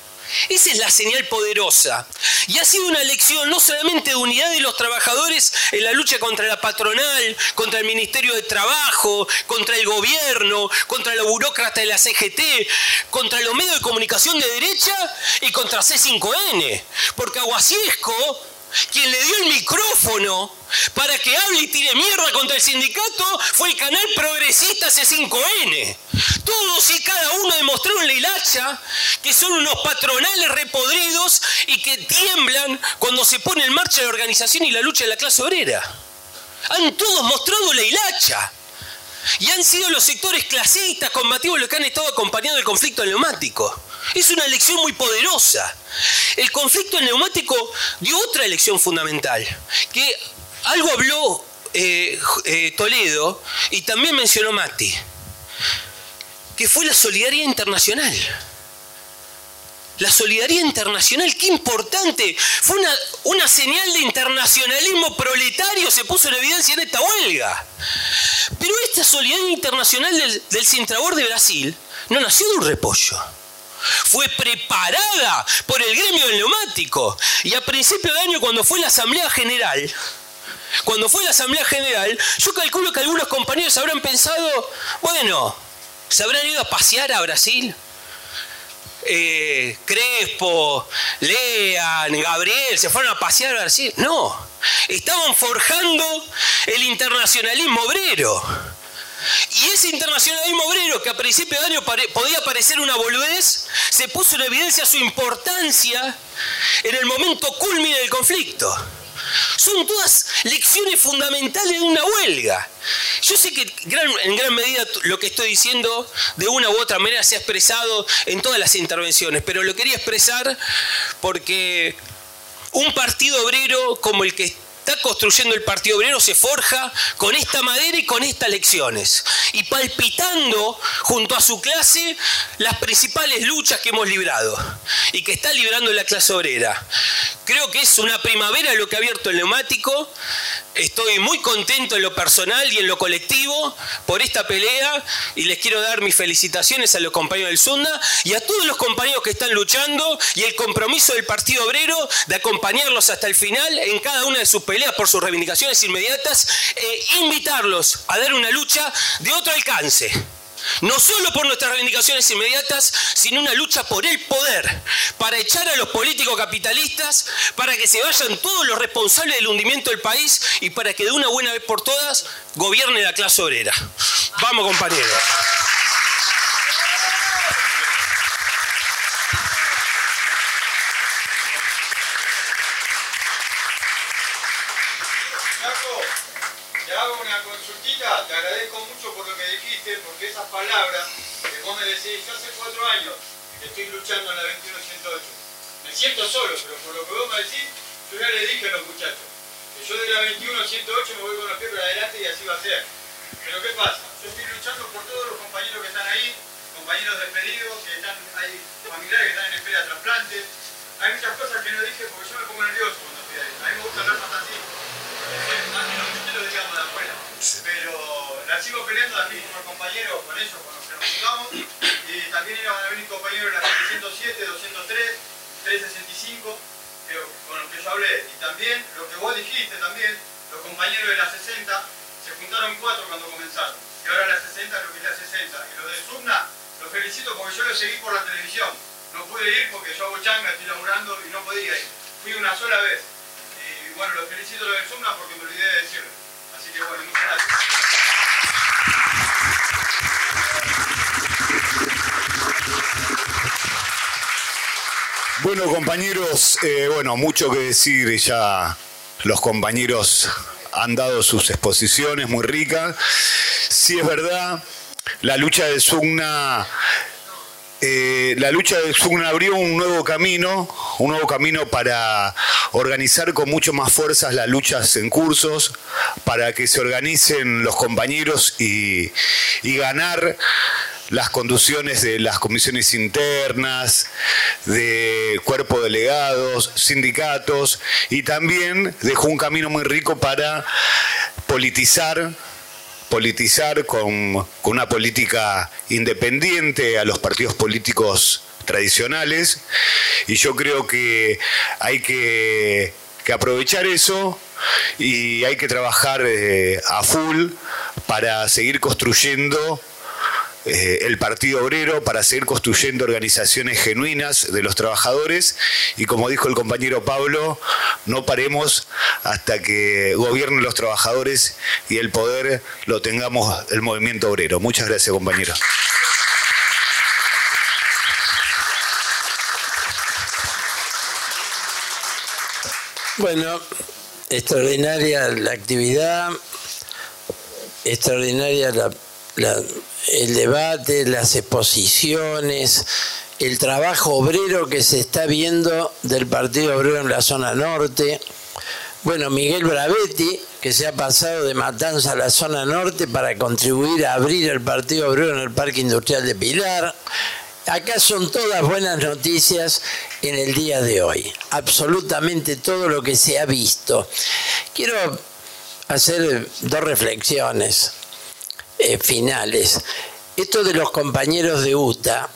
Esa es la señal poderosa. Y ha sido una lección no solamente de unidad de los trabajadores en la lucha contra la patronal, contra el Ministerio de Trabajo, contra el gobierno, contra los burócratas de la CGT, contra los medios de comunicación de derecha y contra C5N. Porque Aguasiesco quien le dio el micrófono para que hable y tire mierda contra el sindicato fue el canal progresista C5N. Todos y cada uno demostraron la hilacha que son unos patronales repodridos y que tiemblan cuando se pone en marcha la organización y la lucha de la clase obrera. Han todos mostrado la hilacha. Y han sido los sectores clasistas combativos los que han estado acompañando el conflicto neumático. Es una elección muy poderosa. El conflicto neumático dio otra elección fundamental, que algo habló eh, eh, Toledo y también mencionó Mati, que fue la solidaridad internacional. La solidaridad internacional, qué importante. Fue una, señal de internacionalismo proletario, se puso en evidencia en esta huelga. Pero esta solidaridad internacional del, del de Brasil no nació de un repollo fue preparada por el gremio del neumático. Y a principio de año, cuando fue la Asamblea General, cuando fue la Asamblea General, yo calculo que algunos compañeros habrán pensado, bueno, ¿se habrán ido a pasear a Brasil? Eh, Crespo, Lean, Gabriel, se fueron a pasear a Brasil. No, estaban forjando el internacionalismo obrero. Y ese internacionalismo obrero que a principio de año podía parecer una boludez, se puso en evidencia su importancia en el momento culmine del conflicto. Son todas lecciones fundamentales de una huelga. Yo sé que en gran medida lo que estoy diciendo de una u otra manera se ha expresado en todas las intervenciones, pero lo quería expresar porque un partido obrero como el que está construyendo el Partido Obrero se forja con esta madera y con estas lecciones. Y palpitando junto a su clase las principales luchas que hemos librado y que está librando la clase obrera. Creo que es una primavera lo que ha abierto el neumático. Estoy muy contento en lo personal y en lo colectivo por esta pelea y les quiero dar mis felicitaciones a los compañeros del Sunda y a todos los compañeros que están luchando y el compromiso del Partido Obrero de acompañarlos hasta el final en cada una de sus peleas por sus reivindicaciones inmediatas e invitarlos a dar una lucha de otro alcance no solo por nuestras reivindicaciones inmediatas, sino una lucha por el poder, para echar a los políticos capitalistas, para que se vayan todos los responsables del hundimiento del país y para que de una buena vez por todas gobierne la clase obrera. Vamos compañeros. Palabras que vos me decís, yo hace cuatro años que estoy luchando en la 21108. Me siento solo, pero por lo que vos me decís, yo ya le dije a los muchachos que yo de la 21108 me voy con los pies para adelante y así va a ser. Pero ¿qué pasa? Yo estoy luchando por todos los compañeros que están ahí, compañeros despedidos, que están, hay familiares que están en espera de trasplante. Hay muchas cosas que no dije porque yo me pongo nervioso cuando estoy ahí. A mí me gusta hablar más así. Pero la sigo peleando aquí con compañeros, con ellos, con los que nos juntamos. Y también iban a venir compañeros de la 707, 203, 365, con los que yo hablé. Y también lo que vos dijiste también, los compañeros de la 60, se juntaron cuatro cuando comenzaron. Y ahora la 60 es lo que es la 60. Y los de Sumna, los felicito porque yo los seguí por la televisión. No pude ir porque yo hago changa, estoy laburando y no podía ir. Fui una sola vez. Y bueno, los felicito los de Sumna porque me olvidé de decirlo. Bueno, compañeros, eh, bueno, mucho que decir ya los compañeros han dado sus exposiciones muy ricas. Sí es verdad, la lucha de Sugna eh, la lucha de Sugna abrió un nuevo camino, un nuevo camino para organizar con mucho más fuerzas las luchas en cursos, para que se organicen los compañeros y, y ganar las conducciones de las comisiones internas, de cuerpo delegados, sindicatos, y también dejó un camino muy rico para politizar politizar con, una política independiente a los partidos políticos tradicionales. Y yo creo que hay que, aprovechar eso y hay que trabajar eh, a full para seguir construyendo eh, el Partido Obrero para seguir construyendo organizaciones genuinas de los trabajadores y como dijo el compañero Pablo, no paremos hasta que gobiernen los trabajadores y el poder lo tengamos el movimiento obrero. Muchas gracias compañero. Bueno, extraordinaria la actividad, extraordinaria la el debate, las exposiciones, el trabajo obrero que se está viendo del Partido Obrero en la zona norte. Bueno, Miguel Bravetti, que se ha pasado de Matanza a la zona norte para contribuir a abrir el Partido Obrero en el Parque Industrial de Pilar. Acá son todas buenas noticias en el día de hoy. Absolutamente todo lo que se ha visto. Quiero hacer dos reflexiones. Eh, finales. Esto de los compañeros de UTA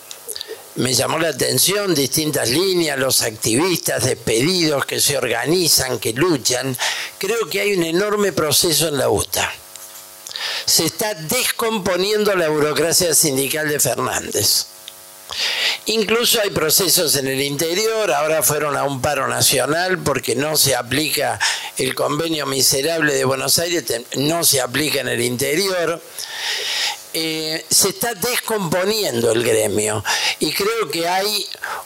me llamó la atención, distintas líneas, los activistas despedidos que se organizan, que luchan. Creo que hay un enorme proceso en la UTA. Se está descomponiendo la burocracia sindical de Fernández. Incluso hay procesos en el interior, ahora fueron a un paro nacional porque no se aplica el convenio miserable de Buenos Aires, no se aplica en el interior. Eh, se está descomponiendo el gremio y creo que hay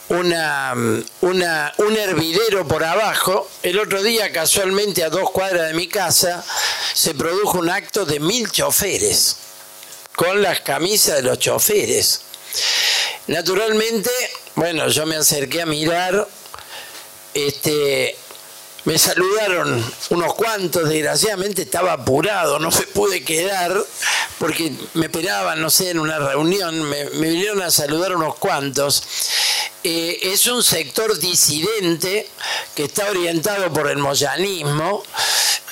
una, una, un hervidero por abajo. El otro día, casualmente, a dos cuadras de mi casa, se produjo un acto de mil choferes con las camisas de los choferes. Naturalmente, bueno, yo me acerqué a mirar, este, me saludaron unos cuantos, desgraciadamente estaba apurado, no me pude quedar porque me esperaban, no sé, en una reunión, me, vinieron a saludar unos cuantos. Eh, es un sector disidente que está orientado por el moyanismo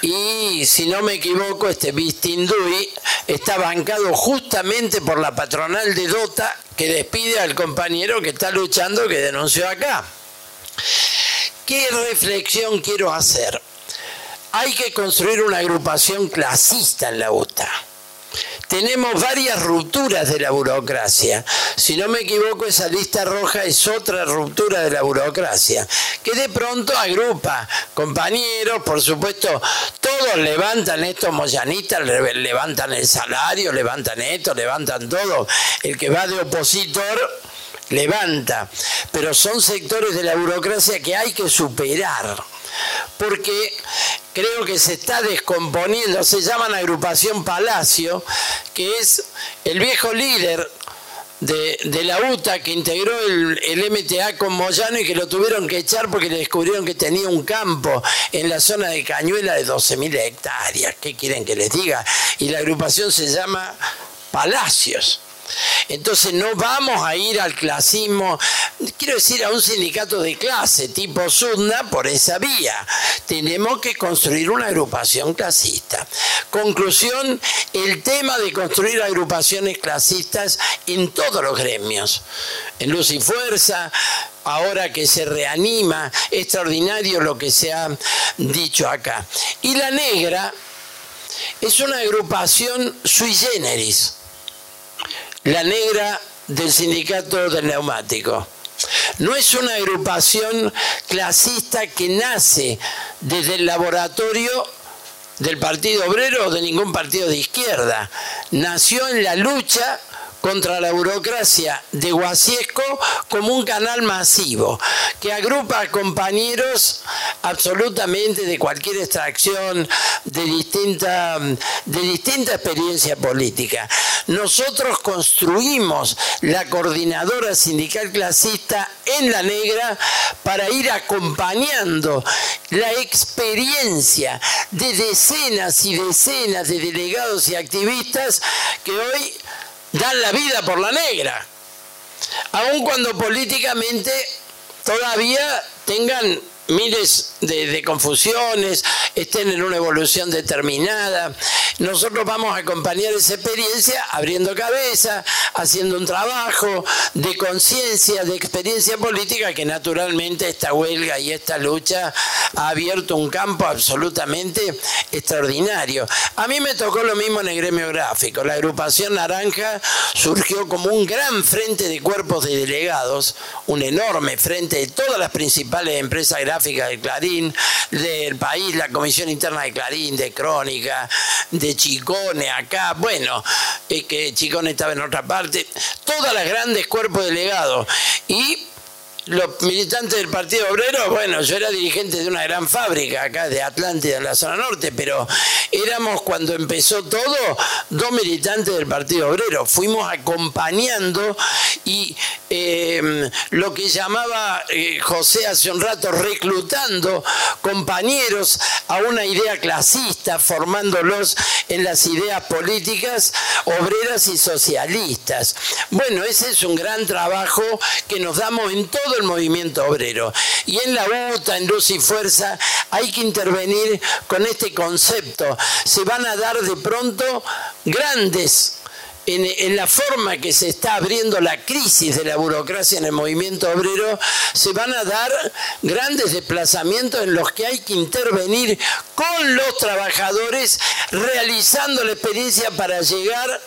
y si no me equivoco, este Vistindui está bancado justamente por la patronal de Dota que despide al compañero que está luchando que denunció acá. ¿Qué reflexión quiero hacer? Hay que construir una agrupación clasista en la UTA. Tenemos varias rupturas de la burocracia. Si no me equivoco, esa lista roja es otra ruptura de la burocracia, que de pronto agrupa compañeros, por supuesto, todos levantan estos moyanistas, levantan el salario, levantan esto, levantan todo. El que va de opositor levanta, pero son sectores de la burocracia que hay que superar, porque creo que se está descomponiendo, se llaman agrupación Palacio, que es el viejo líder de, la UTA que integró el, el, MTA con Moyano y que lo tuvieron que echar porque le descubrieron que tenía un campo en la zona de Cañuela de 12.000 hectáreas. ¿Qué quieren que les diga? Y la agrupación se llama Palacios. Entonces no vamos a ir al clasismo, quiero decir, a un sindicato de clase tipo Sudna por esa vía. Tenemos que construir una agrupación clasista. Conclusión, el tema de construir agrupaciones clasistas en todos los gremios. En Luz y Fuerza, ahora que se reanima, extraordinario lo que se ha dicho acá. Y la negra es una agrupación sui generis la negra del sindicato del neumático. No es una agrupación clasista que nace desde el laboratorio del Partido Obrero o de ningún partido de izquierda. Nació en la lucha contra la burocracia de Guasiesco como un canal masivo que agrupa a compañeros absolutamente de cualquier extracción, de distinta, de distinta experiencia política. Nosotros construimos la coordinadora sindical clasista en la negra para ir acompañando la experiencia de decenas y decenas de delegados y activistas que hoy dan la vida por la negra, aun cuando políticamente todavía tengan miles de, confusiones, estén en una evolución determinada. Nosotros vamos a acompañar esa experiencia abriendo cabeza, haciendo un trabajo de conciencia, de experiencia política que naturalmente esta huelga y esta lucha ha abierto un campo absolutamente extraordinario. A mí me tocó lo mismo en el gremio gráfico. La agrupación naranja surgió como un gran frente de cuerpos de delegados, un enorme frente de todas las principales empresas gráficas de Clarín, del país, la Comisión Interna de Clarín, de Crónica, de Chicone acá, bueno, es que Chicone estaba en otra parte, todas las grandes cuerpos delegados. Y los militantes del Partido Obrero, bueno, yo era dirigente de una gran fábrica acá de Atlántida, en la zona norte, pero éramos cuando empezó todo dos militantes del Partido Obrero. Fuimos acompañando y em, lo que llamaba eh, José hace un rato reclutando compañeros a una idea clasista, formándolos en las ideas políticas obreras y socialistas. Bueno, ese es un gran trabajo que nos damos en todo el movimiento obrero. Y en la UTA, en Luz y Fuerza, hay que intervenir con este concepto. Se van a dar de pronto grandes en, la forma que se está abriendo la crisis de la burocracia en el movimiento obrero, se van a dar grandes desplazamientos en los que hay que intervenir con los trabajadores, realizando la experiencia para llegar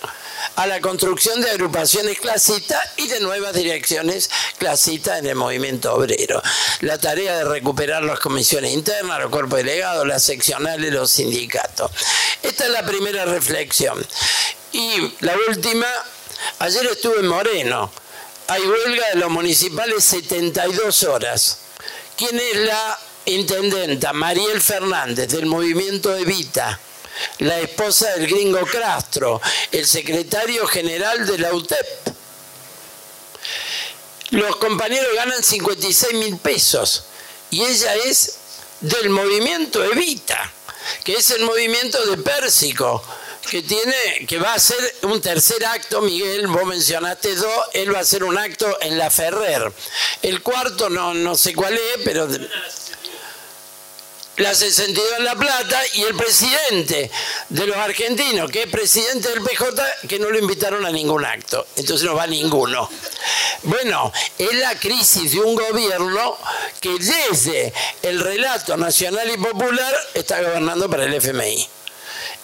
a la construcción de agrupaciones clasistas y de nuevas direcciones clasistas en el movimiento obrero. La tarea de recuperar las comisiones internas, los cuerpos delegados, las seccionales, los sindicatos. Esta es la primera reflexión. Y la última, ayer estuve en Moreno. Hay huelga de los municipales 72 horas. ¿Quién es la intendenta? Mariel Fernández, del movimiento Evita la esposa del gringo Castro, el secretario general de la UTEP. Los compañeros ganan 56 mil pesos y ella es del movimiento Evita, que es el movimiento de Pérsico, que tiene, que va a hacer un tercer acto, Miguel, vos mencionaste dos, él va a hacer un acto en la Ferrer. El cuarto no, no sé cuál es, pero la 62 en La Plata y el presidente de los argentinos, que es presidente del PJ, que no lo invitaron a ningún acto. Entonces no va ninguno. Bueno, es la crisis de un gobierno que desde el relato nacional y popular está gobernando para el FMI.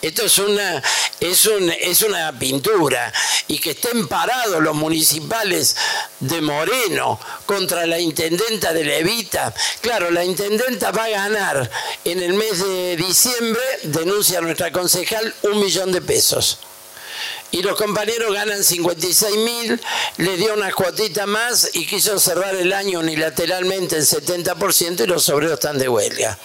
Esto es una, es, es una pintura. Y que estén parados los municipales de Moreno contra la intendenta de Levita. Claro, la intendenta va a ganar en el mes de diciembre, denuncia nuestra concejal, un millón de pesos y los compañeros ganan 56 mil, le dio una cuotita más y quiso cerrar el año unilateralmente en 70% y los obreros están de huelga.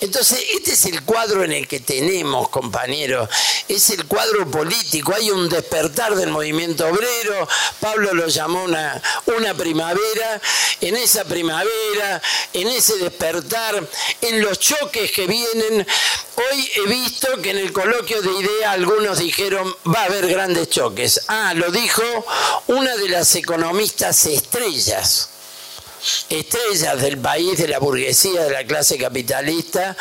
Entonces, este es el cuadro en el que tenemos, compañeros, es el cuadro político. Hay un despertar del movimiento obrero, Pablo lo llamó una, una primavera, en esa primavera, en ese despertar, en los choques que vienen. Hoy he visto que en el coloquio de idea algunos dijeron va a haber grandes choques. Ah, lo dijo una de las economistas estrellas estrellas del país, de la burguesía, de la clase capitalista,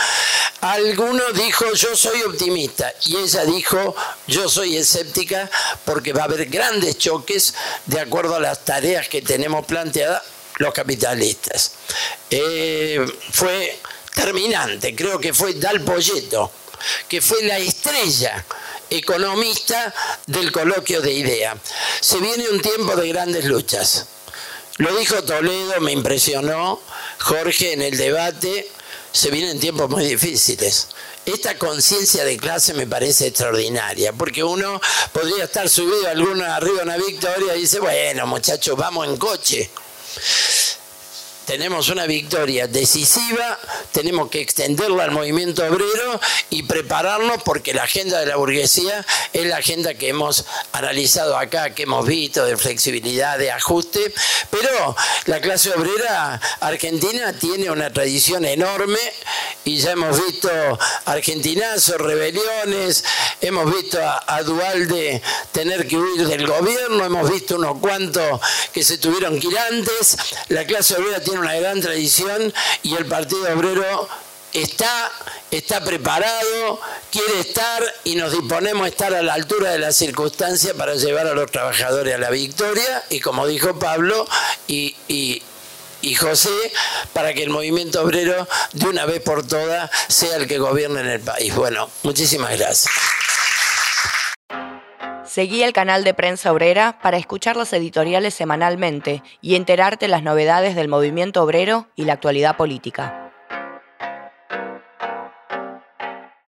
alguno dijo yo soy optimista y ella dijo yo soy escéptica porque va a haber grandes choques de acuerdo a las tareas que tenemos planteadas los capitalistas. Eh, fue terminante, creo que fue Dal Polleto, que fue la estrella economista del coloquio de idea. Se viene un tiempo de grandes luchas lo dijo Toledo, me impresionó, Jorge, en el debate, se vienen tiempos muy difíciles. Esta conciencia de clase me parece extraordinaria, porque uno podría estar subido alguna arriba a una victoria y dice, bueno muchachos, vamos en coche tenemos una victoria decisiva, tenemos que extenderla al movimiento obrero y prepararnos porque la agenda de la burguesía es la agenda que hemos analizado acá, que hemos visto de flexibilidad, de ajuste, pero la clase obrera argentina tiene una tradición enorme y ya hemos visto argentinazos, rebeliones, hemos visto a, a Dualde tener que huir del gobierno, hemos visto unos cuantos que se tuvieron que la clase obrera tiene una gran tradición y el Partido Obrero está, está preparado, quiere estar y nos disponemos a estar a la altura de las circunstancias para llevar a los trabajadores a la victoria y como dijo Pablo y, y, y José, para que el movimiento obrero de una vez por todas sea el que gobierne en el país. Bueno, muchísimas gracias. Seguí el canal de Prensa Obrera para escuchar los editoriales semanalmente y enterarte las novedades del movimiento obrero y la actualidad política.